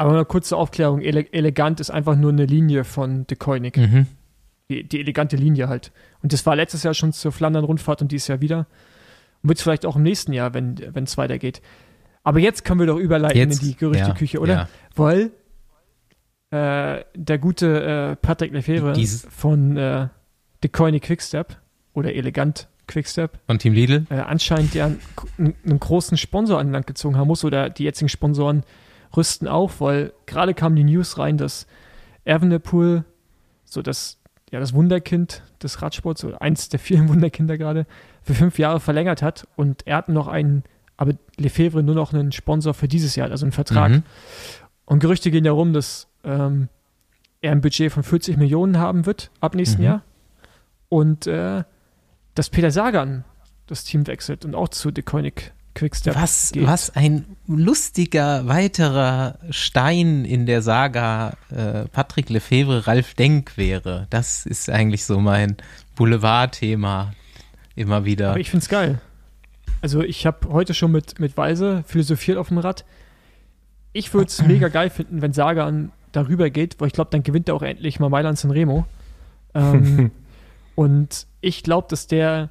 [SPEAKER 2] Aber eine kurze Aufklärung, ele elegant ist einfach nur eine Linie von De Koenig.
[SPEAKER 1] Mhm.
[SPEAKER 2] Die, die elegante Linie halt. Und das war letztes Jahr schon zur Flandern-Rundfahrt und dieses Jahr wieder. Und wird es vielleicht auch im nächsten Jahr, wenn es weitergeht. Aber jetzt können wir doch überleiten
[SPEAKER 1] Jetzt,
[SPEAKER 2] in die Gerüchteküche,
[SPEAKER 1] ja,
[SPEAKER 2] oder?
[SPEAKER 1] Ja.
[SPEAKER 2] Weil äh, der gute äh, Patrick Lefebvre
[SPEAKER 1] Dieses-
[SPEAKER 2] von äh, De Koenig Quickstep oder Elegant Quickstep
[SPEAKER 1] Von Team Lidl.
[SPEAKER 2] äh, anscheinend ja einen, einen großen Sponsor an Land gezogen haben muss oder die jetzigen Sponsoren rüsten auf, weil gerade kam die News rein, dass Evenepoel, so das, ja, das Wunderkind des Radsports, oder eins der vielen Wunderkinder gerade, für fünf Jahre verlängert hat und er hat noch einen, aber Lefebvre nur noch einen Sponsor für dieses Jahr, also einen Vertrag.
[SPEAKER 1] Mhm.
[SPEAKER 2] Und Gerüchte gehen darum, dass ähm, er ein Budget von 40 Millionen haben wird ab nächsten
[SPEAKER 1] Mhm.
[SPEAKER 2] Jahr. Und äh, dass Peter Sagan das Team wechselt und auch zu De Koenig Quickstep
[SPEAKER 1] Was,
[SPEAKER 2] geht.
[SPEAKER 1] was ein lustiger weiterer Stein in der Saga äh, Patrick Lefebvre, Ralf Denk wäre. Das ist eigentlich so mein Boulevardthema immer wieder.
[SPEAKER 2] Aber ich finde es geil. Also ich habe heute schon mit, mit Weise philosophiert auf dem Rad. Ich würde es mega geil finden, wenn Sagan darüber geht, weil ich glaube, dann gewinnt er auch endlich mal Mailand San Remo. Ähm, und ich glaube, dass der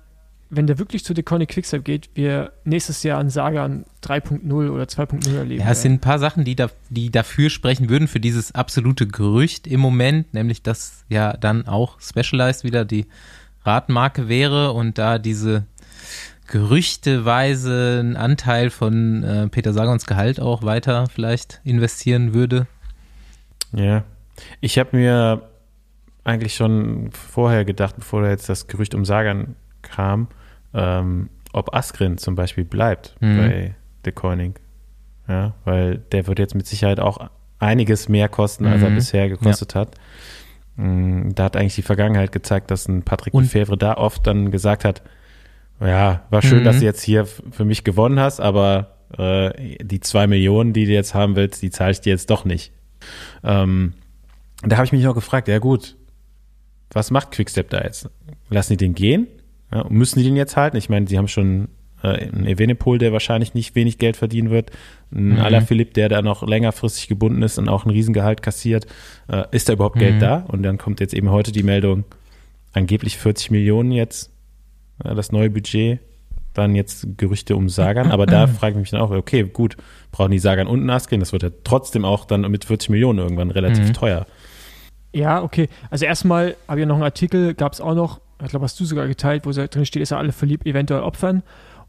[SPEAKER 2] wenn der wirklich zu Deconic Quickstep geht, wir nächstes Jahr an Sagan 3.0 oder 2.0 erleben.
[SPEAKER 1] Ja, es sind ein paar Sachen, die, da, die dafür sprechen würden, für dieses absolute Gerücht im Moment, nämlich dass ja dann auch Specialized wieder die Radmarke wäre und da diese gerüchteweise einen Anteil von äh, Peter Sagons Gehalt auch weiter vielleicht investieren würde.
[SPEAKER 3] Ja, ich habe mir eigentlich schon vorher gedacht, bevor da jetzt das Gerücht um Sagan kam, ähm, ob Askren zum Beispiel bleibt mhm. bei The Coining. Ja, weil der wird jetzt mit Sicherheit auch einiges mehr kosten, als mhm. er bisher gekostet ja. hat. Mm, da hat eigentlich die Vergangenheit gezeigt, dass ein Patrick Und Lefebvre da oft dann gesagt hat, ja, war schön, mhm. dass du jetzt hier für mich gewonnen hast, aber äh, die zwei Millionen, die du jetzt haben willst, die zahle ich dir jetzt doch nicht. Ähm, da habe ich mich noch gefragt, ja gut, was macht Quickstep da jetzt? Lassen die den gehen? Ja, müssen die den jetzt halten? Ich meine, sie haben schon äh, einen Evenepoel, der wahrscheinlich nicht wenig Geld verdienen wird, ein mhm. Alaphilippe, der da noch längerfristig gebunden ist und auch ein Riesengehalt kassiert. Äh, ist da überhaupt mhm. Geld da? Und dann kommt jetzt eben heute die Meldung, angeblich 40 Millionen jetzt, äh, das neue Budget. Dann jetzt Gerüchte um Sagan, aber da frage ich mich dann auch, okay, gut, brauchen die Sagan und Naskin? Das wird ja trotzdem auch dann mit 40 Millionen irgendwann relativ mhm. teuer.
[SPEAKER 2] Ja, okay. Also erstmal habe ich noch einen Artikel, gab es auch noch, ich glaube, hast du sogar geteilt, wo drin steht, ist er alle verliebt, eventuell opfern.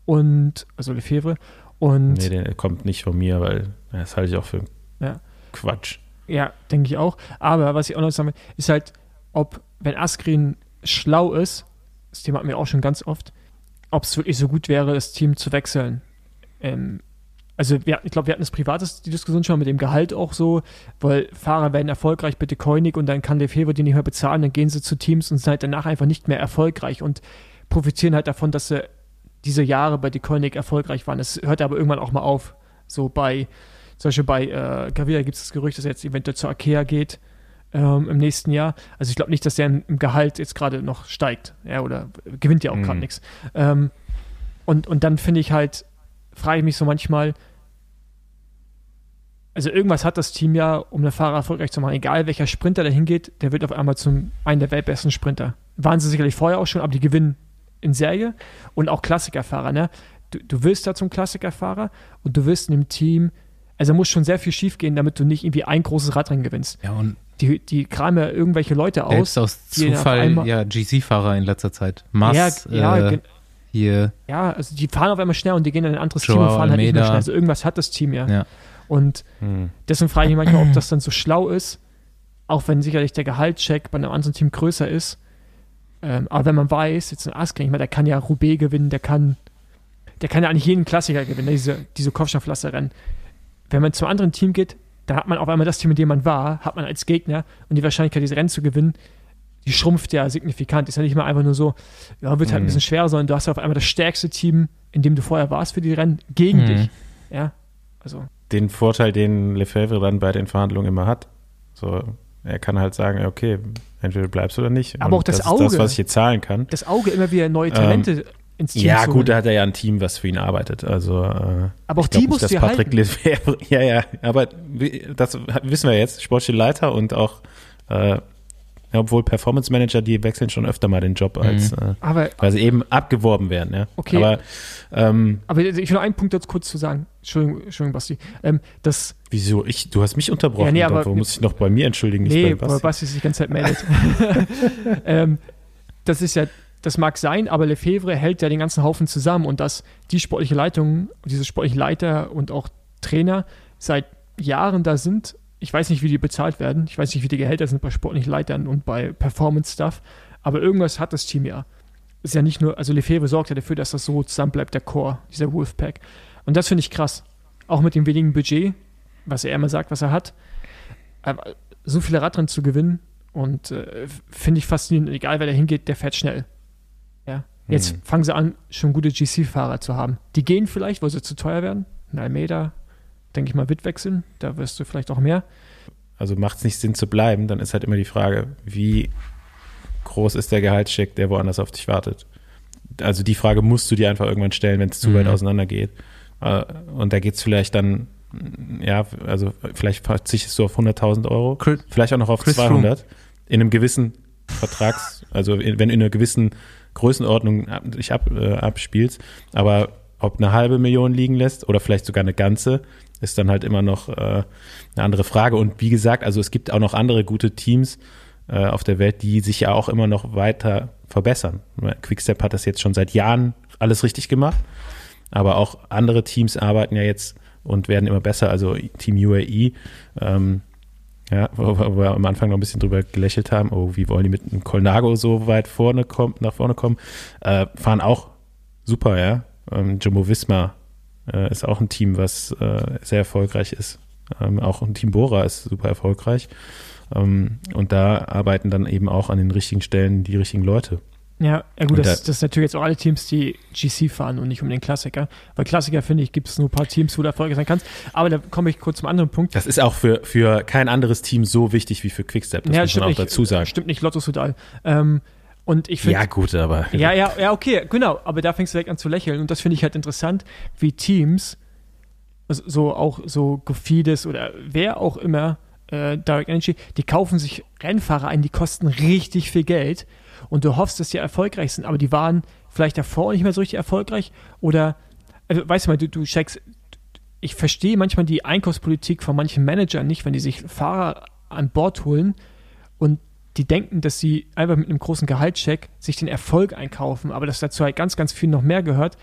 [SPEAKER 2] Und, also Lefebvre. Und.
[SPEAKER 3] Nee, der kommt nicht von mir, weil das halte ich auch für ja. Quatsch.
[SPEAKER 2] Ja, denke ich auch. Aber was ich auch noch sagen will, ist halt, ob, wenn Askren schlau ist, das Thema hatten wir auch schon ganz oft, ob es wirklich so gut wäre, das Team zu wechseln. Ähm, also wir, ich glaube, wir hatten das privates, die Diskussion schon mit dem Gehalt auch so, weil Fahrer werden erfolgreich, bitte Koenig und dann kann der Fever die nicht mehr bezahlen, dann gehen sie zu Teams und sind halt danach einfach nicht mehr erfolgreich und profitieren halt davon, dass sie diese Jahre bei Koenig erfolgreich waren. Das hört aber irgendwann auch mal auf. So bei, zum Beispiel bei äh, Gavia gibt es das Gerücht, dass er jetzt eventuell zur Akea geht ähm, im nächsten Jahr. Also ich glaube nicht, dass der im Gehalt jetzt gerade noch steigt. Ja, oder gewinnt ja auch mhm. gerade nichts. Ähm, und, und dann finde ich halt, frage ich mich so manchmal, also irgendwas hat das Team ja, um eine Fahrer erfolgreich zu machen. Egal welcher Sprinter da hingeht, der wird auf einmal zum einen der weltbesten Sprinter. Waren sie sicherlich vorher auch schon, aber die gewinnen in Serie und auch Klassikerfahrer. Ne? Du, du willst da zum Klassikerfahrer und du wirst in dem Team, also muss schon sehr viel schief gehen, damit du nicht irgendwie ein großes Radrennen gewinnst.
[SPEAKER 1] Ja, und
[SPEAKER 2] die, die kramen ja irgendwelche Leute aus.
[SPEAKER 1] Selbst aus Zufall, ja, GC-Fahrer in letzter Zeit. Mass, ja, ja, äh, hier.
[SPEAKER 2] Ja, also die fahren auf einmal schnell und die gehen in ein anderes Joao Team und fahren halt nicht mehr schnell. Also irgendwas hat das Team ja. ja. Und hm. deswegen frage ich mich manchmal, ob das dann so schlau ist, auch wenn sicherlich der Gehaltscheck bei einem anderen Team größer ist. Ähm, aber wenn man weiß, jetzt ein Askren, ich meine, der kann ja Roubaix gewinnen, der kann, der kann ja eigentlich jeden Klassiker gewinnen, ne, diese, diese Kopfsteinpflaster-Rennen. Wenn man zum anderen Team geht, da hat man auf einmal das Team, in dem man war, hat man als Gegner und die Wahrscheinlichkeit, diese Rennen zu gewinnen, die schrumpft ja signifikant. Ist ja nicht mal einfach nur so, ja, wird halt mhm. ein bisschen schwerer, sondern du hast ja auf einmal das stärkste Team, in dem du vorher warst für die Rennen, gegen mhm. dich. Ja, also
[SPEAKER 3] den Vorteil, den Lefebvre dann bei den Verhandlungen immer hat. So, er kann halt sagen, okay, entweder bleibst du oder nicht.
[SPEAKER 2] Aber Und auch das,
[SPEAKER 3] das
[SPEAKER 2] Auge.
[SPEAKER 3] das, was ich jetzt zahlen kann.
[SPEAKER 2] Das Auge immer wieder neue Talente ähm, ins Team
[SPEAKER 3] Ja, gut, da hat er ja ein Team, was für ihn arbeitet. Also, äh,
[SPEAKER 2] aber auch die muss du
[SPEAKER 3] Patrick Lefebvre, ja, ja, aber das wissen wir jetzt, sportliche Leiter und auch äh, ja, obwohl Performance Manager, die wechseln schon öfter mal den Job, als, mhm. äh, aber, weil sie eben abgeworben werden. Ja.
[SPEAKER 2] Okay.
[SPEAKER 3] Aber, ähm,
[SPEAKER 2] aber ich will noch einen Punkt dazu kurz zu sagen. Entschuldigung, Entschuldigung Basti. Ähm, das,
[SPEAKER 3] Wieso? Ich, du hast mich unterbrochen. Ja, nee, aber, Warum muss ich noch bei mir entschuldigen?
[SPEAKER 2] Nicht nee, bei Basti. Basti sich die ganze Zeit meldet. ähm, das ist ja, das mag sein, aber Lefebvre hält ja den ganzen Haufen zusammen und dass die sportliche Leitung, diese sportliche Leiter und auch Trainer seit Jahren da sind ich weiß nicht, wie die bezahlt werden. Ich weiß nicht, wie die Gehälter sind bei sportlichen Leitern und bei Performance-Stuff. Aber irgendwas hat das Team ja. Ist ja nicht nur, also Lefebvre sorgt ja dafür, dass das so zusammen bleibt, der Core, dieser Wolfpack. Und das finde ich krass. Auch mit dem wenigen Budget, was er immer sagt, was er hat. Aber so viele Radrennen zu gewinnen und äh, finde ich faszinierend. Egal, wer da hingeht, der fährt schnell. Ja. Jetzt hm. fangen sie an, schon gute GC-Fahrer zu haben. Die gehen vielleicht, weil sie zu teuer werden. Ein Almeida, denke ich mal, wird wechseln. Da wirst du vielleicht auch mehr.
[SPEAKER 3] Also macht es nicht Sinn zu bleiben, dann ist halt immer die Frage, wie groß ist der Gehaltscheck, der woanders auf dich wartet. Also die Frage musst du dir einfach irgendwann stellen, wenn es zu mhm. weit auseinander geht. Äh, und da geht es vielleicht dann, ja, also vielleicht verzichtest du auf 100.000 Euro, Chris, vielleicht auch noch auf Chris 200 Froome. in einem gewissen Vertrags, also wenn du in einer gewissen Größenordnung dich ab, äh, abspielst, aber ob eine halbe Million liegen lässt oder vielleicht sogar eine ganze, ist dann halt immer noch äh, eine andere Frage. Und wie gesagt, also es gibt auch noch andere gute Teams äh, auf der Welt, die sich ja auch immer noch weiter verbessern. Quickstep hat das jetzt schon seit Jahren alles richtig gemacht, aber auch andere Teams arbeiten ja jetzt und werden immer besser. Also Team UAE, ähm, ja, wo, wo, wir am Anfang noch ein bisschen drüber gelächelt haben, oh, wie wollen die mit einem Colnago so weit vorne kommen, nach vorne kommen, äh, fahren auch super, ja. Ähm, Jumbo Visma äh, ist auch ein Team, was äh, sehr erfolgreich ist. Ähm, auch ein Team Bora ist super erfolgreich. Ähm, und da arbeiten dann eben auch an den richtigen Stellen die richtigen Leute.
[SPEAKER 2] Ja, ja gut, das, das sind natürlich jetzt auch alle Teams, die GC fahren und nicht um den Klassiker. Weil Klassiker, finde ich, gibt es nur ein paar Teams, wo du erfolgreich sein kannst. Aber da komme ich kurz zum anderen Punkt.
[SPEAKER 3] Das ist auch für, für kein anderes Team so wichtig wie für Quickstep, das
[SPEAKER 2] ja,
[SPEAKER 3] muss man auch
[SPEAKER 2] nicht,
[SPEAKER 3] dazu sagen.
[SPEAKER 2] Stimmt nicht, Lotto Sudal. Ähm, und ich finde.
[SPEAKER 3] Ja, gut, aber.
[SPEAKER 2] Ja, ja, ja, okay, genau. Aber da fängst du direkt an zu lächeln. Und das finde ich halt interessant, wie Teams, so auch so Gofides oder wer auch immer, äh, Direct Energy, die kaufen sich Rennfahrer ein, die kosten richtig viel Geld. Und du hoffst, dass die erfolgreich sind, aber die waren vielleicht davor nicht mehr so richtig erfolgreich. Oder, also, weißt du mal, du, du checkst, ich verstehe manchmal die Einkaufspolitik von manchen Managern nicht, wenn die sich Fahrer an Bord holen und die denken, dass sie einfach mit einem großen Gehaltscheck sich den Erfolg einkaufen, aber dass dazu halt ganz, ganz viel noch mehr gehört,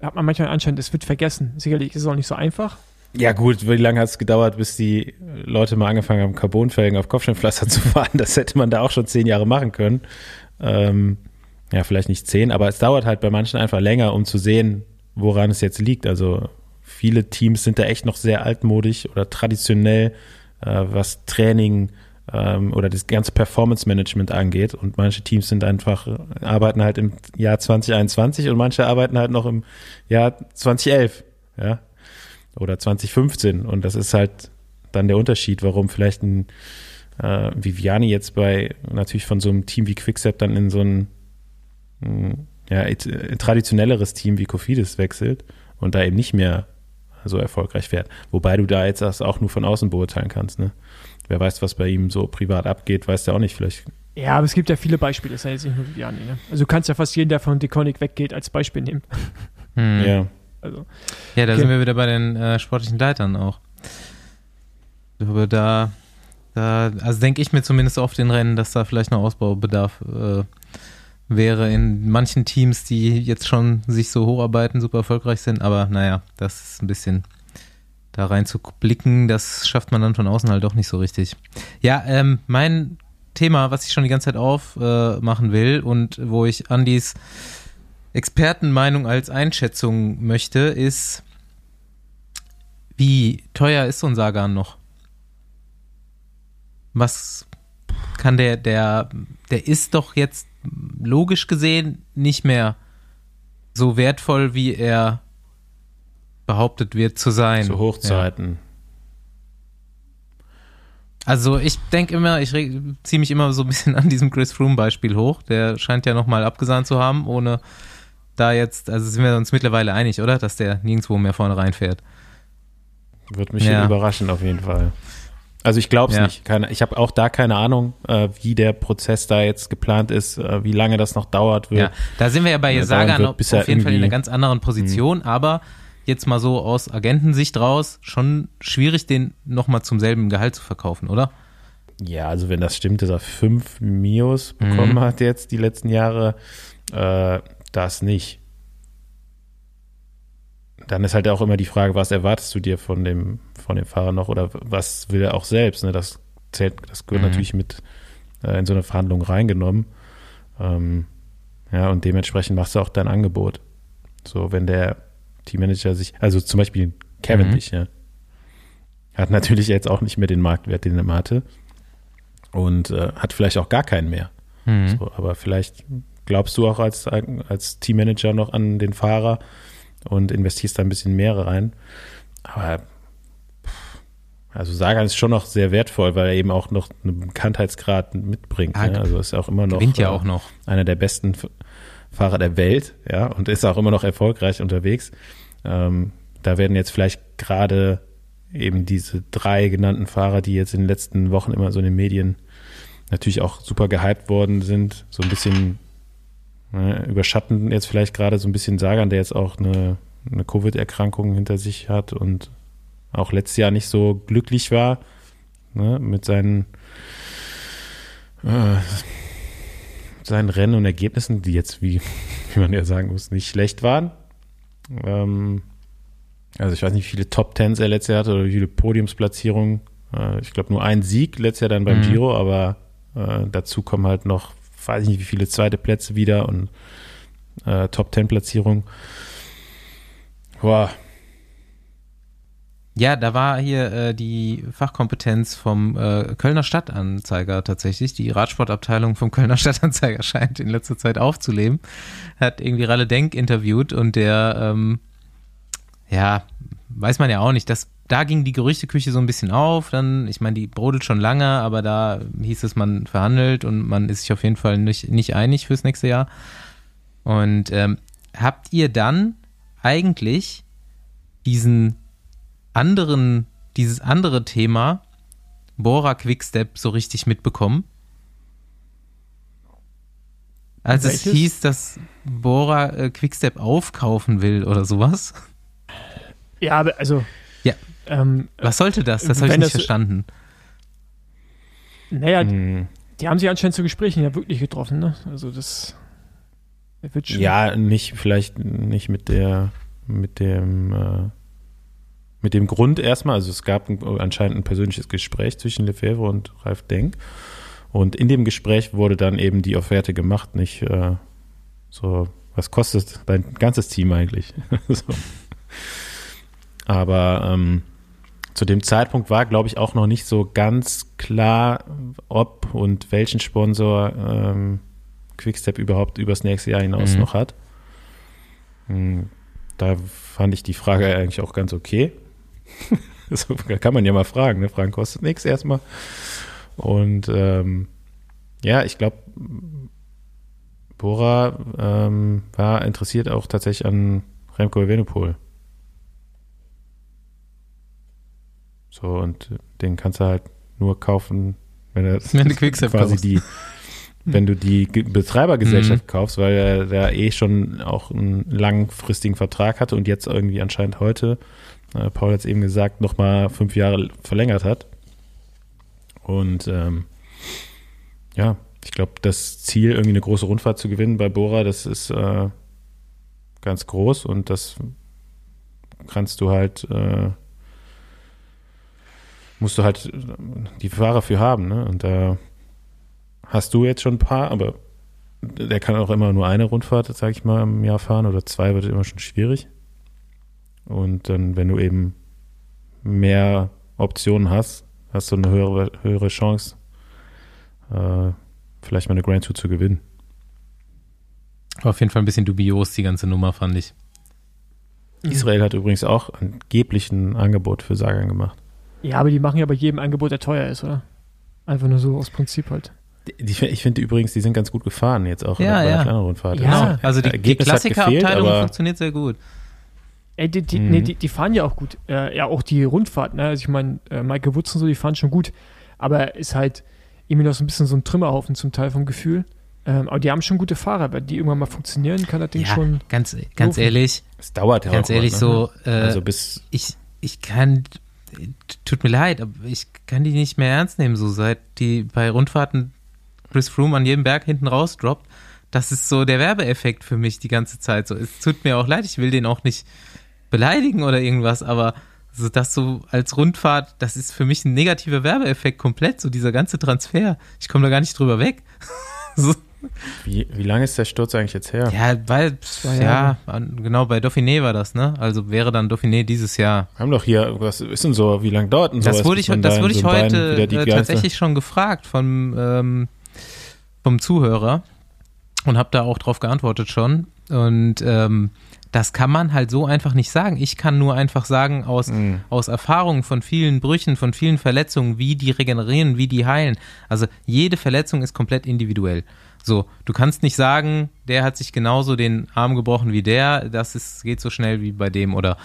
[SPEAKER 2] hat man manchmal anscheinend, das wird vergessen. Sicherlich ist es auch nicht so einfach.
[SPEAKER 3] Ja gut, wie lange hat es gedauert, bis die Leute mal angefangen haben, Carbonfelgen auf Kopfsteinpflaster zu fahren? Das hätte man da auch schon zehn Jahre machen können. Ähm, ja, vielleicht nicht zehn, aber es dauert halt bei manchen einfach länger, um zu sehen, woran es jetzt liegt. Also viele Teams sind da echt noch sehr altmodisch oder traditionell, äh, was Training, ähm, oder das ganze Performance-Management angeht. Und manche Teams sind einfach, arbeiten halt im Jahr 2021 und manche arbeiten halt noch im Jahr 2011, ja, oder 2015. Und das ist halt dann der Unterschied, warum vielleicht ein äh, Viviani jetzt bei natürlich von so einem Team wie Quickstep dann in so ein hm, ja, traditionelleres Team wie Kofidis wechselt und da eben nicht mehr so erfolgreich fährt. Wobei du da jetzt das auch nur von außen beurteilen kannst, ne? Wer weiß, was bei ihm so privat abgeht, weiß der auch nicht. Vielleicht.
[SPEAKER 2] Ja, aber es gibt ja viele Beispiele, das ist ja jetzt nicht nur Viviani. Ne? Also du kannst ja fast jeden, der von Deconic weggeht, als Beispiel nehmen.
[SPEAKER 1] Hm.
[SPEAKER 3] Ja.
[SPEAKER 1] Also, ja, da okay. sind wir wieder bei den äh, sportlichen Leitern auch. Aber da, da also denke ich mir zumindest auf den Rennen, dass da vielleicht noch Ausbaubedarf äh, wäre in manchen Teams, die jetzt schon sich so hocharbeiten, super erfolgreich sind. Aber naja, das ist ein bisschen da rein zu blicken, das schafft man dann von außen halt doch nicht so richtig. Ja, ähm, mein Thema, was ich schon die ganze Zeit aufmachen äh, will und wo ich Andys Expertenmeinung als Einschätzung möchte, ist, wie teuer ist so ein Sagan noch? Was kann der, der, der ist doch jetzt logisch gesehen nicht mehr so wertvoll, wie er behauptet wird zu sein.
[SPEAKER 3] Zu Hochzeiten. Ja.
[SPEAKER 1] Also ich denke immer, ich ziehe mich immer so ein bisschen an diesem Chris Froome-Beispiel hoch. Der scheint ja nochmal abgesahnt zu haben, ohne da jetzt, also sind wir uns mittlerweile einig, oder? Dass der nirgendwo mehr vorne reinfährt.
[SPEAKER 3] Wird mich ja. überraschen auf jeden Fall. Also ich glaube es ja. nicht. Keine, ich habe auch da keine Ahnung, äh, wie der Prozess da jetzt geplant ist, äh, wie lange das noch dauert wird. Ja,
[SPEAKER 1] da sind wir ja bei Sagan auf, auf jeden Fall in einer ganz anderen Position, mh. aber jetzt mal so aus Agentensicht raus, schon schwierig, den nochmal zum selben Gehalt zu verkaufen, oder?
[SPEAKER 3] Ja, also wenn das stimmt, dass er fünf Mios bekommen mhm. hat jetzt die letzten Jahre, äh, das nicht. Dann ist halt auch immer die Frage, was erwartest du dir von dem, von dem Fahrer noch oder was will er auch selbst? Ne? Das zählt, das gehört mhm. natürlich mit äh, in so eine Verhandlung reingenommen. Ähm, ja, und dementsprechend machst du auch dein Angebot. So, wenn der Teammanager sich, also zum Beispiel Cavendish, mhm. ja, hat natürlich jetzt auch nicht mehr den Marktwert, den er hatte und äh, hat vielleicht auch gar keinen mehr. Mhm. So, aber vielleicht glaubst du auch als, als Teammanager noch an den Fahrer und investierst da ein bisschen mehr rein. Aber also Sagan ist schon noch sehr wertvoll, weil er eben auch noch einen Bekanntheitsgrad mitbringt. Ah, ne? Also ist auch immer noch,
[SPEAKER 1] ja auch noch
[SPEAKER 3] einer der besten Fahrer der Welt, ja, und ist auch immer noch erfolgreich unterwegs. Ähm, da werden jetzt vielleicht gerade eben diese drei genannten Fahrer, die jetzt in den letzten Wochen immer so in den Medien natürlich auch super gehypt worden sind. So ein bisschen ne, überschatten jetzt vielleicht gerade so ein bisschen Sagan, der jetzt auch eine, eine Covid-Erkrankung hinter sich hat und auch letztes Jahr nicht so glücklich war ne, mit seinen, äh, seinen Rennen und Ergebnissen, die jetzt, wie, wie man ja sagen muss, nicht schlecht waren. Ähm, also ich weiß nicht, wie viele Top Tens er letztes Jahr hatte oder wie viele Podiumsplatzierungen. Äh, ich glaube nur ein Sieg letztes Jahr dann beim mhm. Giro, aber äh, dazu kommen halt noch, weiß ich nicht, wie viele zweite Plätze wieder und äh, Top Ten Platzierungen. Boah.
[SPEAKER 1] Ja, da war hier äh, die Fachkompetenz vom äh, Kölner Stadtanzeiger tatsächlich. Die Radsportabteilung vom Kölner Stadtanzeiger scheint in letzter Zeit aufzuleben. Hat irgendwie Ralle Denk interviewt und der, ähm, ja, weiß man ja auch nicht, das da ging die Gerüchteküche so ein bisschen auf. Dann, ich meine, die brodelt schon lange, aber da hieß es, man verhandelt und man ist sich auf jeden Fall nicht, nicht einig fürs nächste Jahr. Und ähm, habt ihr dann eigentlich diesen anderen, dieses andere Thema Bora Quickstep so richtig mitbekommen? Als Welches? es hieß, dass Bora äh, Quickstep aufkaufen will oder sowas.
[SPEAKER 2] Ja, aber also
[SPEAKER 1] ähm, Was sollte das? Das habe ich nicht das, verstanden.
[SPEAKER 2] Naja, hm. die haben sich anscheinend zu Gesprächen ja wirklich getroffen, ne? Also das
[SPEAKER 3] wird schon. Ja, nicht, vielleicht nicht mit der, mit dem, äh, mit dem Grund erstmal. Also es gab ein, anscheinend ein persönliches Gespräch zwischen Lefebvre und Ralf Denk. Und in dem Gespräch wurde dann eben die Offerte gemacht, nicht äh, so, was kostet dein ganzes Team eigentlich? so. Aber ähm, zu dem Zeitpunkt war, glaube ich, auch noch nicht so ganz klar, ob und welchen Sponsor ähm, Quickstep überhaupt übers nächste Jahr hinaus mhm. noch hat. Hm, da fand ich die Frage eigentlich auch ganz okay. so kann man ja mal fragen. Ne? Fragen kostet nichts erstmal. Und ähm, ja, ich glaube, Bora ähm, war interessiert auch tatsächlich an Remco Evenepoel. So, und den kannst du halt nur kaufen, wenn er wenn quasi kaufst. die, wenn du die Betreibergesellschaft mhm. kaufst, weil er da eh schon auch einen langfristigen Vertrag hatte und jetzt irgendwie anscheinend heute, äh, Paul hat es eben gesagt, nochmal fünf Jahre verlängert hat. Und ähm, ja, ich glaube, das Ziel, irgendwie eine große Rundfahrt zu gewinnen bei Bora, das ist äh, ganz groß und das kannst du halt äh, musst du halt die Fahrer für haben, ne? Und da hast du jetzt schon ein paar, aber der kann auch immer nur eine Rundfahrt, sag ich mal, im Jahr fahren oder zwei wird immer schon schwierig. Und dann, wenn du eben mehr Optionen hast, hast du eine höhere, höhere Chance, äh, vielleicht mal eine Grand Tour zu gewinnen.
[SPEAKER 1] War auf jeden Fall ein bisschen dubios, die ganze Nummer, fand ich.
[SPEAKER 3] Israel hat übrigens auch angeblich ein Angebot für Sagan gemacht.
[SPEAKER 2] Ja, aber die machen ja bei jedem Angebot, der teuer ist, oder? Einfach nur so aus Prinzip halt.
[SPEAKER 3] Die, die, ich finde übrigens, die sind ganz gut gefahren, jetzt auch
[SPEAKER 1] ja,
[SPEAKER 3] bei
[SPEAKER 1] ja.
[SPEAKER 3] der kleinen Rundfahrt.
[SPEAKER 1] Ja, also die, die Klassikerabteilung funktioniert sehr gut.
[SPEAKER 2] Ey, die, die, mhm. nee, die, die, fahren ja auch gut. Äh, ja, auch die Rundfahrt, ne? Also ich meine, äh, Michael Wutz und so, die fahren schon gut. Aber ist halt irgendwie noch so ein bisschen so ein Trümmerhaufen zum Teil vom Gefühl. Ähm, aber die haben schon gute Fahrer, wenn die irgendwann mal funktionieren, kann das Ding ja, schon.
[SPEAKER 1] Ganz, ganz ehrlich.
[SPEAKER 3] Es dauert ja
[SPEAKER 1] Ganz ehrlich, mal, ne? so. Äh, also bis. Ich, ich kann tut mir leid, aber ich kann die nicht mehr ernst nehmen, so seit die bei Rundfahrten Chris Froome an jedem Berg hinten raus droppt. Das ist so der Werbeeffekt für mich die ganze Zeit. So, es tut mir auch leid, ich will den auch nicht beleidigen oder irgendwas, aber so das so als Rundfahrt, das ist für mich ein negativer Werbeeffekt komplett, so dieser ganze Transfer. Ich komme da gar nicht drüber weg.
[SPEAKER 3] so. Wie, wie lange ist der Sturz eigentlich jetzt her?
[SPEAKER 1] Ja, weil, ja, genau, bei Dauphiné war das, ne? Also wäre dann Dauphiné dieses Jahr.
[SPEAKER 3] Wir haben doch hier, was ist denn so, wie lange dauert denn
[SPEAKER 1] sowas? Das wurde ich, das wurde ich so heute äh, tatsächlich schon gefragt vom, ähm, vom Zuhörer und habe da auch drauf geantwortet schon. Und ähm, das kann man halt so einfach nicht sagen. Ich kann nur einfach sagen, aus, mhm. aus Erfahrungen von vielen Brüchen, von vielen Verletzungen, wie die regenerieren, wie die heilen. Also jede Verletzung ist komplett individuell. So, du kannst nicht sagen, der hat sich genauso den Arm gebrochen wie der, das ist, geht so schnell wie bei dem oder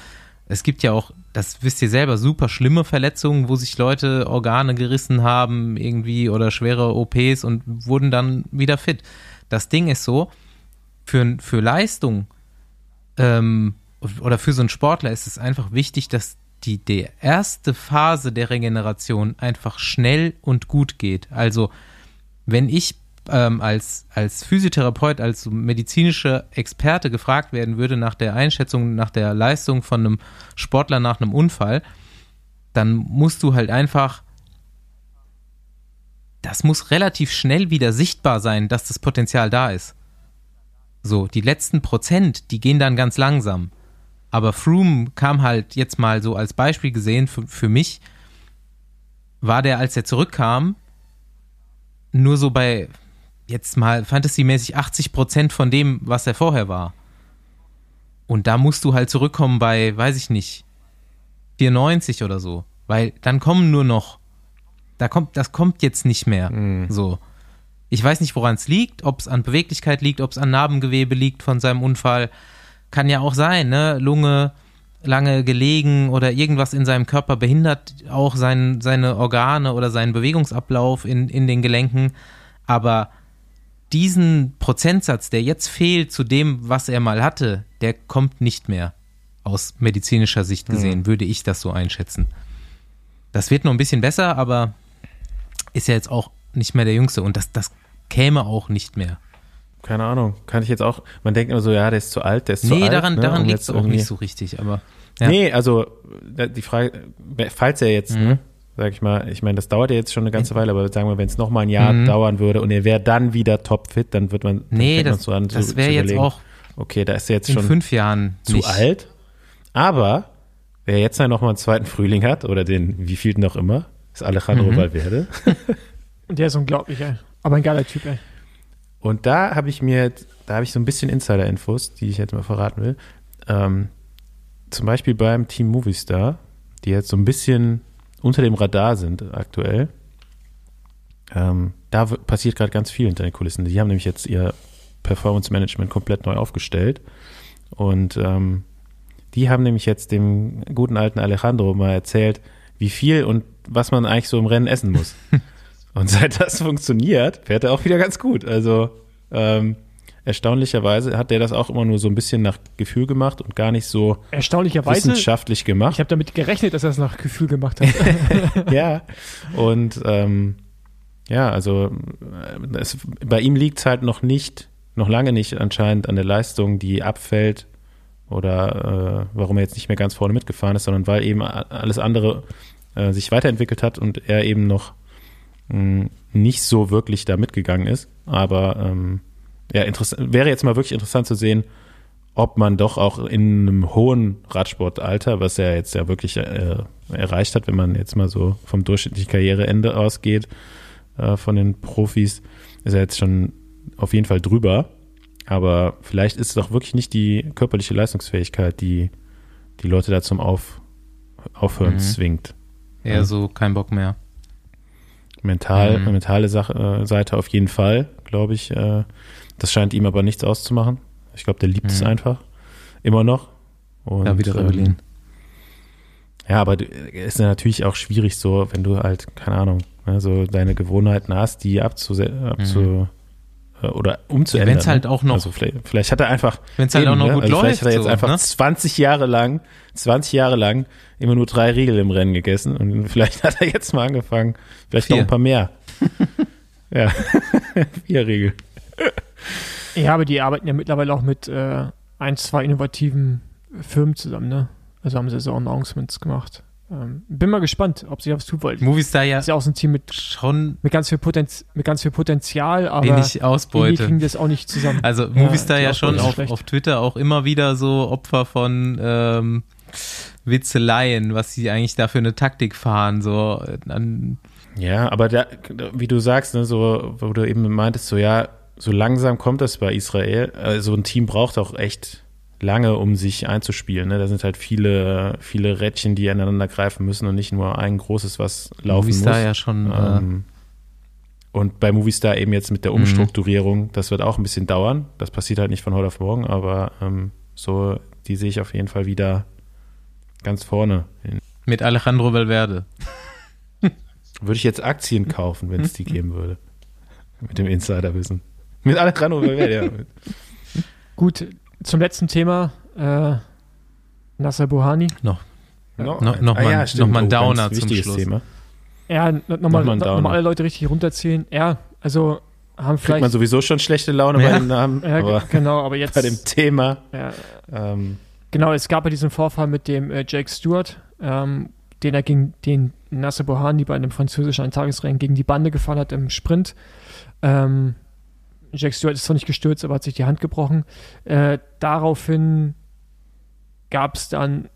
[SPEAKER 1] es gibt ja auch, das wisst ihr selber, super schlimme Verletzungen, wo sich Leute Organe gerissen haben, irgendwie oder schwere OPs und wurden dann wieder fit. Das Ding ist so, für, für Leistung ähm, oder für so einen Sportler ist es einfach wichtig, dass die, die erste Phase der Regeneration einfach schnell und gut geht. Also, wenn ich ähm, als, als Physiotherapeut, als medizinischer Experte gefragt werden würde nach der Einschätzung, nach der Leistung von einem Sportler nach einem Unfall, dann musst du halt einfach, das muss relativ schnell wieder sichtbar sein, dass das Potenzial da ist. So, die letzten Prozent, die gehen dann ganz langsam. Aber Froome kam halt jetzt mal so als Beispiel gesehen für, für mich, war der, als er zurückkam, nur so bei jetzt mal fantasymäßig 80 Prozent von dem, was er vorher war. Und da musst du halt zurückkommen bei, weiß ich nicht, 94 oder so. Weil dann kommen nur noch, da kommt, das kommt jetzt nicht mehr. Mhm. So. Ich weiß nicht, woran es liegt, ob es an Beweglichkeit liegt, ob es an Narbengewebe liegt von seinem Unfall. Kann ja auch sein, ne? Lunge lange gelegen oder irgendwas in seinem Körper behindert auch sein, seine Organe oder seinen Bewegungsablauf in, in den Gelenken. Aber diesen Prozentsatz, der jetzt fehlt zu dem, was er mal hatte, der kommt nicht mehr. Aus medizinischer Sicht gesehen, mhm. würde ich das so einschätzen. Das wird noch ein bisschen besser, aber ist ja jetzt auch nicht mehr der Jüngste und das, das käme auch nicht mehr.
[SPEAKER 3] Keine Ahnung, kann ich jetzt auch, man denkt immer so, ja, der ist zu alt, der ist nee, zu alt.
[SPEAKER 1] Nee, daran, ne? daran liegt es auch nicht so richtig, aber.
[SPEAKER 3] Ja. Nee, also die Frage, falls er jetzt, mhm. ne, sag ich mal, ich meine, das dauert ja jetzt schon eine ganze Weile, aber sagen wir, wenn es noch mal ein Jahr mhm. dauern würde und er wäre dann wieder topfit, dann wird man,
[SPEAKER 1] nee, das, so an, das wäre jetzt auch,
[SPEAKER 3] okay, da ist er jetzt schon
[SPEAKER 1] fünf Jahren
[SPEAKER 3] zu nicht. alt, aber wer jetzt dann noch mal einen zweiten Frühling hat oder den, wie viel noch immer, ist Alejandro mhm. Valverde.
[SPEAKER 2] Der ist unglaublich, ey. Aber ein geiler Typ, ey.
[SPEAKER 3] Und da habe ich mir, da habe ich so ein bisschen Insider-Infos, die ich jetzt mal verraten will. Ähm, zum Beispiel beim Team Movistar, die jetzt so ein bisschen unter dem Radar sind aktuell. Ähm, da passiert gerade ganz viel hinter den Kulissen. Die haben nämlich jetzt ihr Performance Management komplett neu aufgestellt. Und ähm, die haben nämlich jetzt dem guten alten Alejandro mal erzählt, wie viel und was man eigentlich so im Rennen essen muss. und seit das funktioniert, fährt er auch wieder ganz gut. Also ähm, erstaunlicherweise hat der das auch immer nur so ein bisschen nach Gefühl gemacht und gar nicht so
[SPEAKER 2] erstaunlicherweise,
[SPEAKER 3] wissenschaftlich gemacht.
[SPEAKER 2] Ich habe damit gerechnet, dass er es nach Gefühl gemacht hat.
[SPEAKER 3] ja, und ähm, ja, also es, bei ihm liegt es halt noch nicht, noch lange nicht anscheinend an der Leistung, die abfällt oder äh, warum er jetzt nicht mehr ganz vorne mitgefahren ist, sondern weil eben alles andere äh, sich weiterentwickelt hat und er eben noch mh, hm, nicht so wirklich da mitgegangen ist. Aber ähm, ja, wäre jetzt mal wirklich interessant zu sehen, ob man doch auch in einem hohen Radsportalter, was er jetzt ja wirklich äh, erreicht hat, wenn man jetzt mal so vom durchschnittlichen Karriereende ausgeht, äh, von den Profis, ist er jetzt schon auf jeden Fall drüber. Aber vielleicht ist es doch wirklich nicht die körperliche Leistungsfähigkeit, die die Leute da zum Auf, Aufhören mhm. zwingt.
[SPEAKER 1] Eher ja. so kein Bock mehr.
[SPEAKER 3] Mental, mhm. mentale Sache, äh, Seite auf jeden Fall, glaube ich. Äh, das scheint ihm aber nichts auszumachen. Ich glaube, der liebt mhm. es einfach. Immer noch.
[SPEAKER 1] Und, ja, wieder Rebellin. Ähm,
[SPEAKER 3] ja, aber es ist natürlich auch schwierig so, wenn du halt, keine Ahnung, ne, so deine Gewohnheiten hast, die abzu, abzu mhm. Äh, oder umzuändern.
[SPEAKER 1] Ja, wenn es halt auch noch.
[SPEAKER 3] Also vielleicht, vielleicht hat er einfach.
[SPEAKER 1] Wenn es halt auch noch ne? gut also
[SPEAKER 3] läuft. Vielleicht hat er jetzt
[SPEAKER 1] so,
[SPEAKER 3] einfach
[SPEAKER 1] ne?
[SPEAKER 3] 20 Jahre lang, 20 Jahre lang immer nur drei Riegel im Rennen gegessen und vielleicht hat er jetzt mal angefangen, vielleicht Vier. noch ein paar mehr. ja, vier Riegel.
[SPEAKER 2] Ja, aber die arbeiten ja mittlerweile auch mit äh, ein, zwei innovativen Firmen zusammen, ne? Also haben sie so Announcements gemacht. Ähm, bin mal gespannt, ob sie was tun wollen.
[SPEAKER 1] Movistar ja
[SPEAKER 2] ist ja auch so ein Team mit
[SPEAKER 1] schon
[SPEAKER 2] mit ganz viel, Potenz, mit ganz viel Potenzial, aber
[SPEAKER 1] wenig Ausbeute.
[SPEAKER 2] die kriegen das auch nicht zusammen.
[SPEAKER 1] Also Movistar ja, ja schon auf, auf Twitter auch immer wieder so Opfer von ähm, Witzeleien, was sie eigentlich da für eine Taktik fahren, so an
[SPEAKER 3] ja, aber da, wie du sagst, ne, so, wo du eben meintest, so ja, so langsam kommt das bei Israel. Also ein Team braucht auch echt lange, um sich einzuspielen. Ne? Da sind halt viele, viele Rädchen, die aneinander greifen müssen und nicht nur ein großes, was laufen
[SPEAKER 1] Movistar
[SPEAKER 3] muss.
[SPEAKER 1] ja schon. Äh, ähm,
[SPEAKER 3] und bei Movistar eben jetzt mit der mhm. Umstrukturierung, das wird auch ein bisschen dauern. Das passiert halt nicht von heute auf morgen, aber ähm, so, die sehe ich auf jeden Fall wieder Ganz vorne.
[SPEAKER 1] Mit Alejandro Valverde.
[SPEAKER 3] Würde ich jetzt Aktien kaufen, wenn es die geben würde. Mit dem Insiderwissen. Mit Alejandro Valverde, ja.
[SPEAKER 2] Gut, zum letzten Thema. Äh, Nasser Buhani.
[SPEAKER 1] Noch,
[SPEAKER 3] No,
[SPEAKER 1] No- noch mal-
[SPEAKER 3] ja,
[SPEAKER 1] noch mal ein
[SPEAKER 3] Oh,
[SPEAKER 1] Downer zum
[SPEAKER 3] wichtiges
[SPEAKER 1] Schluss.
[SPEAKER 3] Thema.
[SPEAKER 2] Ja, nochmal
[SPEAKER 3] Nochmal ein
[SPEAKER 2] noch
[SPEAKER 3] Downer.
[SPEAKER 2] mal alle Leute richtig runterzählen. Ja, also haben
[SPEAKER 3] Kriegt man
[SPEAKER 2] vielleicht.
[SPEAKER 3] sowieso schon schlechte Laune
[SPEAKER 1] Ja.
[SPEAKER 3] bei dem Namen,
[SPEAKER 2] ja,
[SPEAKER 3] aber
[SPEAKER 2] genau, aber jetzt.
[SPEAKER 3] bei dem Thema,
[SPEAKER 2] ja,
[SPEAKER 3] ähm,
[SPEAKER 2] Genau, es gab ja diesen Vorfall mit dem äh, Jake Stewart, ähm, den er gegen den Nasser Bohani bei einem französischen Eintagesrennen gegen die Bande gefahren hat im Sprint. Ähm, Jake Stewart ist zwar nicht gestürzt, aber hat sich die Hand gebrochen. Äh, daraufhin gab es dann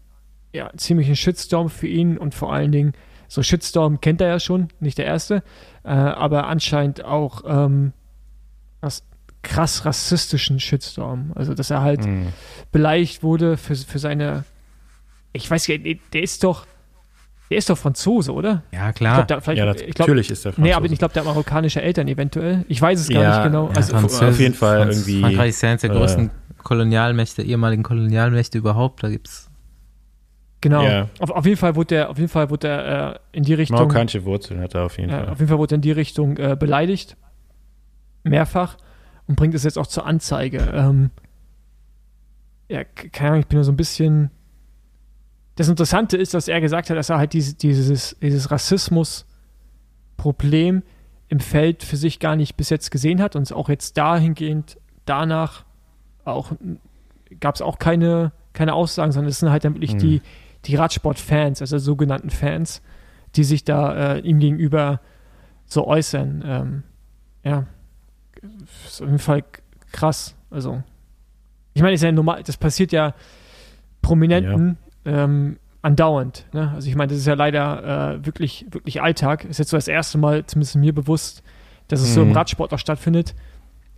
[SPEAKER 2] ja, ziemlich einen Shitstorm für ihn und vor allen Dingen, so Shitstorm kennt er ja schon, nicht der erste, äh, aber anscheinend auch ähm, krass rassistischen Shitstorm. Also, dass er halt
[SPEAKER 3] mh.
[SPEAKER 2] beleidigt wurde für, für seine. Ich weiß nicht, der ist doch. Der ist doch Franzose, oder?
[SPEAKER 1] Ja,
[SPEAKER 2] Ich
[SPEAKER 1] klar.
[SPEAKER 2] glaub, der, vielleicht,
[SPEAKER 3] ja, das,
[SPEAKER 2] ich glaub,
[SPEAKER 3] natürlich ist der
[SPEAKER 2] Nee, aber
[SPEAKER 3] Franzose.
[SPEAKER 2] ich glaube, der hat marokkanische Eltern eventuell. Ich weiß es gar
[SPEAKER 3] Ja,
[SPEAKER 2] nicht genau.
[SPEAKER 3] ja,
[SPEAKER 2] Also,
[SPEAKER 3] Franz- auf jeden Fall
[SPEAKER 1] Franz-
[SPEAKER 3] irgendwie,
[SPEAKER 1] Frankreich ist ja eines der
[SPEAKER 3] äh,
[SPEAKER 1] größten Kolonialmächte, ehemaligen Kolonialmächte überhaupt. Da gibt's.
[SPEAKER 2] genau.
[SPEAKER 3] Ja.
[SPEAKER 2] Auf, auf jeden Fall wurde der, auf jeden Fall wurde er äh, in die Richtung.
[SPEAKER 3] Marokkanische Wurzeln hat er auf jeden
[SPEAKER 2] Ja,
[SPEAKER 3] Fall.
[SPEAKER 2] auf jeden Fall wurde er in die Richtung äh, beleidigt. Mehrfach. Und bringt es jetzt auch zur Anzeige. Ähm, ja, keine Ahnung, ich bin nur so ein bisschen. Das Interessante ist, dass er gesagt hat, dass er halt diese, dieses, dieses Rassismus-Problem im Feld für sich gar nicht bis jetzt gesehen hat und es auch jetzt dahingehend danach auch gab es auch keine, keine Aussagen, sondern es sind halt dann wirklich
[SPEAKER 3] Hm.
[SPEAKER 2] die, die Radsport-Fans, also sogenannten Fans, die sich da äh, ihm gegenüber so äußern. Ähm, ja, ist auf jeden Fall krass. Also, ich meine, ist ja normal, das passiert ja Prominenten ähm, andauernd. Ne? Also, ich meine, das ist ja leider äh, wirklich, wirklich Alltag. Ist jetzt so das erste Mal, zumindest mir bewusst, dass es so im
[SPEAKER 3] Mhm.
[SPEAKER 2] Radsport auch stattfindet.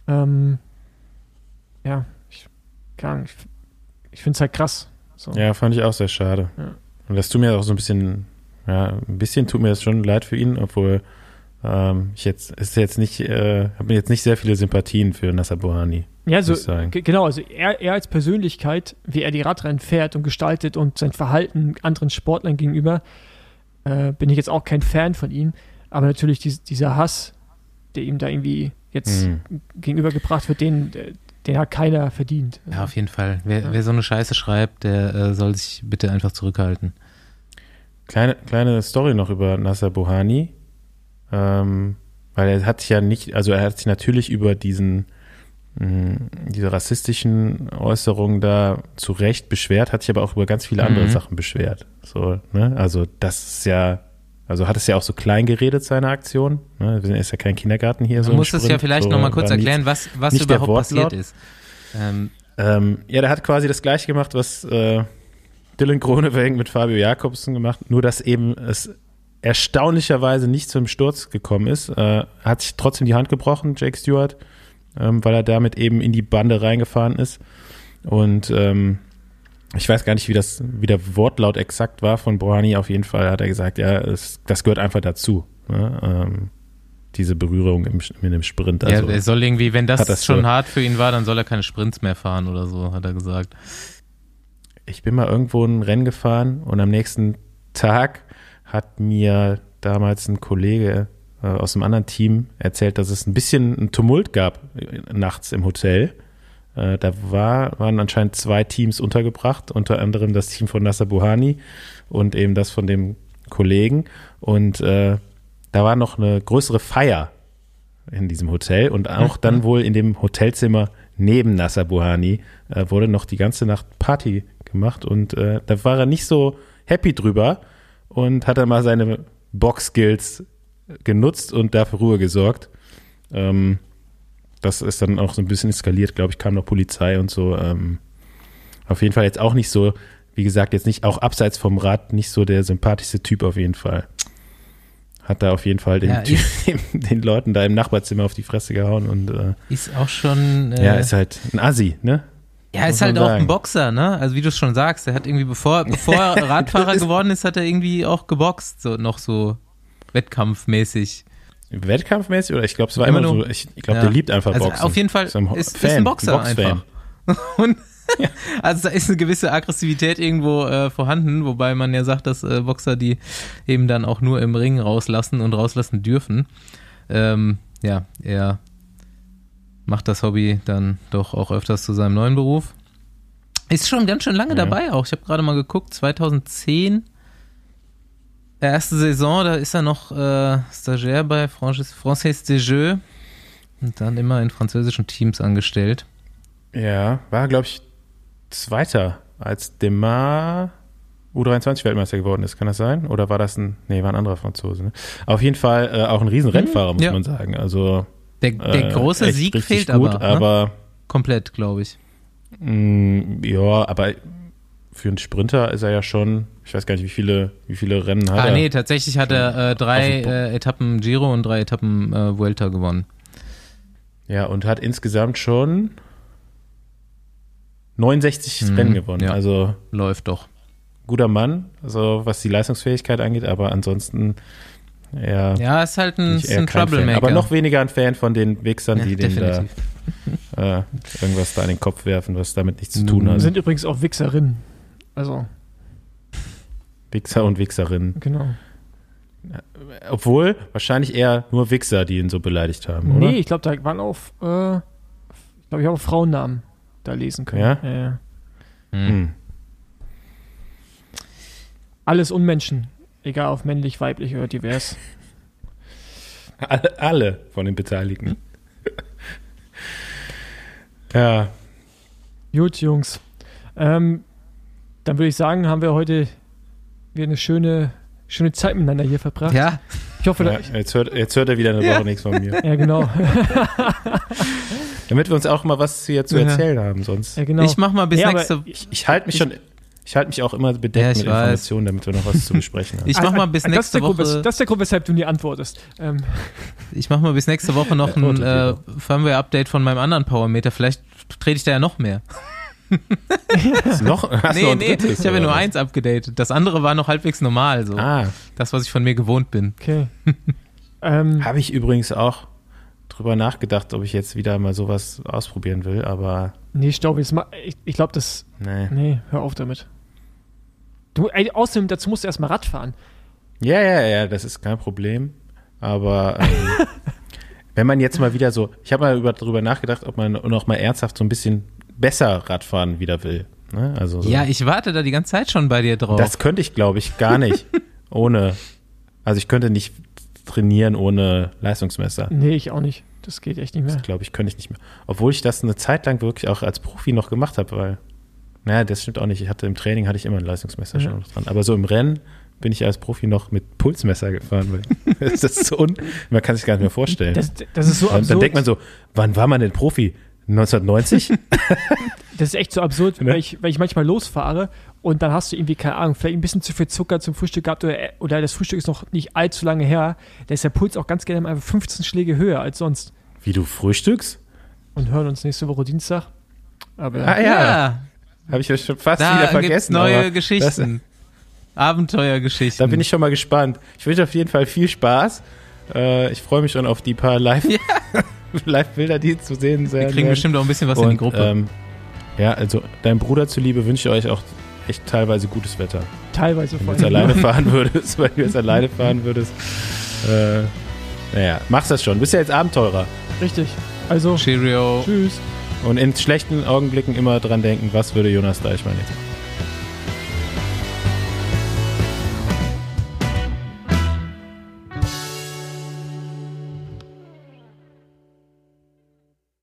[SPEAKER 2] Ähm, ja, ich, Ahnung, ich, ich finde es halt krass. So.
[SPEAKER 3] Ja, fand ich auch sehr schade.
[SPEAKER 2] Ja.
[SPEAKER 3] Und das tut mir auch so ein bisschen, ja, ein bisschen tut mir das schon leid für ihn, obwohl ähm, ich jetzt, ist jetzt nicht, äh, habe jetzt nicht sehr viele Sympathien für Nasser Bohani.
[SPEAKER 2] Ja, so, ge- genau, also er, er als Persönlichkeit, wie er die Radrennen fährt und gestaltet und sein Verhalten anderen Sportlern gegenüber, äh, bin ich jetzt auch kein Fan von ihm. Aber natürlich dies, dieser Hass, der ihm da irgendwie jetzt
[SPEAKER 3] Mhm.
[SPEAKER 2] gegenübergebracht wird, den, der- den hat keiner verdient.
[SPEAKER 1] Ja, auf jeden Fall. Wer,
[SPEAKER 2] Ja.
[SPEAKER 1] wer so eine Scheiße schreibt, der äh, soll sich bitte einfach zurückhalten.
[SPEAKER 3] Kleine, kleine Story noch über Nasser Bohani, ähm, weil er hat sich ja nicht, also er hat sich natürlich über diesen, mh, diese rassistischen Äußerungen da zu Recht beschwert, hat sich aber auch über ganz viele andere
[SPEAKER 1] Mhm.
[SPEAKER 3] Sachen beschwert. So, ne? Also das ist ja, also hat es ja auch so klein geredet, seine Aktion. Ne? Ist ja kein Kindergarten hier. so
[SPEAKER 1] Du
[SPEAKER 3] im
[SPEAKER 1] musst es ja vielleicht
[SPEAKER 3] so,
[SPEAKER 1] noch mal kurz erklären, was, was überhaupt passiert ist. Ähm,
[SPEAKER 3] Ähm, ja, der hat quasi das gleiche gemacht, was äh, Dylan Groenewegen mit Fabio Jakobsen gemacht, nur dass eben es erstaunlicherweise nicht zum Sturz gekommen ist. Äh, hat sich trotzdem die Hand gebrochen, Jake Stewart, ähm, weil er damit eben in die Bande reingefahren ist. Und ähm, ich weiß gar nicht, wie das, wie der Wortlaut exakt war von Bohani. Auf jeden Fall hat er gesagt, ja, es, das gehört einfach dazu. Ne? Ähm, diese Berührung im, in dem Sprint. Also,
[SPEAKER 1] ja, er soll irgendwie, wenn das,
[SPEAKER 3] das
[SPEAKER 1] schon
[SPEAKER 3] so-
[SPEAKER 1] hart für ihn war, dann soll er keine Sprints mehr fahren oder so, hat er gesagt.
[SPEAKER 3] ich bin mal irgendwo ein Rennen gefahren und am nächsten Tag hat mir damals ein Kollege äh, aus einem anderen Team erzählt, dass es ein bisschen ein Tumult gab äh, nachts im Hotel. Äh, da war, waren anscheinend zwei Teams untergebracht, unter anderem das Team von Nasser Buhani und eben das von dem Kollegen. Und äh, da war noch eine größere Feier in diesem Hotel und auch dann wohl in dem Hotelzimmer neben Nasser Buhani wurde noch die ganze Nacht Party gemacht und da war er nicht so happy drüber und hat dann mal seine Box-Skills genutzt und dafür Ruhe gesorgt. Ähm, das ist dann auch so ein bisschen eskaliert, glaube ich, kam noch Polizei und so. Ähm, auf jeden Fall jetzt auch nicht so, wie gesagt, jetzt nicht auch abseits vom Rad, nicht so der sympathischste Typ auf jeden Fall. Hat da auf jeden Fall den,
[SPEAKER 1] Ja,
[SPEAKER 3] Typ, den Leuten da im Nachbarzimmer auf die Fresse gehauen und äh,
[SPEAKER 1] Ist auch schon. Äh,
[SPEAKER 3] ja, ist halt ein Assi, ne?
[SPEAKER 1] Ja, ist halt auch ein Boxer, ne? Also wie du schon sagst, er hat irgendwie, bevor, bevor er Radfahrer geworden ist, hat er irgendwie auch geboxt, so noch so wettkampfmäßig.
[SPEAKER 3] Wettkampfmäßig oder ich glaube, es war
[SPEAKER 1] Immer
[SPEAKER 3] immer,
[SPEAKER 1] nur-
[SPEAKER 3] so, ich, ich glaube,
[SPEAKER 1] Ja.
[SPEAKER 3] der liebt einfach
[SPEAKER 1] Also
[SPEAKER 3] Boxen.
[SPEAKER 1] auf jeden Fall
[SPEAKER 3] ist ein
[SPEAKER 1] ist, ist ein Boxer
[SPEAKER 3] Boxfan.
[SPEAKER 1] einfach. Und Also da ist eine gewisse Aggressivität irgendwo äh, vorhanden, wobei man ja sagt, dass äh, Boxer die eben dann auch nur im Ring rauslassen und rauslassen dürfen. Ähm, ja, er macht das Hobby dann doch auch öfters zu seinem neuen Beruf. Ist schon ganz schön lange
[SPEAKER 3] Ja.
[SPEAKER 1] dabei auch. Ich habe gerade mal geguckt, 2010 erste Saison, da ist er noch äh, Stagiaire bei Francis, Française des Jeux und dann immer in französischen Teams angestellt.
[SPEAKER 3] Ja, war, glaube ich, Zweiter, als Demar U23-Weltmeister geworden ist. Kann das sein? Oder war das ein, nee, war ein anderer Franzose. Ne? Auf jeden Fall äh, auch ein Riesenrennfahrer, muss
[SPEAKER 1] ja.
[SPEAKER 3] man sagen. Also
[SPEAKER 1] Der, der
[SPEAKER 3] äh,
[SPEAKER 1] große
[SPEAKER 3] echt
[SPEAKER 1] Sieg fehlt
[SPEAKER 3] gut,
[SPEAKER 1] aber, ne?
[SPEAKER 3] aber
[SPEAKER 1] komplett, glaube ich.
[SPEAKER 3] mh, ja, aber für einen Sprinter ist er ja schon, ich weiß gar nicht, wie viele, wie viele Rennen hat
[SPEAKER 1] Ah
[SPEAKER 3] er.
[SPEAKER 1] nee, tatsächlich hat er äh, drei äh, Etappen Giro und drei Etappen äh, Vuelta gewonnen.
[SPEAKER 3] Ja, und hat insgesamt schon 69
[SPEAKER 1] Mhm,
[SPEAKER 3] Rennen gewonnen.
[SPEAKER 1] ja.
[SPEAKER 3] Also
[SPEAKER 1] Läuft doch.
[SPEAKER 3] guter Mann, also was die Leistungsfähigkeit angeht, aber ansonsten eher,
[SPEAKER 1] Ja, ist halt ein, ist ein
[SPEAKER 3] kein Fan.
[SPEAKER 1] Troublemaker.
[SPEAKER 3] Aber noch weniger ein Fan von den Wichsern,
[SPEAKER 1] ja,
[SPEAKER 3] die den da äh, irgendwas da in den Kopf werfen, was damit nichts zu tun
[SPEAKER 1] Mhm.
[SPEAKER 3] hat.
[SPEAKER 2] Sind übrigens auch Wichserinnen. Also,
[SPEAKER 3] Wichser und Wichserinnen.
[SPEAKER 2] genau.
[SPEAKER 3] Obwohl wahrscheinlich eher nur Wichser, die ihn so beleidigt haben, oder?
[SPEAKER 2] Nee, ich glaube, da waren auf, äh, ich glaube, ich habe auch Frauennamen da lesen können.
[SPEAKER 3] Ja?
[SPEAKER 2] ja, ja.
[SPEAKER 1] Hm.
[SPEAKER 2] Alles Unmenschen. Egal, auf männlich, weiblich oder divers.
[SPEAKER 3] Alle, von den Beteiligten. ja,
[SPEAKER 2] Gut, Jungs. Ähm, dann würde ich sagen, haben wir heute wieder eine schöne, schöne Zeit miteinander hier verbracht.
[SPEAKER 1] Ja,
[SPEAKER 2] Ich hoffe,
[SPEAKER 3] ja jetzt, hört, jetzt hört er wieder eine
[SPEAKER 1] Ja.
[SPEAKER 3] Woche nichts von mir.
[SPEAKER 2] ja, genau.
[SPEAKER 3] Damit wir uns auch mal was hier zu
[SPEAKER 1] Ja.
[SPEAKER 3] erzählen haben, sonst.
[SPEAKER 2] ja, genau.
[SPEAKER 1] ich mach mal bis
[SPEAKER 2] Ja,
[SPEAKER 1] nächste
[SPEAKER 3] Ich, ich halte mich schon, ich halte mich auch immer bedeckt
[SPEAKER 1] Ja,
[SPEAKER 3] mit
[SPEAKER 1] weiß.
[SPEAKER 3] Informationen, damit wir noch was zu besprechen haben.
[SPEAKER 1] Ich mach mal bis
[SPEAKER 2] Ah, das ist
[SPEAKER 1] nächste
[SPEAKER 2] der Grund,
[SPEAKER 1] Woche.
[SPEAKER 2] Das ist der Grund, weshalb du nie antwortest. Ähm,
[SPEAKER 1] Ich mach mal bis nächste Woche noch ein äh. Firmware-Update von meinem anderen Powermeter. Vielleicht trete ich da ja noch mehr.
[SPEAKER 3] Noch, hast du
[SPEAKER 1] nee,
[SPEAKER 3] noch ein
[SPEAKER 1] nee,
[SPEAKER 3] drittes,
[SPEAKER 1] ich habe ja nur
[SPEAKER 3] was?
[SPEAKER 1] eins abgedatet. Das andere war noch halbwegs normal, so.
[SPEAKER 3] Ah,
[SPEAKER 1] Das, was ich von mir gewohnt bin.
[SPEAKER 2] okay. ähm,
[SPEAKER 3] habe ich übrigens auch drüber nachgedacht, ob ich jetzt wieder mal sowas ausprobieren will, aber
[SPEAKER 2] nee, Staub, ich, ich glaube, das.
[SPEAKER 3] nee.
[SPEAKER 2] Nee, hör auf damit. Du, ey, außerdem, dazu musst du erstmal Rad fahren.
[SPEAKER 3] Ja, ja, ja, das ist kein Problem. Aber ähm, wenn man jetzt mal wieder so, ich habe mal über, darüber nachgedacht, ob man noch mal ernsthaft so ein bisschen besser Radfahren wieder will. Ne? Also so.
[SPEAKER 1] Ja, ich warte da die ganze Zeit schon bei dir drauf.
[SPEAKER 3] das könnte ich, glaube ich, gar nicht ohne. Also ich könnte nicht trainieren ohne Leistungsmesser.
[SPEAKER 2] Nee, ich auch nicht. Das geht echt nicht mehr.
[SPEAKER 3] Das glaube ich, könnte ich nicht mehr. Obwohl ich das eine Zeit lang wirklich auch als Profi noch gemacht habe, weil, naja, das stimmt auch nicht. Ich hatte im Training hatte ich immer ein Leistungsmesser
[SPEAKER 2] Ja.
[SPEAKER 3] schon noch dran. Aber so im Rennen bin ich als Profi noch mit Pulsmesser gefahren. Das ist so un man kann sich gar nicht mehr vorstellen.
[SPEAKER 2] Das, das ist so
[SPEAKER 3] Und dann
[SPEAKER 2] absurd.
[SPEAKER 3] denkt man so, wann war man denn Profi? 1990?
[SPEAKER 2] Das ist echt so absurd,
[SPEAKER 3] Ne?
[SPEAKER 2] weil, ich, weil ich manchmal losfahre und dann hast du irgendwie, keine Ahnung, vielleicht ein bisschen zu viel Zucker zum Frühstück gehabt oder, oder das Frühstück ist noch nicht allzu lange her. Da ist der Puls auch ganz gerne mal einfach 15 Schläge höher als sonst.
[SPEAKER 3] Wie du frühstückst?
[SPEAKER 2] Und hören uns nächste Woche Dienstag. Aber
[SPEAKER 3] Ah, ja.
[SPEAKER 1] ja,
[SPEAKER 3] Habe ich ja schon fast
[SPEAKER 1] da
[SPEAKER 3] wieder vergessen.
[SPEAKER 1] neue
[SPEAKER 3] aber
[SPEAKER 1] Geschichten. Abenteuergeschichten.
[SPEAKER 3] Da bin ich schon mal gespannt. Ich wünsche auf jeden Fall viel Spaß. Äh, ich freue mich schon auf die paar Live- Live-Bilder, die zu sehen
[SPEAKER 1] Wir
[SPEAKER 3] sein
[SPEAKER 1] kriegen
[SPEAKER 3] werden.
[SPEAKER 1] bestimmt auch ein bisschen was in die
[SPEAKER 3] Und,
[SPEAKER 1] Gruppe.
[SPEAKER 3] Ähm, ja, also deinem Bruder zuliebe wünsche ich euch auch echt teilweise gutes Wetter.
[SPEAKER 2] teilweise
[SPEAKER 3] Wenn du jetzt alleine fahren würdest, weil du jetzt alleine fahren würdest. Äh, naja, machst das schon. Du bist ja jetzt Abenteurer.
[SPEAKER 2] Richtig. Also,
[SPEAKER 1] Cheerio.
[SPEAKER 2] tschüss.
[SPEAKER 3] Und in schlechten Augenblicken immer dran denken, was würde Jonas Deichmann jetzt machen.